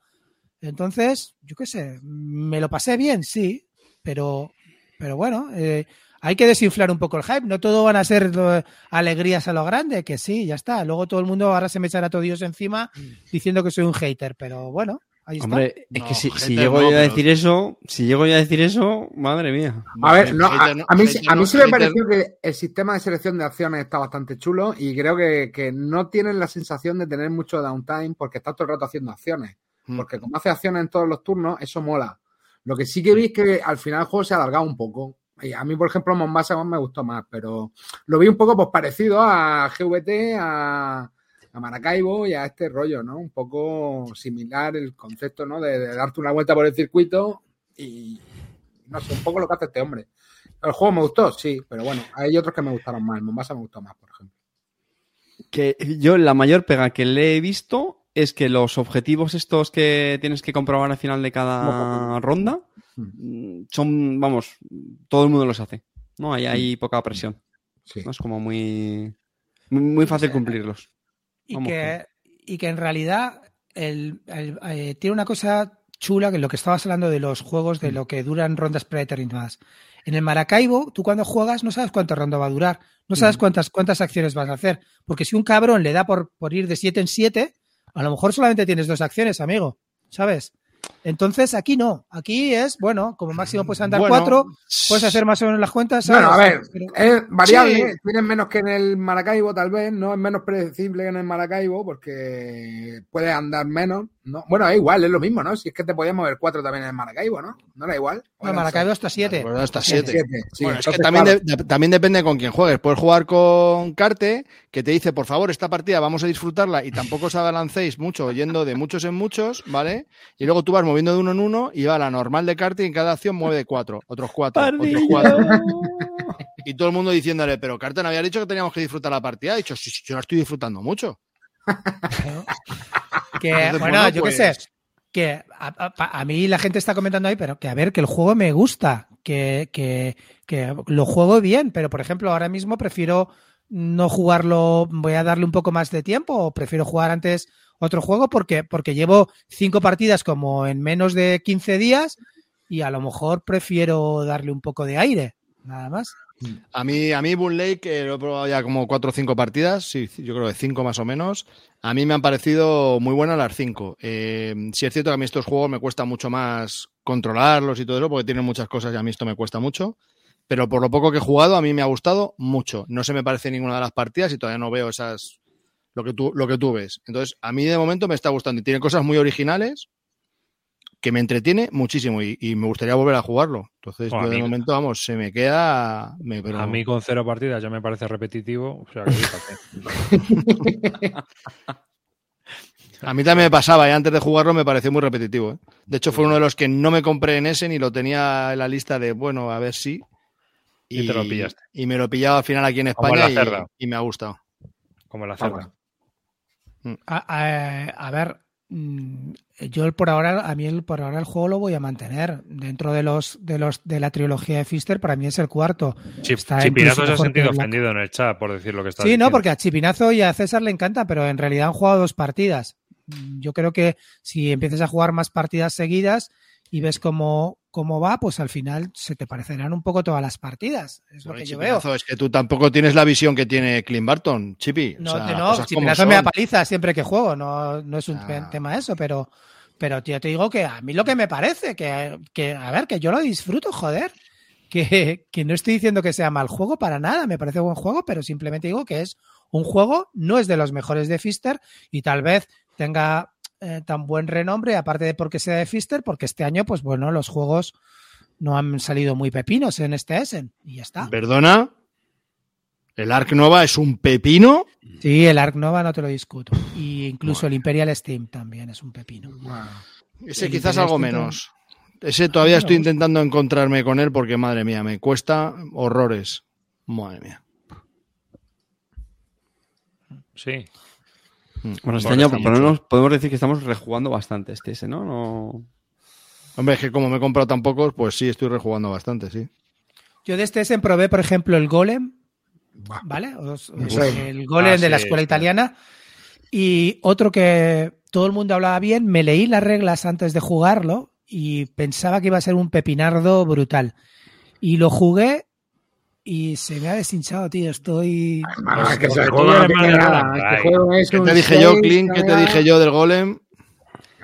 Entonces, yo qué sé, me lo pasé bien, sí, pero, pero bueno, eh, hay que desinflar un poco el hype. No todo van a ser eh, alegrías a lo grande, que sí, ya está. Luego todo el mundo ahora se me echará todo Dios encima diciendo que soy un hater, pero bueno, ahí está. Hombre, es No, que si, si llego no, yo a pero- decir eso, si llego yo a decir eso, madre mía. A ver, no, a, mí, a mí sí me pareció que el sistema de selección de acciones está bastante chulo y creo que, que no tienen la sensación de tener mucho downtime porque estás todo el rato haciendo acciones. Mm. Porque como hace acciones en todos los turnos, eso mola. Lo que sí que vi es que al final el juego se ha alargado un poco. Y a mí, por ejemplo, Mombasa me gustó más, pero lo vi un poco pues, parecido a GVT, a, a Maracaibo y a este rollo, ¿no? Un poco similar el concepto, ¿no? De, de darte una vuelta por el circuito y no sé, un poco lo que hace este hombre. El juego me gustó, sí, pero bueno, hay otros que me gustaron más. Mombasa me gustó más, por ejemplo. Que yo la mayor pega que le he visto es que los objetivos estos que tienes que comprobar al final de cada ronda mm, son, vamos, todo el mundo los hace. ¿no? Ahí hay poca presión. Sí. ¿no? Es como muy, muy fácil cumplirlos. Y, que, y que en realidad el- el- eh, tiene una cosa chula que lo que estabas hablando de los juegos de lo que duran rondas predeterminadas. En el Maracaibo, tú cuando juegas no sabes cuánta ronda va a durar, no sabes cuántas, cuántas acciones vas a hacer, porque si un cabrón le da por, por ir de 7 en 7, a lo mejor solamente tienes dos acciones, amigo, ¿sabes? Entonces aquí no, aquí es, bueno, como máximo puedes andar Bueno, cuatro, puedes hacer más o menos las cuentas. Bueno, a ver, es variable, Sí. tienes menos que en el Maracaibo tal vez, no es menos predecible que en el Maracaibo porque puedes andar menos, ¿no? Bueno, es igual, es lo mismo, ¿no? Si es que te podías mover cuatro también en el Maracaibo, ¿no? No era igual. ¿O No, eran Maracaibo hasta siete. Bueno, hasta Siete, siete. siete, sí. bueno, es que también, claro, de- de- también depende con quién juegues. Puedes jugar con Carte, que te dice, por favor, esta partida vamos a disfrutarla y tampoco os abalancéis mucho, yendo de muchos en muchos, ¿vale? Y luego tú vas moviendo de uno en uno y va la normal de Carte y en cada acción mueve de cuatro, otros cuatro, otros cuatro. Y todo el mundo diciéndole, pero Carte no había dicho que teníamos que disfrutar la partida. Ha dicho, sí, sí, yo la estoy disfrutando mucho. [LAUGHS] Que, bueno, bueno, yo pues- qué sé, que a, a- a mí la gente está comentando ahí, pero que a ver, que el juego me gusta, que, que, que lo juego bien, pero por ejemplo, ahora mismo prefiero no jugarlo, voy a darle un poco más de tiempo, o prefiero jugar antes otro juego porque, porque llevo cinco partidas como en menos de 15 días y a lo mejor prefiero darle un poco de aire, nada más. A mí, a mí Bull Lake, eh, lo he probado ya como cuatro o cinco partidas, sí, yo creo que cinco más o menos. A mí me han parecido muy buenas las cinco. Eh, sí es cierto que a mí estos juegos me cuesta mucho más controlarlos y todo eso, porque tienen muchas cosas y a mí esto me cuesta mucho. Pero por lo poco que he jugado, a mí me ha gustado mucho. No se me parece ninguna de las partidas y todavía no veo esas lo que tú, lo que tú ves. Entonces, a mí de momento me está gustando y tiene cosas muy originales que me entretiene muchísimo y, y me gustaría volver a jugarlo. Entonces, Bueno, yo de mí- momento, vamos, se me queda. me- pero- A mí con cero partidas ya me parece repetitivo. O sea, que fíjate. [LAUGHS] A mí también me pasaba, y antes de jugarlo me pareció muy repetitivo. ¿eh? De hecho, fue uno de los que no me compré en ese ni lo tenía en la lista de, bueno, a ver si. Y te lo pillaste. Y me lo he pillado al final aquí en Como España la cerda. y, y me ha gustado. como la cerda. A, a- a ver, yo el por ahora, a mí el por ahora el juego lo voy a mantener. Dentro de los de los de la trilogía de Fister, para mí es el cuarto. Chip, Está Chipinazo se ha sentido ofendido en el chat por decir lo que está Sí, no, porque a Chipinazo y a César le encanta, pero en realidad han jugado dos partidas. Mm, Yo creo que si empiezas a jugar más partidas seguidas y ves cómo, cómo va, pues al final se te parecerán un poco todas las partidas. Es lo que yo veo. Es que tú tampoco tienes la visión que tiene Clint Barton, Chipi. No, o sea, no, Chipinazo me da son. paliza siempre que juego, no, no es un Ah. tema eso, pero, pero yo te digo que a mí lo que me parece, que, que a ver, que yo lo disfruto, joder. Que, que no estoy diciendo que sea mal juego para nada, me parece buen juego, pero simplemente digo que es un juego, no es de los mejores de Fister y tal vez tenga eh, tan buen renombre, aparte de porque sea de Fister, porque este año, pues bueno, los juegos no han salido muy pepinos en este Essen y ya está. Perdona. El Ark Nova es un pepino. Sí, el Ark Nova no te lo discuto. Y incluso el Imperial Steam también es un pepino. Ese El quizás Imperial algo Steam menos. Ese todavía estoy intentando encontrarme con él porque, madre mía, me cuesta horrores. Madre mía. Sí. Bueno, este año está por lo mucho. menos podemos decir que estamos rejugando bastante este ese, ¿no? no... Hombre, es que como me he comprado tan pocos, pues sí, estoy rejugando bastante, sí. Yo de este Essen probé, por ejemplo, el Golem. ¿vale? Os- os- Uf. el Golem Ah, de la escuela sí. italiana. Y otro que todo el mundo hablaba bien, me leí las reglas antes de jugarlo y pensaba que iba a ser un pepinardo brutal. Y lo jugué y se me ha deshinchado, tío. Estoy. Que ese juego no tiene nada. Este juego es ¿Qué te dije yo, Clint? ¿Qué te dije yo del Golem?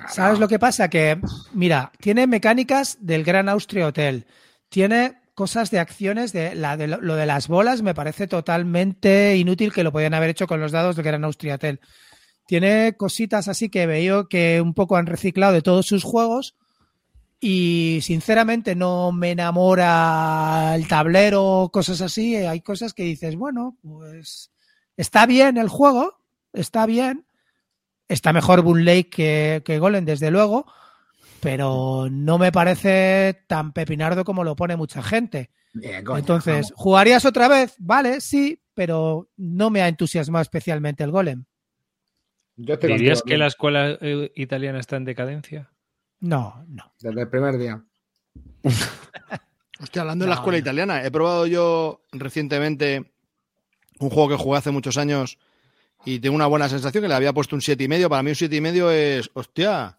¿Sabes lo que pasa? Que, mira, tiene mecánicas del Gran Austria Hotel. Tiene cosas de acciones de, la, de lo, lo de las bolas me parece totalmente inútil que lo podían haber hecho con los dados del Gran Austria Hotel. Tiene cositas así que veo que un poco han reciclado de todos sus juegos y sinceramente no me enamora el tablero, cosas así. Hay cosas que dices, bueno, pues está bien el juego, está bien, está mejor Bull Lake que, que Golem, desde luego, pero no me parece tan pepinardo como lo pone mucha gente. Bien, coño, Entonces, vamos. ¿jugarías otra vez? Vale, sí, pero no me ha entusiasmado especialmente el Golem. Yo ¿Dirías contigo, que la escuela eh, italiana está en decadencia? No, no. Desde el primer día. [LAUGHS] Hostia, hablando de la No, escuela no. italiana, he probado yo recientemente un juego que jugué hace muchos años y tengo una buena sensación que le había puesto un siete y medio. Para mí un siete y medio es, hostia,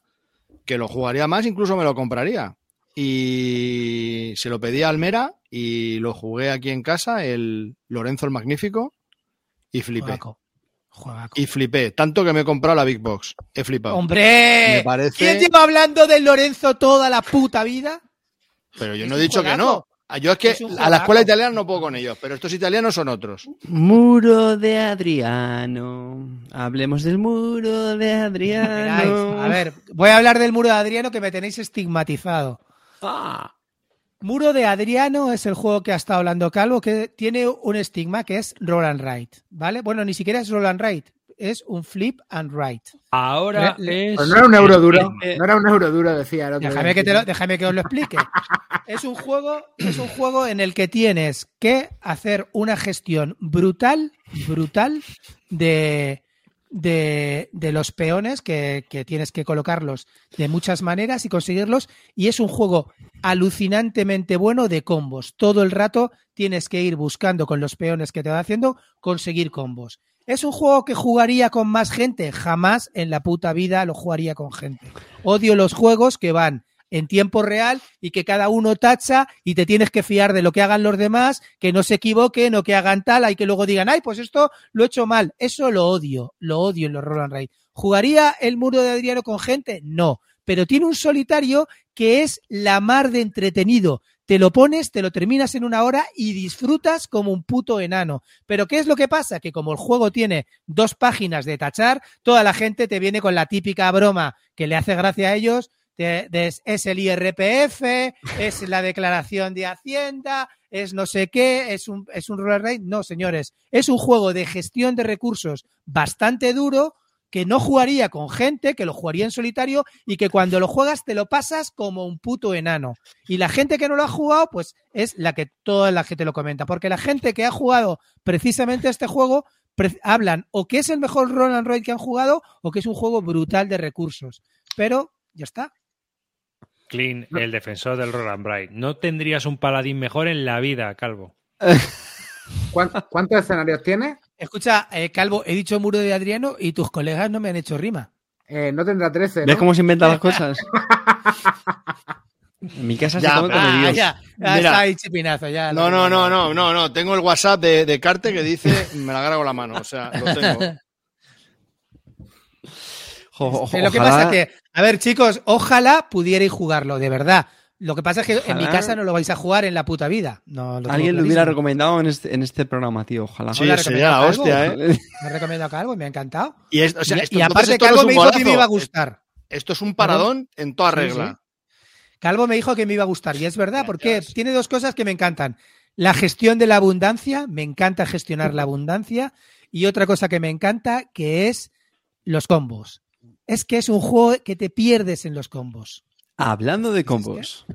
que lo jugaría más, incluso me lo compraría. Y se lo pedí a Almera y lo jugué aquí en casa, el Lorenzo el Magnífico, y flipé. Y flipé. Tanto que me he comprado la Big Box. He flipado. ¡Hombre! Me parece- ¿Quién lleva hablando del Lorenzo toda la puta vida? Pero yo no he dicho que no. Ah, Yo es que Es a la escuela italiana no puedo con ellos, pero estos italianos son otros. Muro de Adriano. Hablemos del muro de. Adriano. A ver, voy a hablar del muro de Adriano que me tenéis estigmatizado. Ah. Muro de Adriano es el juego que ha estado hablando Calvo, que tiene un estigma que es roll and write, ¿vale? Bueno, ni siquiera es roll and write, es un flip and write. Ahora Le- es. Pues no era un euro duro. eh, No era un euro duro, decía el otro Déjame día. que, te lo- déjame que os lo explique. [LAUGHS] Es un juego, es un juego en el que tienes que hacer una gestión brutal, brutal de, de, de los peones que, que tienes que colocarlos de muchas maneras y conseguirlos. Y es un juego alucinantemente bueno de combos. Todo el rato tienes que ir buscando con los peones que te va haciendo conseguir combos. ¿Es un juego que jugaría con más gente? Jamás en la puta vida lo jugaría con gente. Odio los juegos que van en tiempo real y que cada uno tacha y te tienes que fiar de lo que hagan los demás, que no se equivoquen o que hagan tal, y que luego digan, ay, pues esto lo he hecho mal. Eso lo odio, lo odio en los Roll and Ride. ¿Jugaría el muro de Adriano con gente? No, pero tiene un solitario que es la mar de entretenido. Te lo pones, te lo terminas en una hora y disfrutas como un puto enano. Pero ¿qué es lo que pasa? Que como el juego tiene dos páginas de tachar, toda la gente te viene con la típica broma que le hace gracia a ellos. Es el IRPF, es la declaración de Hacienda, es no sé qué, es un, es un roller rate. No, señores, es un juego de gestión de recursos bastante duro que no jugaría con gente, que lo jugaría en solitario y que cuando lo juegas te lo pasas como un puto enano. Y la gente que no lo ha jugado, pues es la que toda la gente lo comenta. Porque la gente que ha jugado precisamente este juego hablan o que es el mejor roll and ride que han jugado o que es un juego brutal de recursos. Pero ya está. Clean, el defensor del Roland Bright. No tendrías un paladín mejor en la vida, Calvo. [LAUGHS] ¿Cuán- ¿Cuántos escenarios tiene? Escucha, eh, Calvo, he dicho muro de Adriano y tus colegas no me han hecho rima. Eh, no tendrá 13, ¿Ves cómo se inventan las [LAUGHS] cosas? En mi casa Ya, se come como Ah, Dios. ya, ya está ahí chipinazo, ya. No, no, no, no, no, no. Tengo el WhatsApp de, de Carte que dice me la agarro con la mano. O sea, lo tengo. [LAUGHS] Jo- jo- Pero lo que pasa que, a ver, chicos, ojalá pudierais jugarlo, de verdad. Lo que pasa es que en mi casa no lo vais a jugar en la puta vida. No, lo tengo Alguien lo hubiera recomendado en este, en este programa, tío. Ojalá. Sí, sería la hostia, algo. ¿eh? Me recomendado algo y me ha encantado. Y, es- o sea, y, esto, y aparte, Calvo es me dijo que me iba a gustar. Esto es un paradón en toda Sí, regla. Calvo me dijo que me iba a gustar. Y es verdad, porque tiene dos cosas que me encantan. La gestión de la abundancia, me encanta gestionar la abundancia. Y otra cosa que me encanta, que es los combos. Es que es un juego que te pierdes en los combos. Hablando de combos.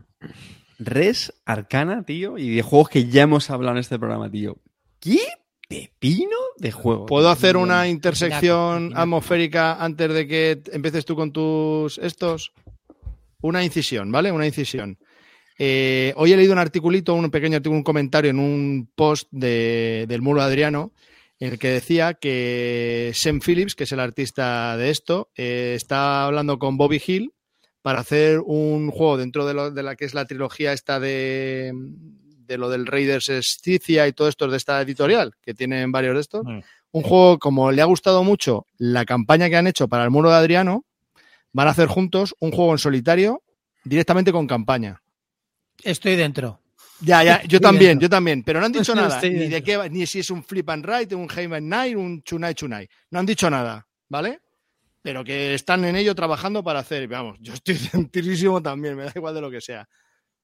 Res, Arcana, tío, y de juegos que ya hemos hablado en este programa, tío. ¿Qué pepino de juego? ¿Puedo tío? hacer una intersección atmosférica antes de que empieces tú con tus estos? Una incisión, ¿vale? Una incisión. Eh, hoy he leído un articulito, un pequeño artículo, un comentario en un post de- del muro Adriano, en el que decía que Sam Phillips, que es el artista de esto, eh, está hablando con Bobby Hill para hacer un juego dentro de, lo- de la que es la trilogía esta de, de lo del Raiders Esticia y todo esto de esta editorial, que tienen varios de estos Mm. un juego como le ha gustado mucho la campaña que han hecho para el muro de Adriano, van a hacer juntos un juego en solitario directamente con campaña. Estoy dentro. Ya, ya, yo también, yo también, pero no han dicho [LAUGHS] nada, ni de qué, ni si es un flip and write, un Hayman Night, un Chunai Chunai. No han dicho nada, ¿vale? Pero que están en ello trabajando para hacer, vamos, yo estoy [LAUGHS] centrísimo también, me da igual de lo que sea.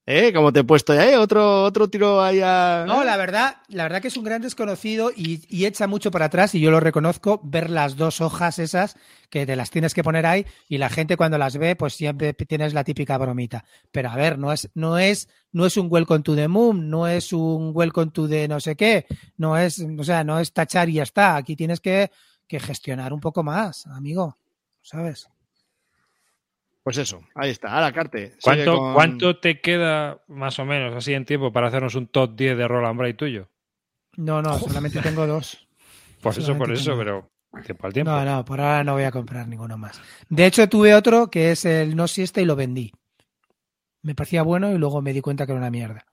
¿Eh? Como te he puesto ya, ¿eh? Otro, otro tiro ahí a... No, la verdad, la verdad que es un gran desconocido y, y echa mucho para atrás, y yo lo reconozco, ver las dos hojas esas que te las tienes que poner ahí, y la gente cuando las ve, pues siempre tienes la típica bromita. Pero a ver, no es, no es, no es un welcome to the moon, no es un welcome to the no sé qué, no es, o sea, no es tachar y ya está. Aquí tienes que, que gestionar un poco más, amigo. ¿Sabes? Pues eso, ahí está. Ahora, Carte. sigue ¿Cuánto, con- ¿Cuánto te queda más o menos así en tiempo para hacernos un top 10 de Roland Bright tuyo? No, no, solamente tengo dos. Pues eso, por eso, tengo- pero tiempo al tiempo. No, no, por ahora no voy a comprar ninguno más. De hecho, tuve otro que es el no siesta y lo vendí. Me parecía bueno y luego me di cuenta que era una mierda.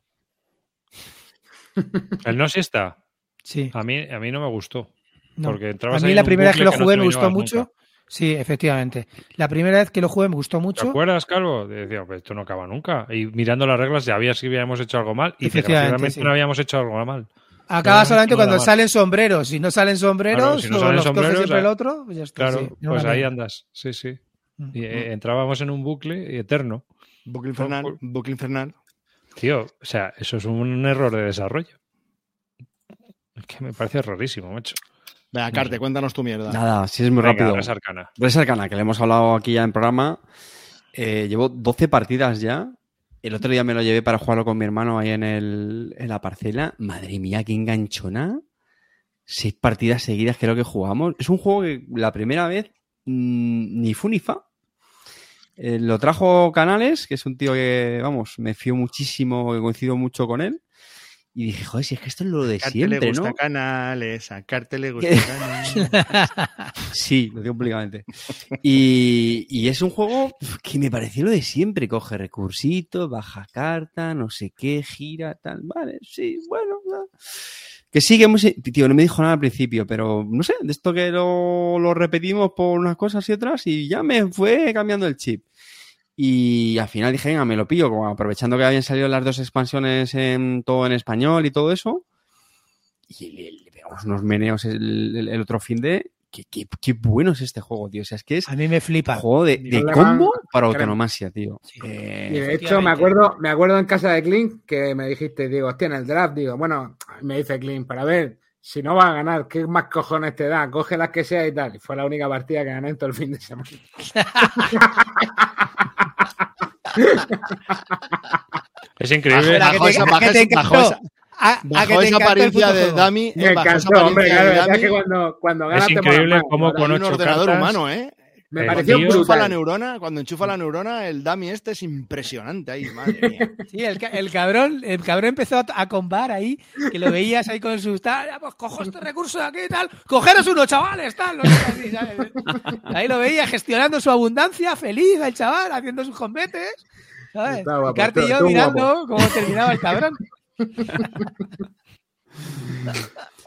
El no siesta. Sí. A mí, a mí no me gustó. No. Porque A mí la primera vez que lo no jugué me gustó mucho. nunca. Sí, efectivamente. La primera vez que lo jugué me gustó ¿Te mucho. acuerdas, Calvo? Decía, pues esto no acaba nunca. Y mirando las reglas ya había si habíamos hecho algo mal y Efectivamente, desgraciadamente sí. no habíamos hecho algo mal. Acaba solamente cuando salen sombreros. Si no salen sombreros, Claro, si no o salen los sombreros, siempre el otro, pues ya está. Claro, sí, pues ahí andas. Sí, sí. Mm. Y eh, entrábamos en un bucle eterno. Bucle infernal, bucle infernal. Tío, o sea, eso es un error de desarrollo. Es que me parece rarísimo, macho. Venga, Carte, cuéntanos tu mierda. Nada, sí es muy Venga, rápido. Res Arcana. Res Arcana, que le hemos hablado aquí ya en programa. Eh, llevo 12 partidas ya. El otro día me lo llevé para jugarlo con mi hermano ahí en, el, en la parcela. Madre mía, qué enganchona. Seis partidas seguidas lo que jugamos. Es un juego que la primera vez mm, ni fu ni fa. Eh, lo trajo Canales, que es un tío que, vamos, me fío muchísimo, que coincido mucho con él. Y dije, joder, si es que esto es lo de Carte siempre, le gusta ¿no? canales, a Carte le [LAUGHS] gusta canales. [LAUGHS] Sí, lo digo públicamente. Y, y es un juego que me pareció lo de siempre. Coge recursito, baja carta, no sé qué, gira, tal. Vale, sí, bueno. ya. Que sí, que hemos... Tío, no me dijo nada al principio, pero no sé, de esto que lo, lo repetimos por unas cosas y otras y ya me fue cambiando el chip. Y al final dije, venga, me lo pillo, como aprovechando que habían salido las dos expansiones en todo en español y todo eso. Y le, le pegamos unos meneos el, el- el otro fin de. Qué, qué- qué bueno es este juego, tío. O sea, es que es A mí me flipa. juego de, combo para autonomasia, tío. Sí. Eh, Y de hecho, me acuerdo, me acuerdo en casa de Clint que me dijiste, digo, hostia, en el draft, digo, bueno, me dice Clint, para ver, si no va a ganar, ¿qué más cojones te da? Coge las que sea y tal. Y fue la única partida que gané en todo el fin de semana. [LAUGHS] Es increíble. Bajo esa- apariencia de. Dami, Me encantó, hombre, apariencia claro, de es que cuando, cuando ganas Es increíble ahora con un ocho ordenador cartas- humano, ¿eh? Me Eh, pareció tío, Enchufa la neurona, cuando enchufa la neurona, el dummy este es impresionante ahí, madre mía. Sí, el, el cabrón, el cabrón empezó a, a combar ahí, que lo veías ahí con sus tal, "Ah, pues cojo este recurso de aquí y tal, cogeros unos chavales, tal, no sé, así, ¿sabes? Ahí lo veía gestionando su abundancia, feliz el chaval, haciendo sus combetes, ¿sabes? Está guapo, Carte y yo mirando cómo terminaba el cabrón. [LAUGHS]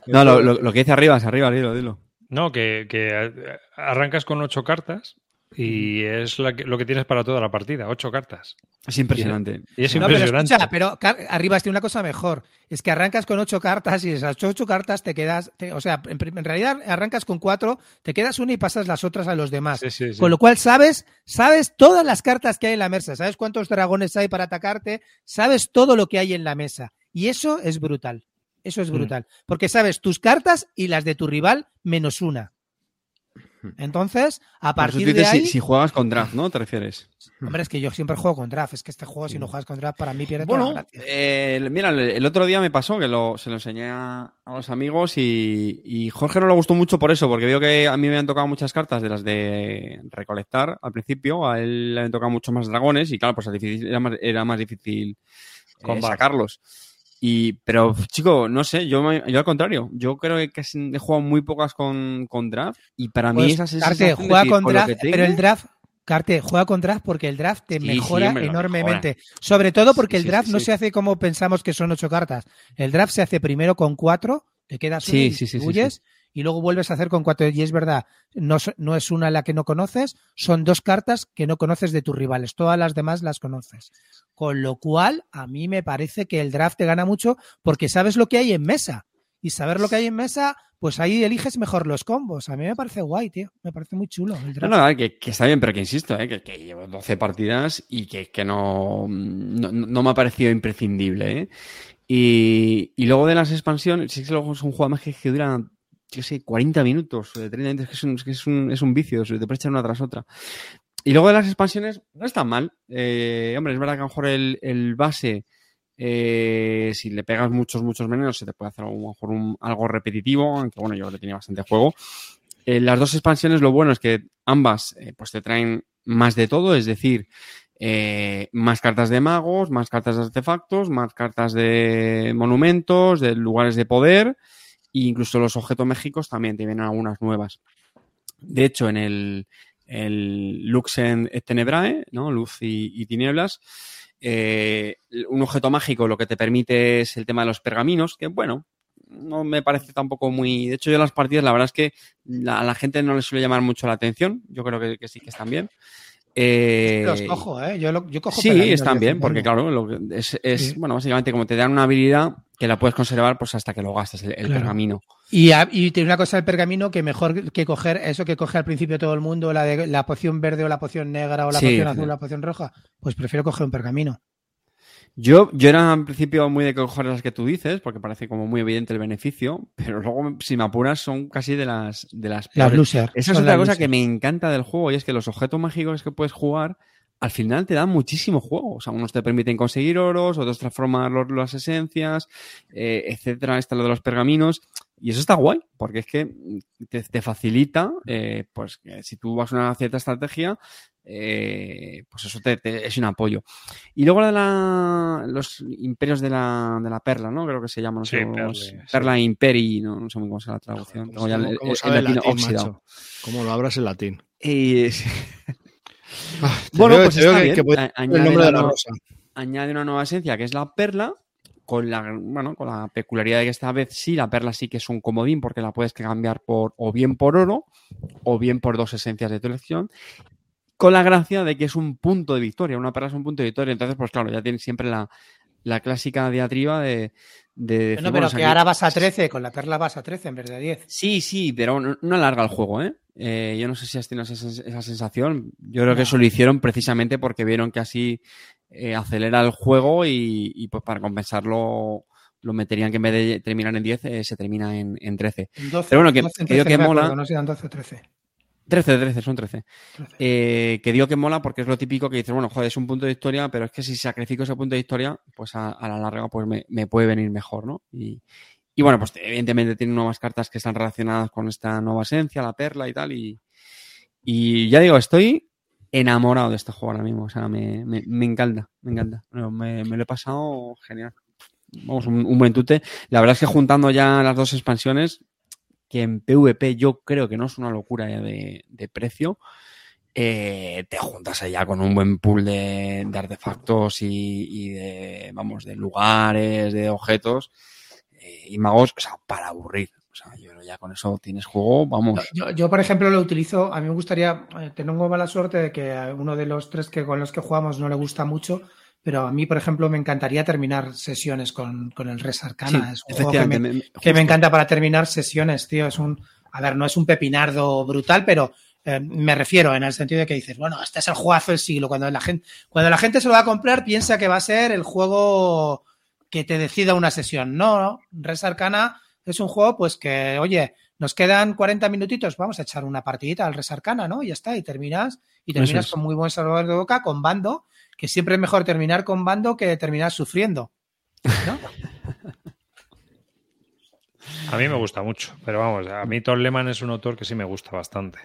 no, lo, lo- lo que dice arriba es arriba, dilo, dilo. No, que, que arrancas con ocho cartas y es la que- lo que tienes para toda la partida, ocho cartas. Es impresionante. Y es No, pero impresionante. escucha, pero arriba tiene una cosa mejor. Es que arrancas con ocho cartas y esas ocho cartas te quedas. te- o sea, en, realidad arrancas con cuatro, te quedas una y pasas las otras a los demás. Sí, sí, sí. Con lo cual sabes, sabes todas las cartas que hay en la mesa, sabes cuántos dragones hay para atacarte, sabes todo lo que hay en la mesa. Y eso es brutal. Eso es Mm. brutal. Porque sabes tus cartas y las de tu rival menos una. Entonces, a partir de ahí. si, si juegas con draft, ¿no? ¿Te refieres? Hombre, es que yo siempre juego con draft. Es que este juego, si no juegas con draft, para mí pierde toda Bueno, la gracia. eh, mira, el, otro día me pasó que lo- se lo enseñé a, los amigos y, y Jorge no le gustó mucho por eso, porque vio que a mí me habían tocado muchas cartas de las de recolectar al principio, a él le habían tocado mucho más dragones y claro, pues era, más, era más difícil eh, sacarlos. Y, pero, chico, no sé, yo, al contrario, yo creo que casi he jugado muy pocas con, con draft y para mí Pues, esa Carte, juega decir, con draft, pero el draft, Carte, juega con draft porque el draft te Sí, mejora sí, enormemente. Sobre todo porque Sí, el draft no se hace como pensamos que son ocho cartas. El draft se hace primero con cuatro, te quedas y distribuyes, y luego vuelves a hacer con cuatro. Y es verdad, no, no es una la que no conoces, son dos cartas que no conoces de tus rivales. Todas las demás las conoces. Con lo cual, a mí me parece que el draft te gana mucho porque sabes lo que hay en mesa. Y saber lo que hay en mesa, pues ahí eliges mejor los combos. A mí me parece guay, tío. Me parece muy chulo el No, draft. no, ver, que, que está bien, pero que insisto, ¿eh? que, que llevo 12 partidas y que, que no, no, no me ha parecido imprescindible. ¿eh? Y, y luego de las expansiones, sí que luego es un juego más que, que dura, yo qué sé, 40 minutos, eh, 30 minutos, es que es un, es, un, es un vicio, se te puede echar una tras otra. Y luego de las expansiones, no está mal. Eh, hombre, es verdad que a lo mejor el, el base, eh, si le pegas muchos, muchos venenos, se te puede hacer a lo mejor un- algo repetitivo, aunque bueno, yo le tenía bastante juego. Eh, las dos expansiones, lo bueno es que ambas pues te traen más de todo, es decir, más cartas de magos, más cartas de artefactos, más cartas de monumentos, de lugares de poder, e incluso los objetos mágicos también te vienen algunas nuevas. De hecho, en el, el Luxen et Tenebrae, ¿no? Luz y, y tinieblas, eh, un objeto mágico lo que te permite es el tema de los pergaminos, que bueno, no me parece tampoco muy. De hecho, yo las partidas, la verdad es que la- a la gente no le suele llamar mucho la atención. Yo creo que, que sí que están bien. Eh, Los cojo, ¿eh? Yo, lo- yo cojo Sí, están bien, en porque claro, lo es, es, Sí. bueno, básicamente como te dan una habilidad que la puedes conservar pues hasta que lo gastes, el, el Claro. pergamino. Y, y tiene una cosa del pergamino que mejor que coger eso que coge al principio todo el mundo, la de la poción verde o la poción negra o la Sí, poción azul o la poción roja, pues prefiero coger un pergamino. Yo, yo era al principio muy de coger las que tú dices, porque parece como muy evidente el beneficio, pero luego, si me apuras, son casi de las, de las Las. Esa es otra cosa loser. que me encanta del juego y es que los objetos mágicos que puedes jugar al final te dan muchísimo juego. O sea, unos te permiten conseguir oros, otros transformar los- las esencias, eh, etcétera. Está lo de los pergaminos. Y eso está guay, porque es que te, te facilita, eh, pues, que si tú vas a una cierta estrategia, eh, pues eso te, te- es un apoyo. Y luego de la, los imperios de la, de la perla, ¿no? Creo que se llama, no Sí, sé, Perle, cómo- sí. Perla Imperi, no, no sé muy cómo es la traducción. Tengo ya el, ¿Cómo, el- el el latín, oxidado. ¿Cómo lo abras en latín? Y- Ah, bueno, veo- pues está que- bien. que A- el añade, nombre la de la no- rosa. añade una nueva esencia que es la perla, con la, bueno, con la peculiaridad de que esta vez sí, la perla sí que es un comodín porque la puedes cambiar por o bien por oro o bien por dos esencias de tu elección. Con la gracia de que es un punto de victoria, una perla es un punto de victoria. Entonces, pues claro, ya tienes siempre la, la clásica diatriba de, de decir, bueno, pero o sea, que ahora vas a 13, con la perla vas a 13 en vez de 10. Sí, sí, pero no, no alarga el juego, ¿eh? Eh, Yo no sé si has tenido esa, esa sensación. Yo creo que No. eso lo hicieron precisamente porque vieron que así eh, acelera el juego y, y, pues para compensarlo lo meterían que en vez de terminar en 10 eh, se termina en, en 13. En 12, Pero bueno, que- 12, en que digo 13, que mola. acuerdo, No sé, eran 12 o 13. 13, 13, son 13. 13. Eh, que digo que mola porque es lo típico que dices, bueno, joder, es un punto de historia, pero es que si sacrifico ese punto de historia, pues a, a la larga pues me, me puede venir mejor, ¿no? Y, y bueno, pues evidentemente tiene nuevas cartas que están relacionadas con esta nueva esencia, la perla y tal. Y, y ya digo, estoy enamorado de este juego ahora mismo. O sea, me, me, encanta, me encanta. Me, lo he pasado genial. Vamos, un, un buen tute. La verdad es que juntando ya las dos expansiones, que en PvP yo creo que no es una locura ya de, de precio, eh, te juntas allá con un buen pool de, de artefactos y, y de, vamos, de lugares, de objetos eh, y magos, o sea, para aburrir. O sea, yo ya con eso tienes juego, vamos. Yo, yo, por ejemplo, lo utilizo. A mí me gustaría. eh, Tengo mala suerte de que a uno de los tres que con los que jugamos no le gusta mucho. Pero a mí, por ejemplo, me encantaría terminar sesiones con, con el Res Arcana. es un juego que me, que me encanta para terminar sesiones, tío. Es un. A ver, no es un pepinardo brutal, pero eh, me refiero en el sentido de que dices, bueno, este es el juegazo del siglo. Cuando la gente, cuando la gente se lo va a comprar, piensa que va a ser el juego que te decida una sesión. No, no. Res Arcana es un juego, pues que, oye, nos quedan 40 minutitos, vamos a echar una partidita al Res Arcana, ¿no? Y ya está, y terminas, y terminas es. con muy buen sabor de boca, con bando, que siempre es mejor terminar con bando que terminar sufriendo. ¿no? [LAUGHS] A mí me gusta mucho, pero vamos, a mí Tom Lehman es un autor que sí me gusta bastante.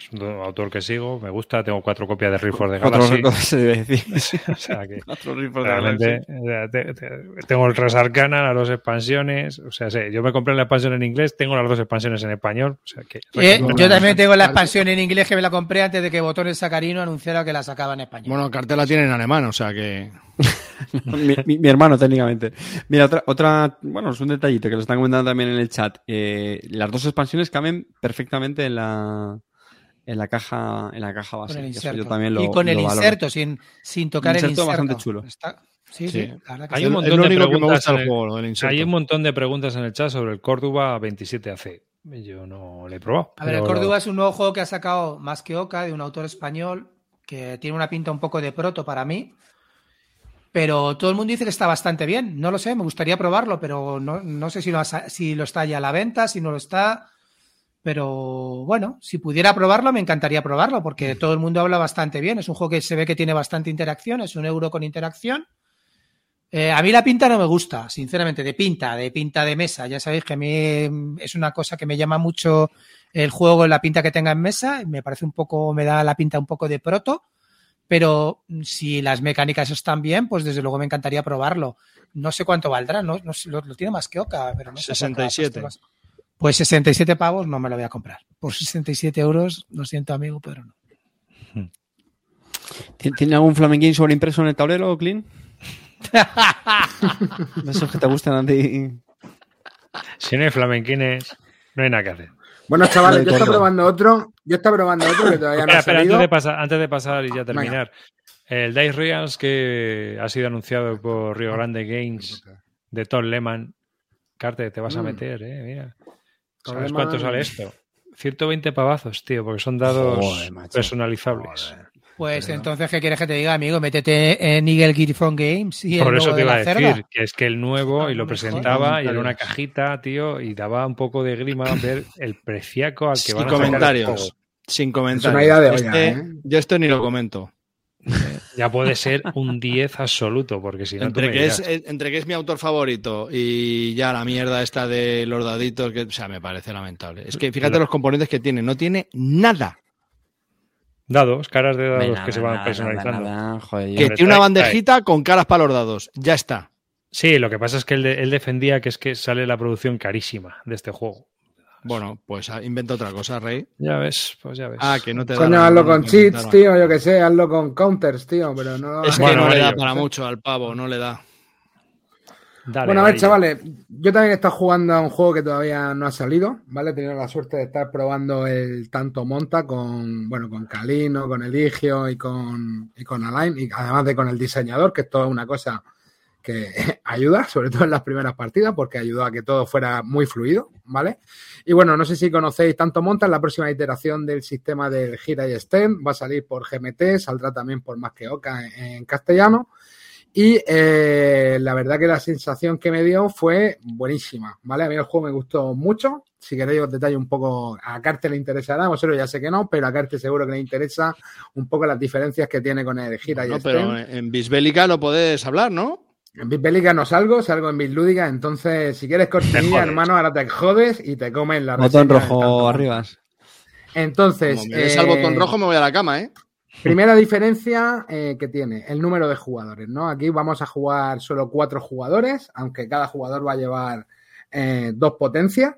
Es un autor que sigo, me gusta, tengo cuatro copias de Rifford de Cuatro Galaxy. cosas se debe decir. [LAUGHS] o sea que [LAUGHS] Cuatro rifles de realmente Galaxy. o sea, te- te- tengo el Res Arcana, las dos expansiones, o sea, sé, yo me compré la expansión en inglés, tengo las dos expansiones en español, o sea que Eh, yo también tengo la expansión en inglés que me la compré antes de que Botones Sacarino anunciara que la sacaba en español. Bueno, cartela tiene en alemán, o sea que. [LAUGHS] mi, mi- mi hermano, técnicamente. Mira, otra, otra, bueno, es un detallito que lo están comentando también en el chat. Eh, las dos expansiones caben perfectamente en la, en la caja, en la caja base. el eso yo también lo, y con el lo valoro. inserto, sin, sin tocar el inserto inserto. bastante chulo. Está- sí, Sí. sí, la verdad que Hay un montón de preguntas en el- juego, lo del inserto. Hay un montón de preguntas en el chat sobre el Córdoba 27AC. Yo no le he probado. A ver, el Córdoba es un nuevo juego que ha sacado más que Oca, de un autor español, que tiene una pinta un poco de proto para mí. Pero todo el mundo dice que está bastante bien. No lo sé, me gustaría probarlo, pero no, no sé lo, si lo está ya a la venta, si no lo está. Pero bueno, si pudiera probarlo, me encantaría probarlo, porque todo el mundo habla bastante bien. Es un juego que se ve que tiene bastante interacción, es un euro con interacción. Eh, a mí la pinta no me gusta, sinceramente, de pinta, de pinta de mesa. Ya sabéis que a mí mm, es una cosa que me llama mucho el juego, la pinta que tenga en mesa. Me parece un poco, me da la pinta un poco de proto. Pero mm, si las mecánicas están bien, pues desde luego me encantaría probarlo. No sé cuánto valdrá, no, no sé, lo, lo tiene más que Oca, pero no sé. cuánto ha 67. puesto más. Pues 67 pavos no me lo voy a comprar. Por 67 euros, lo siento amigo, pero no. [LAUGHS] ¿Tien- ¿Tiene algún flamenquín sobreimpreso en el tablero, Clint? [LAUGHS] De esos que te gustan a ti. Si no hay flamenquines, no hay nada que hacer. Bueno, chavales, yo estoy probando otro. Yo estoy probando otro que todavía no Espera, ha espera, salido. antes de, pasar, antes de pasar y ya terminar. El Dice Reals que ha sido anunciado por Rio Grande Games de Todd Lehman. Carte, te vas a Mm. meter, eh, mira. ¿Sabes cuánto sale esto? 120 pavazos, tío, porque son dados Joder, personalizables. Pues entonces, ¿qué quieres que te diga, amigo? Métete en Eagle Gear Phone Games y el Por eso logo te iba a decir cerda. que es que el nuevo y lo presentaba y era una cajita, tío, y daba un poco de grima [COUGHS] ver el preciaco al que Sin van a sacar el comentarios. juego. Sin comentarios. una idea de Este- ¿eh? Yo esto ni lo comento. Ya puede ser un 10 absoluto, porque si no, tú Entre me que, es, dirás. eh, entre que es mi autor favorito y ya la mierda esta de los daditos, que, o sea, me parece lamentable. Es que fíjate Pero- los componentes que tiene, no tiene nada. dados, caras de dados Nada, que se van nada, personalizando. nada, nada, joder, yo- Que Hombre, tiene una bandejita con caras para los dados. Ya está. Sí, lo que pasa es que él defendía que es que sale la producción carísima de este juego. Bueno, pues inventa otra cosa, Rey. Ya ves, pues ya ves. Ah, que no te da Coño, la hazlo con cheats, tío, yo que sé, hazlo con counters, tío, pero no... Es que Bueno, no le da para mucho al pavo, no le da. Dale, bueno, a ver, chavales, yo también he estado jugando a un juego que todavía no ha salido, ¿vale? He tenido la suerte de estar probando el Tanto Monta con, bueno, con Calino, con Eligio y con, y con Alain, y además de con el diseñador, que es toda una cosa que [LAUGHS] ayuda, sobre todo en las primeras partidas, porque ayudó a que todo fuera muy fluido, ¿vale? Y bueno, no sé si conocéis Tanto Monta, es la próxima iteración del sistema del Gira y Stem, va a salir por GMT, saldrá también por Más que Oca en, castellano. Y eh, la verdad que la sensación que me dio fue buenísima, ¿vale? A mí el juego me gustó mucho. Si queréis os detallo un poco, a Carte le interesará, a vosotros ya sé que no, pero a Carte seguro que le interesa un poco las diferencias que tiene con el Gira y No, Stem. pero en Bisbélica lo puedes hablar, ¿no? En Bitbélica no salgo, salgo en Bitlúdica, entonces si quieres [LAUGHS] cortinilla, jodes. hermano, ahora te jodes y te comen la Botón rojo arriba. Entonces, Como me des al eh, botón rojo me voy a la cama, ¿eh? Primera diferencia eh, que tiene, el número de jugadores, ¿no? Aquí vamos a jugar solo cuatro jugadores, aunque cada jugador va a llevar eh, dos potencias,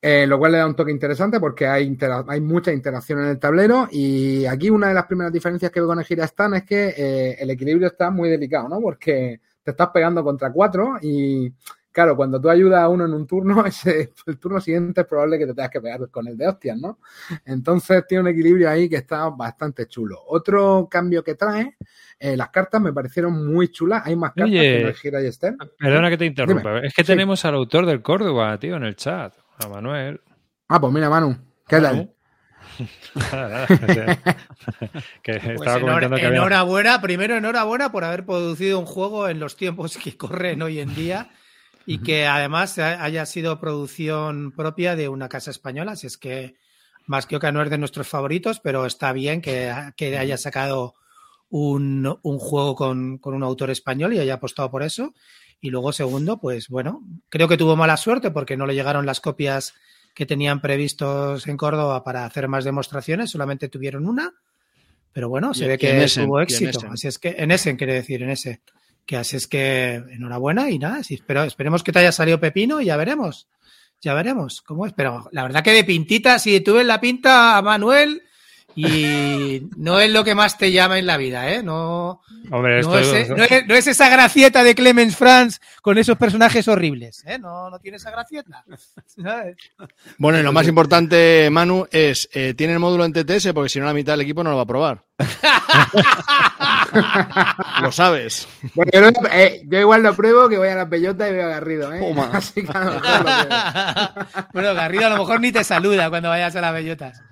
eh, lo cual le da un toque interesante porque hay, intera- hay mucha interacción en el tablero y aquí una de las primeras diferencias que veo con el Gira Stan es que eh, el equilibrio está muy delicado, ¿no? Porque te estás pegando contra cuatro y claro, cuando tú ayudas a uno en un turno, [LAUGHS] ese, el turno siguiente es probable que te tengas que pegar con el de hostias, ¿no? Entonces tiene un equilibrio ahí que está bastante chulo. Otro cambio que trae, eh, las cartas me parecieron muy chulas. Hay más cartas Oye. que el Gira y Stem. Perdona que te interrumpa. Dime. Es que Sí. tenemos al autor del Córdoba, tío, en el chat. A Manuel. Ah, pues mira, Manu, ¿qué tal? Manu. [LAUGHS] que Pues estaba enhora- comentando que había... enhorabuena, primero enhorabuena por haber producido un juego en los tiempos que corren hoy en día y que además haya sido producción propia de una casa española. Si es que más que Oca no es de nuestros favoritos, pero está bien que, que haya sacado un, un juego con, con un autor español y haya apostado por eso. Y luego, segundo, pues bueno, creo que tuvo mala suerte porque no le llegaron las copias que tenían previstos en Córdoba para hacer más demostraciones, solamente tuvieron una. Pero bueno, se Y- ve que Essen, en éxito. Así es que, en ese quiere decir, en ese. Que así es que enhorabuena y nada, sí, espero, esperemos que te haya salido pepino y ya veremos. Ya veremos cómo es. Pero la verdad que de pintita, si tú ves la pinta a Manuel y no es lo que más te llama en la vida, ¿eh? No, Hombre, no, esto es, no es- no es esa gracieta de Clemens Franz con esos personajes horribles, ¿eh? No, no tiene esa gracieta. ¿sabes? Bueno, y lo más importante, Manu, es, eh, ¿tiene el módulo en TTS? Porque si no, la mitad del equipo no lo va a probar. [LAUGHS] lo sabes. Bueno, yo, no- eh, yo igual lo pruebo que voy a la bellota y veo a Garrido, ¿eh? Toma. [LAUGHS] Así que a lo mejor lo veo. [LAUGHS] bueno, Garrido a lo mejor ni te saluda cuando vayas a las bellotas.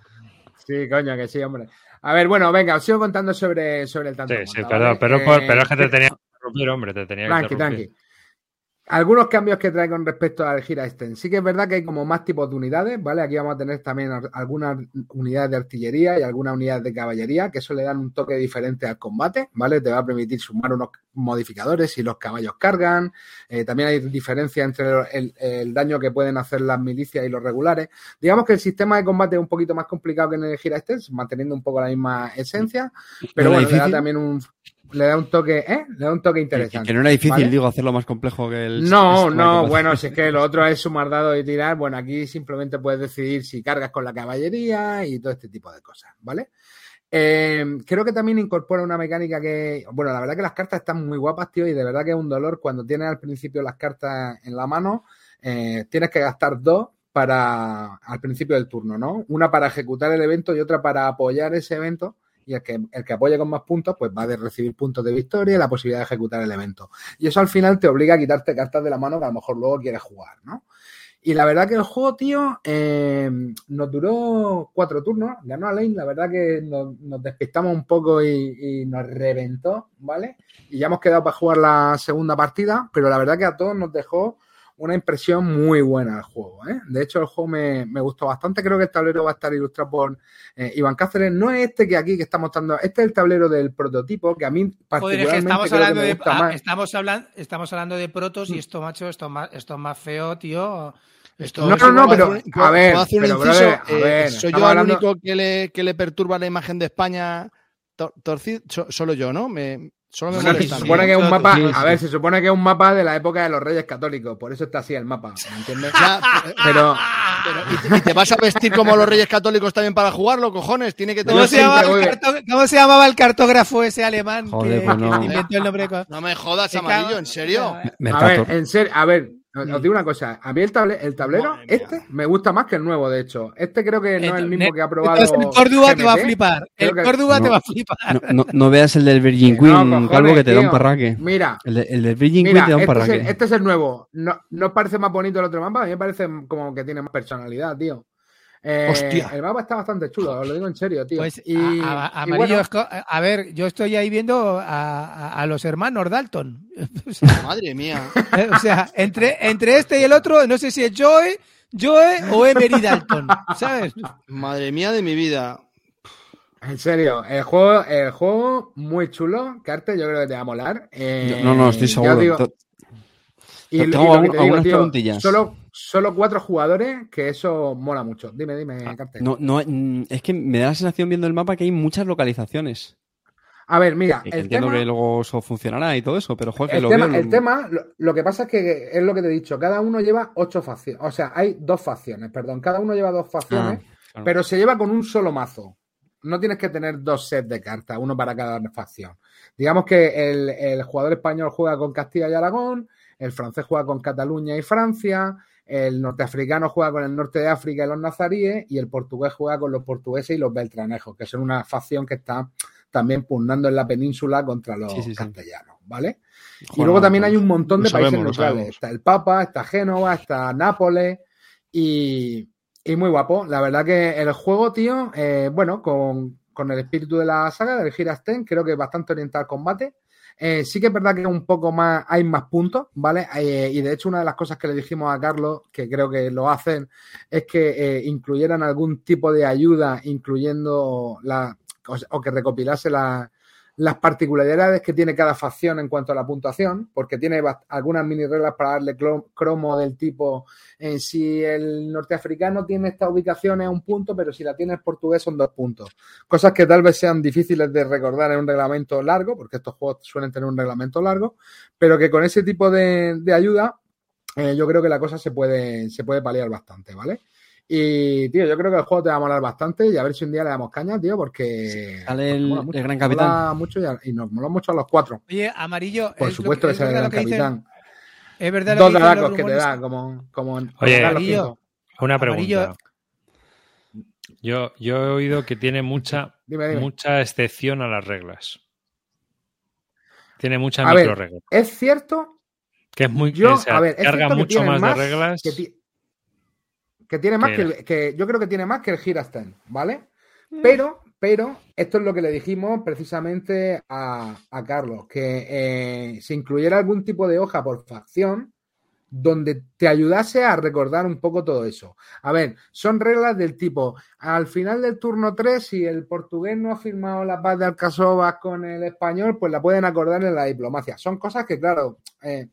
Sí, coño, que sí, hombre. A ver, bueno, venga, os sigo contando sobre, sobre el tanto. Sí, sí, perdón, ¿vale? pero, Eh, pero es que te tenía que [LAUGHS] interrumpir, hombre, te tenía que Tranqui, interrumpir. tranqui. Algunos cambios que trae con respecto al Gira Sten. Sí que es verdad que hay como más tipos de unidades, ¿vale? Aquí vamos a tener también algunas unidades de artillería y algunas unidades de caballería, que eso le dan un toque diferente al combate, ¿vale? Te va a permitir sumar unos modificadores si los caballos cargan. Eh, también hay diferencia entre el, el daño que pueden hacer las milicias y los regulares. Digamos que el sistema de combate es un poquito más complicado que en el Gira Sten, manteniendo un poco la misma esencia, pero ¿No era bueno, le da también un... Le da un toque, ¿eh? Le da un toque Que, interesante. que no era difícil, ¿vale? digo, hacerlo más complejo que el. No, no, bueno, si es que lo otro es sumar dados y tirar, bueno, aquí simplemente puedes decidir si cargas con la caballería y todo este tipo de cosas, ¿vale? Eh, creo que también incorpora una mecánica que, bueno, la verdad que las cartas están muy guapas, tío, y de verdad que es un dolor cuando tienes al principio las cartas en la mano, eh, tienes que gastar dos para al principio del turno, ¿no? Una para ejecutar el evento y otra para apoyar ese evento. Y el que, el que apoye con más puntos, pues va a recibir puntos de victoria y la posibilidad de ejecutar el evento. Y eso al final te obliga a quitarte cartas de la mano que a lo mejor luego quieres jugar, ¿no? Y la verdad que el juego, tío, eh, nos duró cuatro turnos. Ganó a Lane, la verdad que nos, nos despistamos un poco y, y, nos reventó, ¿vale? Y ya hemos quedado para jugar la segunda partida, pero la verdad que a todos nos dejó una impresión muy buena el juego. ¿eh? De hecho, el juego me, me, gustó bastante. Creo que el tablero va a estar ilustrado por eh, Iván Cáceres. No es este que aquí que está mostrando, este es el tablero del prototipo, que a mí particularmente Joder, es que estamos, creo hablando que me de, gusta ah, más. estamos, hablando, estamos hablando de protos y esto, macho, esto más, esto es más feo, tío. Esto No, es- no, no, pero ¿Puedo- a ver, puedo hacer un pero, inciso? brother, a Eh, ver, ¿Soy yo el único que le, que le perturba la imagen de España tor- torcida? So- solo yo, ¿no? Me, solo me Bueno, se supone que es un mapa, a ver, se supone que es un mapa de la época de los Reyes Católicos, por eso está así el mapa, ¿me entiendes? Ya, pero- ¿y, te, y te vas a vestir como los Reyes Católicos también para jugarlo, cojones? Tiene que ¿Cómo tener... se, llamaba voy- el carto- cómo se llamaba el cartógrafo ese alemán Joder, que, pues que no. inventó el nombre? de- No me jodas, amarillo, ¿en serio? A ver, en serio, a ver, os os digo una cosa. A mí el, table- el tablero, este, me gusta más que el nuevo, de hecho. Este creo que no es el mismo que ha probado. El Córdoba te va a flipar. El que- Córdoba te No. va a flipar. No, no, no veas el del Virgin Queen, cojones, calvo, que te da un parraque. Mira, El, de- el del Virgin mira, Queen te da un este es, parraque. el, este es el nuevo. No, ¿No os parece más bonito el otro mapa? A mí me parece como que tiene más personalidad, tío. Eh, Hostia. El mapa está bastante chulo, os lo digo en serio, tío. Pues y, a, a- y amarillo, bueno, es co- a ver, yo estoy ahí viendo a, a- a los hermanos Dalton. [LAUGHS] O sea, [LAUGHS] Madre mía. eh, o sea, entre, entre este y el otro, no sé si es Joe, Joe o Emery Dalton, ¿sabes? Madre mía de mi vida. En serio, el juego, el juego muy chulo, Carte, yo creo que te va a molar. Eh, No, no, estoy ya seguro. digo- Y, Tengo y lo que algún- te digo, algunas tío, preguntillas. Solo, solo cuatro jugadores, que eso mola mucho. Dime, dime. Ah, No, no, mm, es que me da la sensación viendo el mapa que hay muchas localizaciones. A ver, mira, el entiendo tema, que luego eso funcionará y todo eso, pero joder, que el lo tema, veo. el tema, lo, lo que pasa es que es lo que te he dicho, cada uno lleva ocho facciones, o sea, hay dos facciones, perdón, cada uno lleva dos facciones, Ah, claro. pero se lleva con un solo mazo. No tienes que tener dos sets de cartas, uno para cada facción. Digamos que el, el jugador español juega con Castilla y Aragón, el francés juega con Cataluña y Francia, el norteafricano juega con el norte de África y los nazaríes, y el portugués juega con los portugueses y los beltranejos, que son una facción que está también pugnando en la península contra los Sí, sí, sí. castellanos, ¿vale? Y luego también hay un montón de países sabemos, neutrales. Está el Papa, está Génova, está Nápoles y, y muy guapo. La verdad que el juego, tío, eh, bueno, con, con el espíritu de la saga del Girasten, creo que es bastante orientado al combate. Eh, sí que es verdad que un poco más, hay más puntos, ¿vale? Eh, y de hecho, una de las cosas que le dijimos a Carlos, que creo que lo hacen, es que eh, incluyeran algún tipo de ayuda, incluyendo la, o que recopilase la- las particularidades que tiene cada facción en cuanto a la puntuación, porque tiene algunas mini reglas para darle cromo del tipo, eh, si el norteafricano tiene esta ubicación es un punto, pero si la tiene el portugués son dos puntos. Cosas que tal vez sean difíciles de recordar en un reglamento largo, porque estos juegos suelen tener un reglamento largo, pero que con ese tipo de, de ayuda eh, yo creo que la cosa se puede, se puede paliar bastante, ¿vale? Y, tío, yo creo que el juego te va a molar bastante y a ver si un día le damos caña, tío, porque... Sale el- mucho. el gran Mola capitán. mucho y, a- y nos mola mucho a los cuatro. Oye, amarillo. Por es supuesto que, es sale el gran que dicen- capitán. Es verdad lo Dos que dicen dracos los que te rumores. da, como, como en Oye, Amarillo. Una Amarillo. pregunta. Yo, yo he oído que tiene mucha, Dime, dime. mucha excepción a las reglas. Tiene muchas A ver, micro reglas. Es cierto Que es muy Yo, a ver, es carga mucho más, más de reglas. que, ti- que tiene más que el- yo creo que tiene más que el Girasten, ¿vale? Mm. Pero, pero, esto es lo que le dijimos precisamente a, a Carlos, que eh, se incluyera algún tipo de hoja por facción donde te ayudase a recordar un poco todo eso. A ver, son reglas del tipo, al final del turno 3, si el portugués no ha firmado la paz de Alcasovas con el español, pues la pueden acordar en la diplomacia. Son cosas que, claro, eh,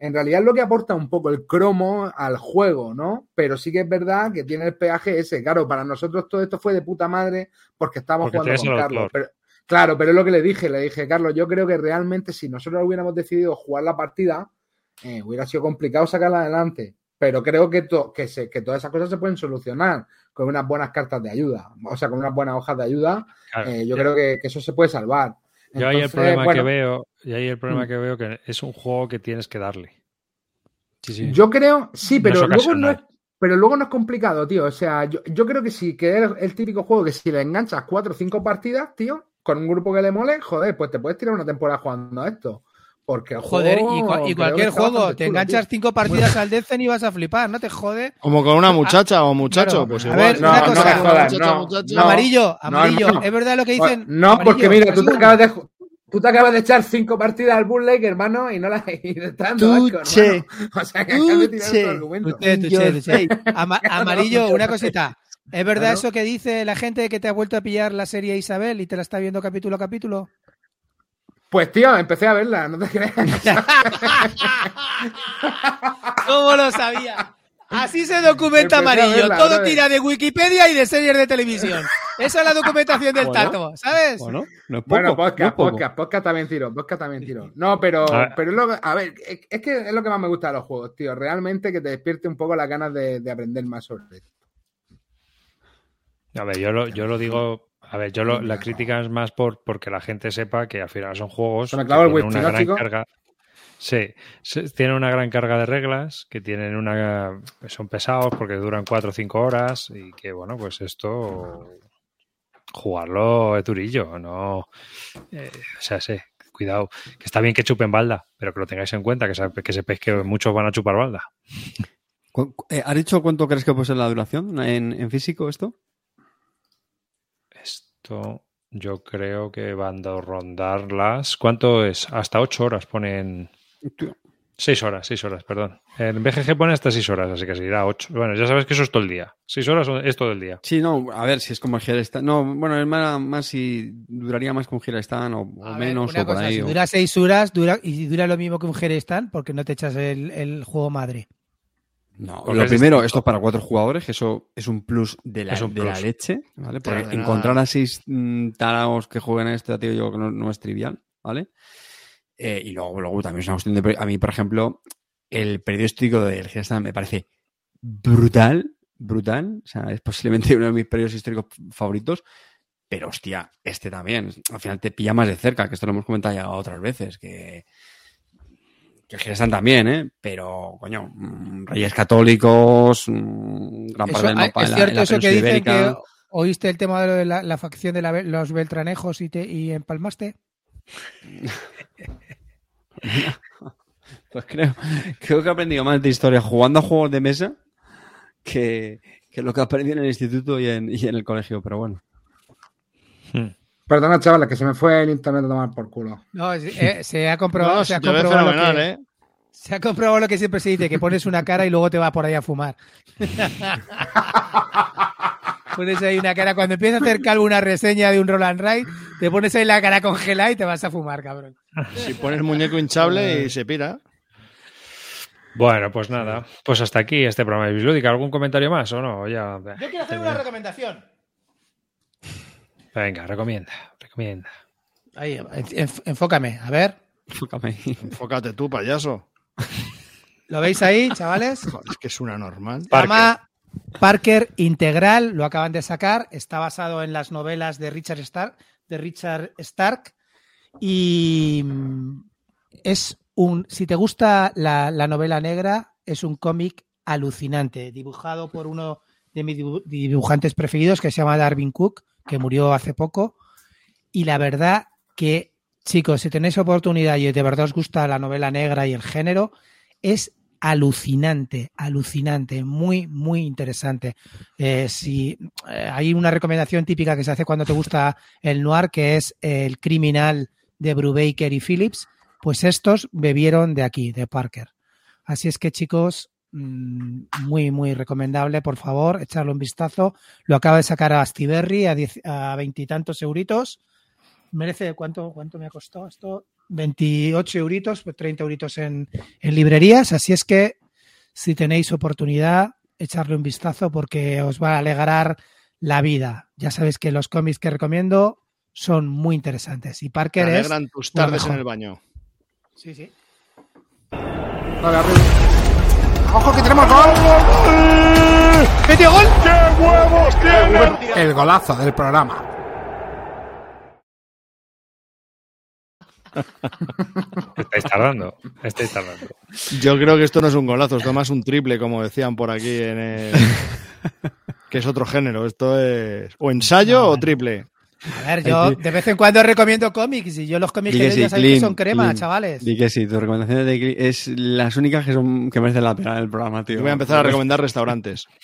en realidad es lo que aporta un poco el cromo al juego, ¿no? Pero sí que es verdad que tiene el peaje ese. Claro, para nosotros todo esto fue de puta madre porque estábamos Porque jugando con Carlos. Pero- claro, pero es lo que le dije. Le dije, Carlos, yo creo que realmente si nosotros hubiéramos decidido jugar la partida, eh, hubiera sido complicado sacarla adelante. Pero creo que, to- que, se- que todas esas cosas se pueden solucionar con unas buenas cartas de ayuda. O sea, con unas buenas hojas de ayuda. Claro, eh, yo creo que, que eso se puede salvar. Yo ahí el problema bueno, que veo, y ahí el problema que veo que es un juego que tienes que darle. Sí, sí. Yo creo, sí, pero luego no es, pero luego no es complicado, tío. O sea, yo, yo creo que sí, que es el típico juego que si le enganchas cuatro o cinco partidas, tío, con un grupo que le mole, joder, pues te puedes tirar una temporada jugando a esto. Porque el Joder, y, que cualquier juego, te enganchas tío. cinco partidas al Destiny y vas a flipar, no te jode. Como con una muchacha o muchacho, Claro. pues A igual. ver, No, una cosa. jodas, Muchacha, no, muchacho. no. amarillo, amarillo, es verdad lo que dicen. No, Amarillo, porque mira, tú te acabas de tú te acabas de echar cinco partidas al bootleg, hermano, y no las [LAUGHS] y te está dando asco, Tuche. hermano. [LAUGHS] O sea, que acabas de tirar tu argumento. Tuche, tuche, tuche. Ama- [LAUGHS] amarillo, una cosita. ¿Es verdad Claro. eso que dice la gente que te ha vuelto a pillar la serie Isabel y te la está viendo capítulo a capítulo? Pues tío, empecé a verla, no te creas. [LAUGHS] ¿Cómo lo sabía? Así se documenta Empecé amarillo. verla, Todo tira de Wikipedia y de series de televisión. Esa es la documentación del Bueno. Tato, ¿sabes? Bueno, no es poco. Bueno, no es podcast, poco. podcast, podcast también tiro, podcast también tiro. No, pero, A ver. pero es lo que- a ver, es, es que es lo que más me gusta de los juegos, tío. Realmente que te despierte un poco las ganas de, de aprender más sobre esto. A ver, yo lo, yo lo digo. A ver, yo lo- la crítica es más por porque la gente sepa que al final son juegos que tienen una ¿no, gran chico? carga. Sí, tienen una gran carga de reglas, que tienen una. son pesados porque duran 4 o 5 horas y que, bueno, pues esto. jugarlo es durillo, ¿no? eh, o sea, sí, cuidado. Que está bien que chupen balda, pero que lo tengáis en cuenta, que, que sepáis que muchos van a chupar balda. Eh, ¿Has dicho cuánto crees que puede ser la duración en, en físico esto? Esto yo creo que van a rondarlas. ¿Cuánto es? Hasta 8 horas ponen. 6 horas, 6 horas, perdón. En BGG pone hasta 6 horas, así que se irá 8. Bueno, ya sabes que eso es todo el día. 6 horas es todo el día. Sí, no, a ver si es como el. No, bueno, es más, más si duraría más que un Stand o, o ver, menos una o por cosa, ahí. si o- dura seis horas dura, y dura lo mismo que un Jerestán, porque no te echas el, el juego madre. No, lo primero, esto es para cuatro jugadores, que eso es un plus de la, un de la leche, ¿vale? Porque Claro, de encontrar a seis mm, taraos que jueguen a esto, tío, yo creo que no, no es trivial, ¿vale? Eh, y luego, luego también es una cuestión de... A mí, por ejemplo, el periodístico del Stand me parece brutal, brutal. O sea, es posiblemente [LAUGHS] uno de mis periodos históricos favoritos. Pero, hostia, este también. Al final te pilla más de cerca, que esto lo hemos comentado ya otras veces, que... Que el Stand también, ¿eh? Pero, coño, mm, reyes católicos, mm, gran parte Eso- del mapa es en la- cierto en la eso que península dicen que ibérica. oíste el tema de lo de la, la facción de la los Beltranejos y, te, y empalmaste. [LAUGHS] Pues creo, creo que he aprendido más de historia jugando a juegos de mesa que, que lo que aprendí en el instituto y en, y en el colegio, pero bueno. Perdona, chavales, que se me fue el internet a tomar por culo. No, eh, se ha comprobado, No, se, ha comprobado lo que, ¿eh? se ha comprobado lo que siempre se dice, que pones una cara y luego te va por ahí a fumar. [LAUGHS] pones ahí una cara, cuando empieza a hacer calvo una reseña de un Roland Ride, te pones ahí la cara congelada y te vas a fumar, cabrón. Si pones muñeco hinchable y se pira. Bueno, pues nada. Pues hasta aquí este programa de Bislúdica. ¿Algún comentario más o no? Ya... Yo quiero hacer una recomendación. Venga, recomienda, recomienda. Ahí, enf- enfócame, a ver. Enfócame. Enfócate tú, payaso. ¿Lo veis ahí, chavales? Joder, es que es una normal. Se llama Parker Integral, lo acaban de sacar, está basado en las novelas de Richard Stark, de Richard Stark y mm, es un, si te gusta la, la novela negra, es un cómic alucinante, dibujado por uno de mis dibu- dibujantes preferidos que se llama Darwin Cook, que murió hace poco, y la verdad que, chicos, si tenéis oportunidad y de verdad os gusta la novela negra y el género, es alucinante, alucinante, muy, muy interesante. Eh, si eh, hay una recomendación típica que se hace cuando te gusta el noir, que es el criminal de Brubaker y Phillips, pues estos bebieron de aquí, de Parker. Así es que, chicos, muy, muy recomendable, por favor, echarle un vistazo. Lo acaba de sacar a Astiberri a diez- a veintitantos euritos. Merece, ¿cuánto, ¿cuánto me ha costado esto? 28 euritos, pues 30 euritos en, en librerías. Así es que, si tenéis oportunidad, echarle un vistazo porque os va a alegrar la vida. Ya sabéis que los cómics que recomiendo son muy interesantes. Y Parker es. alegran tus tardes en el baño. Sí, sí. Vale, arriba. ¡Ojo que tenemos gol! ¡Metió gol! El golazo del programa. Estáis tardando, estáis tardando. Yo creo que esto no es un golazo, esto más un triple, como decían por aquí en el... [LAUGHS] que es otro género. Esto es o ensayo No, o triple. A ver, yo de vez en cuando recomiendo cómics y yo los cómics que sí, ya sabéis que Clint, son crema, chavales. Di que sí, tus recomendaciones de Clint es las únicas que son que merecen la pena del programa, tío. Yo voy a empezar a recomendar restaurantes. [LAUGHS]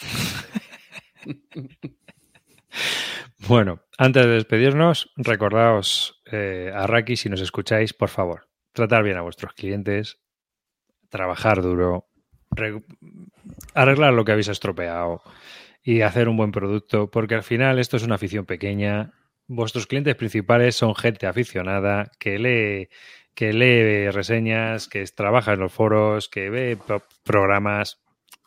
Bueno, antes de despedirnos, recordaos, eh, Arraki, si nos escucháis, por favor, tratar bien a vuestros clientes, trabajar duro, re- arreglar lo que habéis estropeado y hacer un buen producto, porque al final esto es una afición pequeña. Vuestros clientes principales son gente aficionada que lee, que lee reseñas, que trabaja en los foros, que ve pro- programas.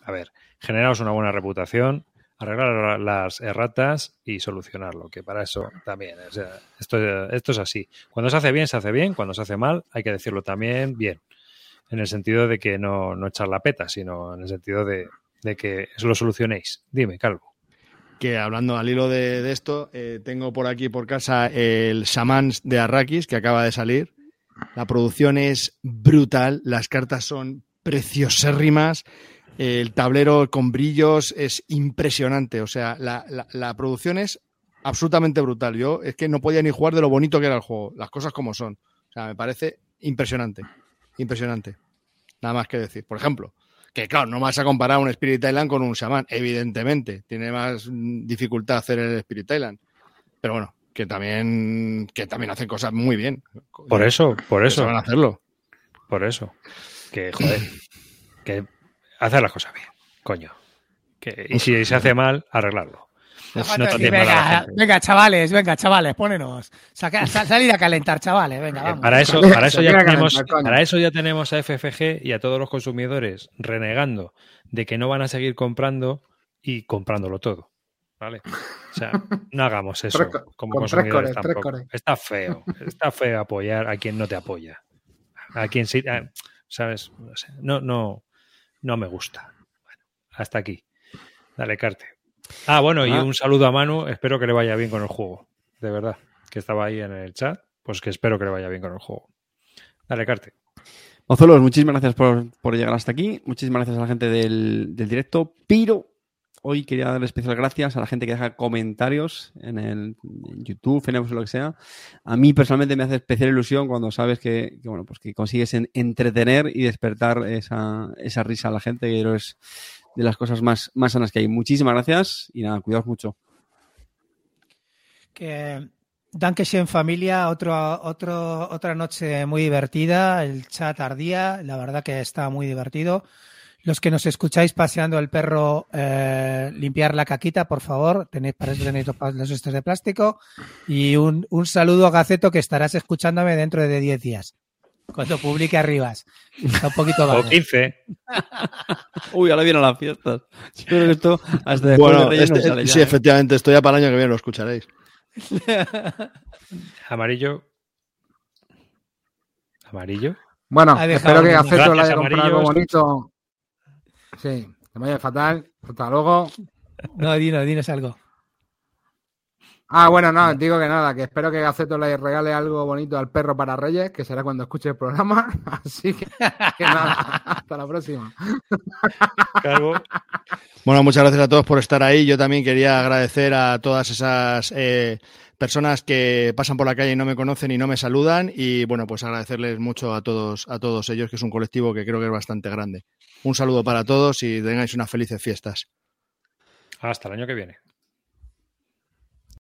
A ver, generaos una buena reputación, arreglar las erratas y solucionarlo, que para eso también, o sea, esto, esto es así. Cuando se hace bien, se hace bien, cuando se hace mal, hay que decirlo también bien, en el sentido de que no, no echar la peta, sino en el sentido de, de que lo solucionéis. Dime, Calvo. Que hablando al hilo de, esto, eh, tengo por aquí por casa el Samans de Arrakis que acaba de salir. La producción es brutal, las cartas son preciosérrimas, el tablero con brillos es impresionante, o sea, la, la- la producción es absolutamente brutal. Yo es que no podía ni jugar de lo bonito que era el juego, las cosas como son. O sea, me parece impresionante, impresionante. Nada más que decir. Por ejemplo, que claro, no vas a comparar un Spirit Island con un Shaman, evidentemente. Tiene más mm, dificultad hacer el Spirit Island. Pero bueno, que también, que también hacen cosas muy bien. Por eso, por eso, saben hacerlo. por eso. Que, joder, que hacer las cosas bien, coño. Que, y si se hace mal, arreglarlo. No decir, venga, chavales, venga, chavales, pónenos. Saca, sal- salir a calentar, chavales, venga, Eh, vamos. Para eso, Se para eso ya tenemos, para eso ya tenemos a FFG y a todos los consumidores renegando de que no van a seguir comprando y comprándolo todo. ¿Vale? O sea, no hagamos eso como consumidores tampoco. Está feo. Está feo apoyar a quien no te apoya. A quien sí, a- ¿sabes? No, sé, no, no, no me gusta. Bueno, hasta aquí. Dale, Carte. Ah, bueno, y Ah. un saludo a Manu. Espero que le vaya bien con el juego. De verdad. Que estaba ahí en el chat. Pues que espero que le vaya bien con el juego. Dale, Carte. Mozuelos, muchísimas gracias por, por llegar hasta aquí. Muchísimas gracias a la gente del, del directo. Pero hoy quería darle especial gracias a la gente que deja comentarios en el en YouTube, en o lo que sea. A mí personalmente me hace especial ilusión cuando sabes que, que, bueno, pues que consigues en- entretener y despertar esa, esa risa a la gente, que es de las cosas más, más sanas que hay. Muchísimas gracias y nada, cuidaos mucho. Que Dankeschön familia, otro, otro, otra noche muy divertida, el chat ardía, la verdad que está muy divertido. Los que nos escucháis paseando el perro, eh, limpiar la caquita, por favor, tenéis para eso tenéis los los estos de plástico. Y un, un saludo a Gaceto que estarás escuchándome dentro de 10 días, cuando publique Arribas. Está un poquito O vago. [LAUGHS] 15. Uy, ahora vienen las fiestas. Yo creo que esto hasta después Bueno, de Reyes no este- sale ya, sí, ¿eh? efectivamente, esto ya para el año que viene lo escucharéis. [LAUGHS] Amarillo. Amarillo. Bueno, Ha espero que Gaceto le haya comprado algo bonito. Sí, que me vaya fatal. Hasta luego. No, dinos, dinos algo. Ah, bueno, no, digo que nada, que espero que Gaceto le regale algo bonito al perro para Reyes, que será cuando escuche el programa. [LAUGHS] Así que, que nada, [LAUGHS] hasta la próxima. Calvo. Bueno, muchas gracias a todos por estar ahí. Yo también quería agradecer a todas esas eh, personas que pasan por la calle y no me conocen y no me saludan. Y bueno, pues agradecerles mucho a todos, a todos ellos, que es un colectivo que creo que es bastante grande. Un saludo para todos y tengáis unas felices fiestas. Hasta el año que viene.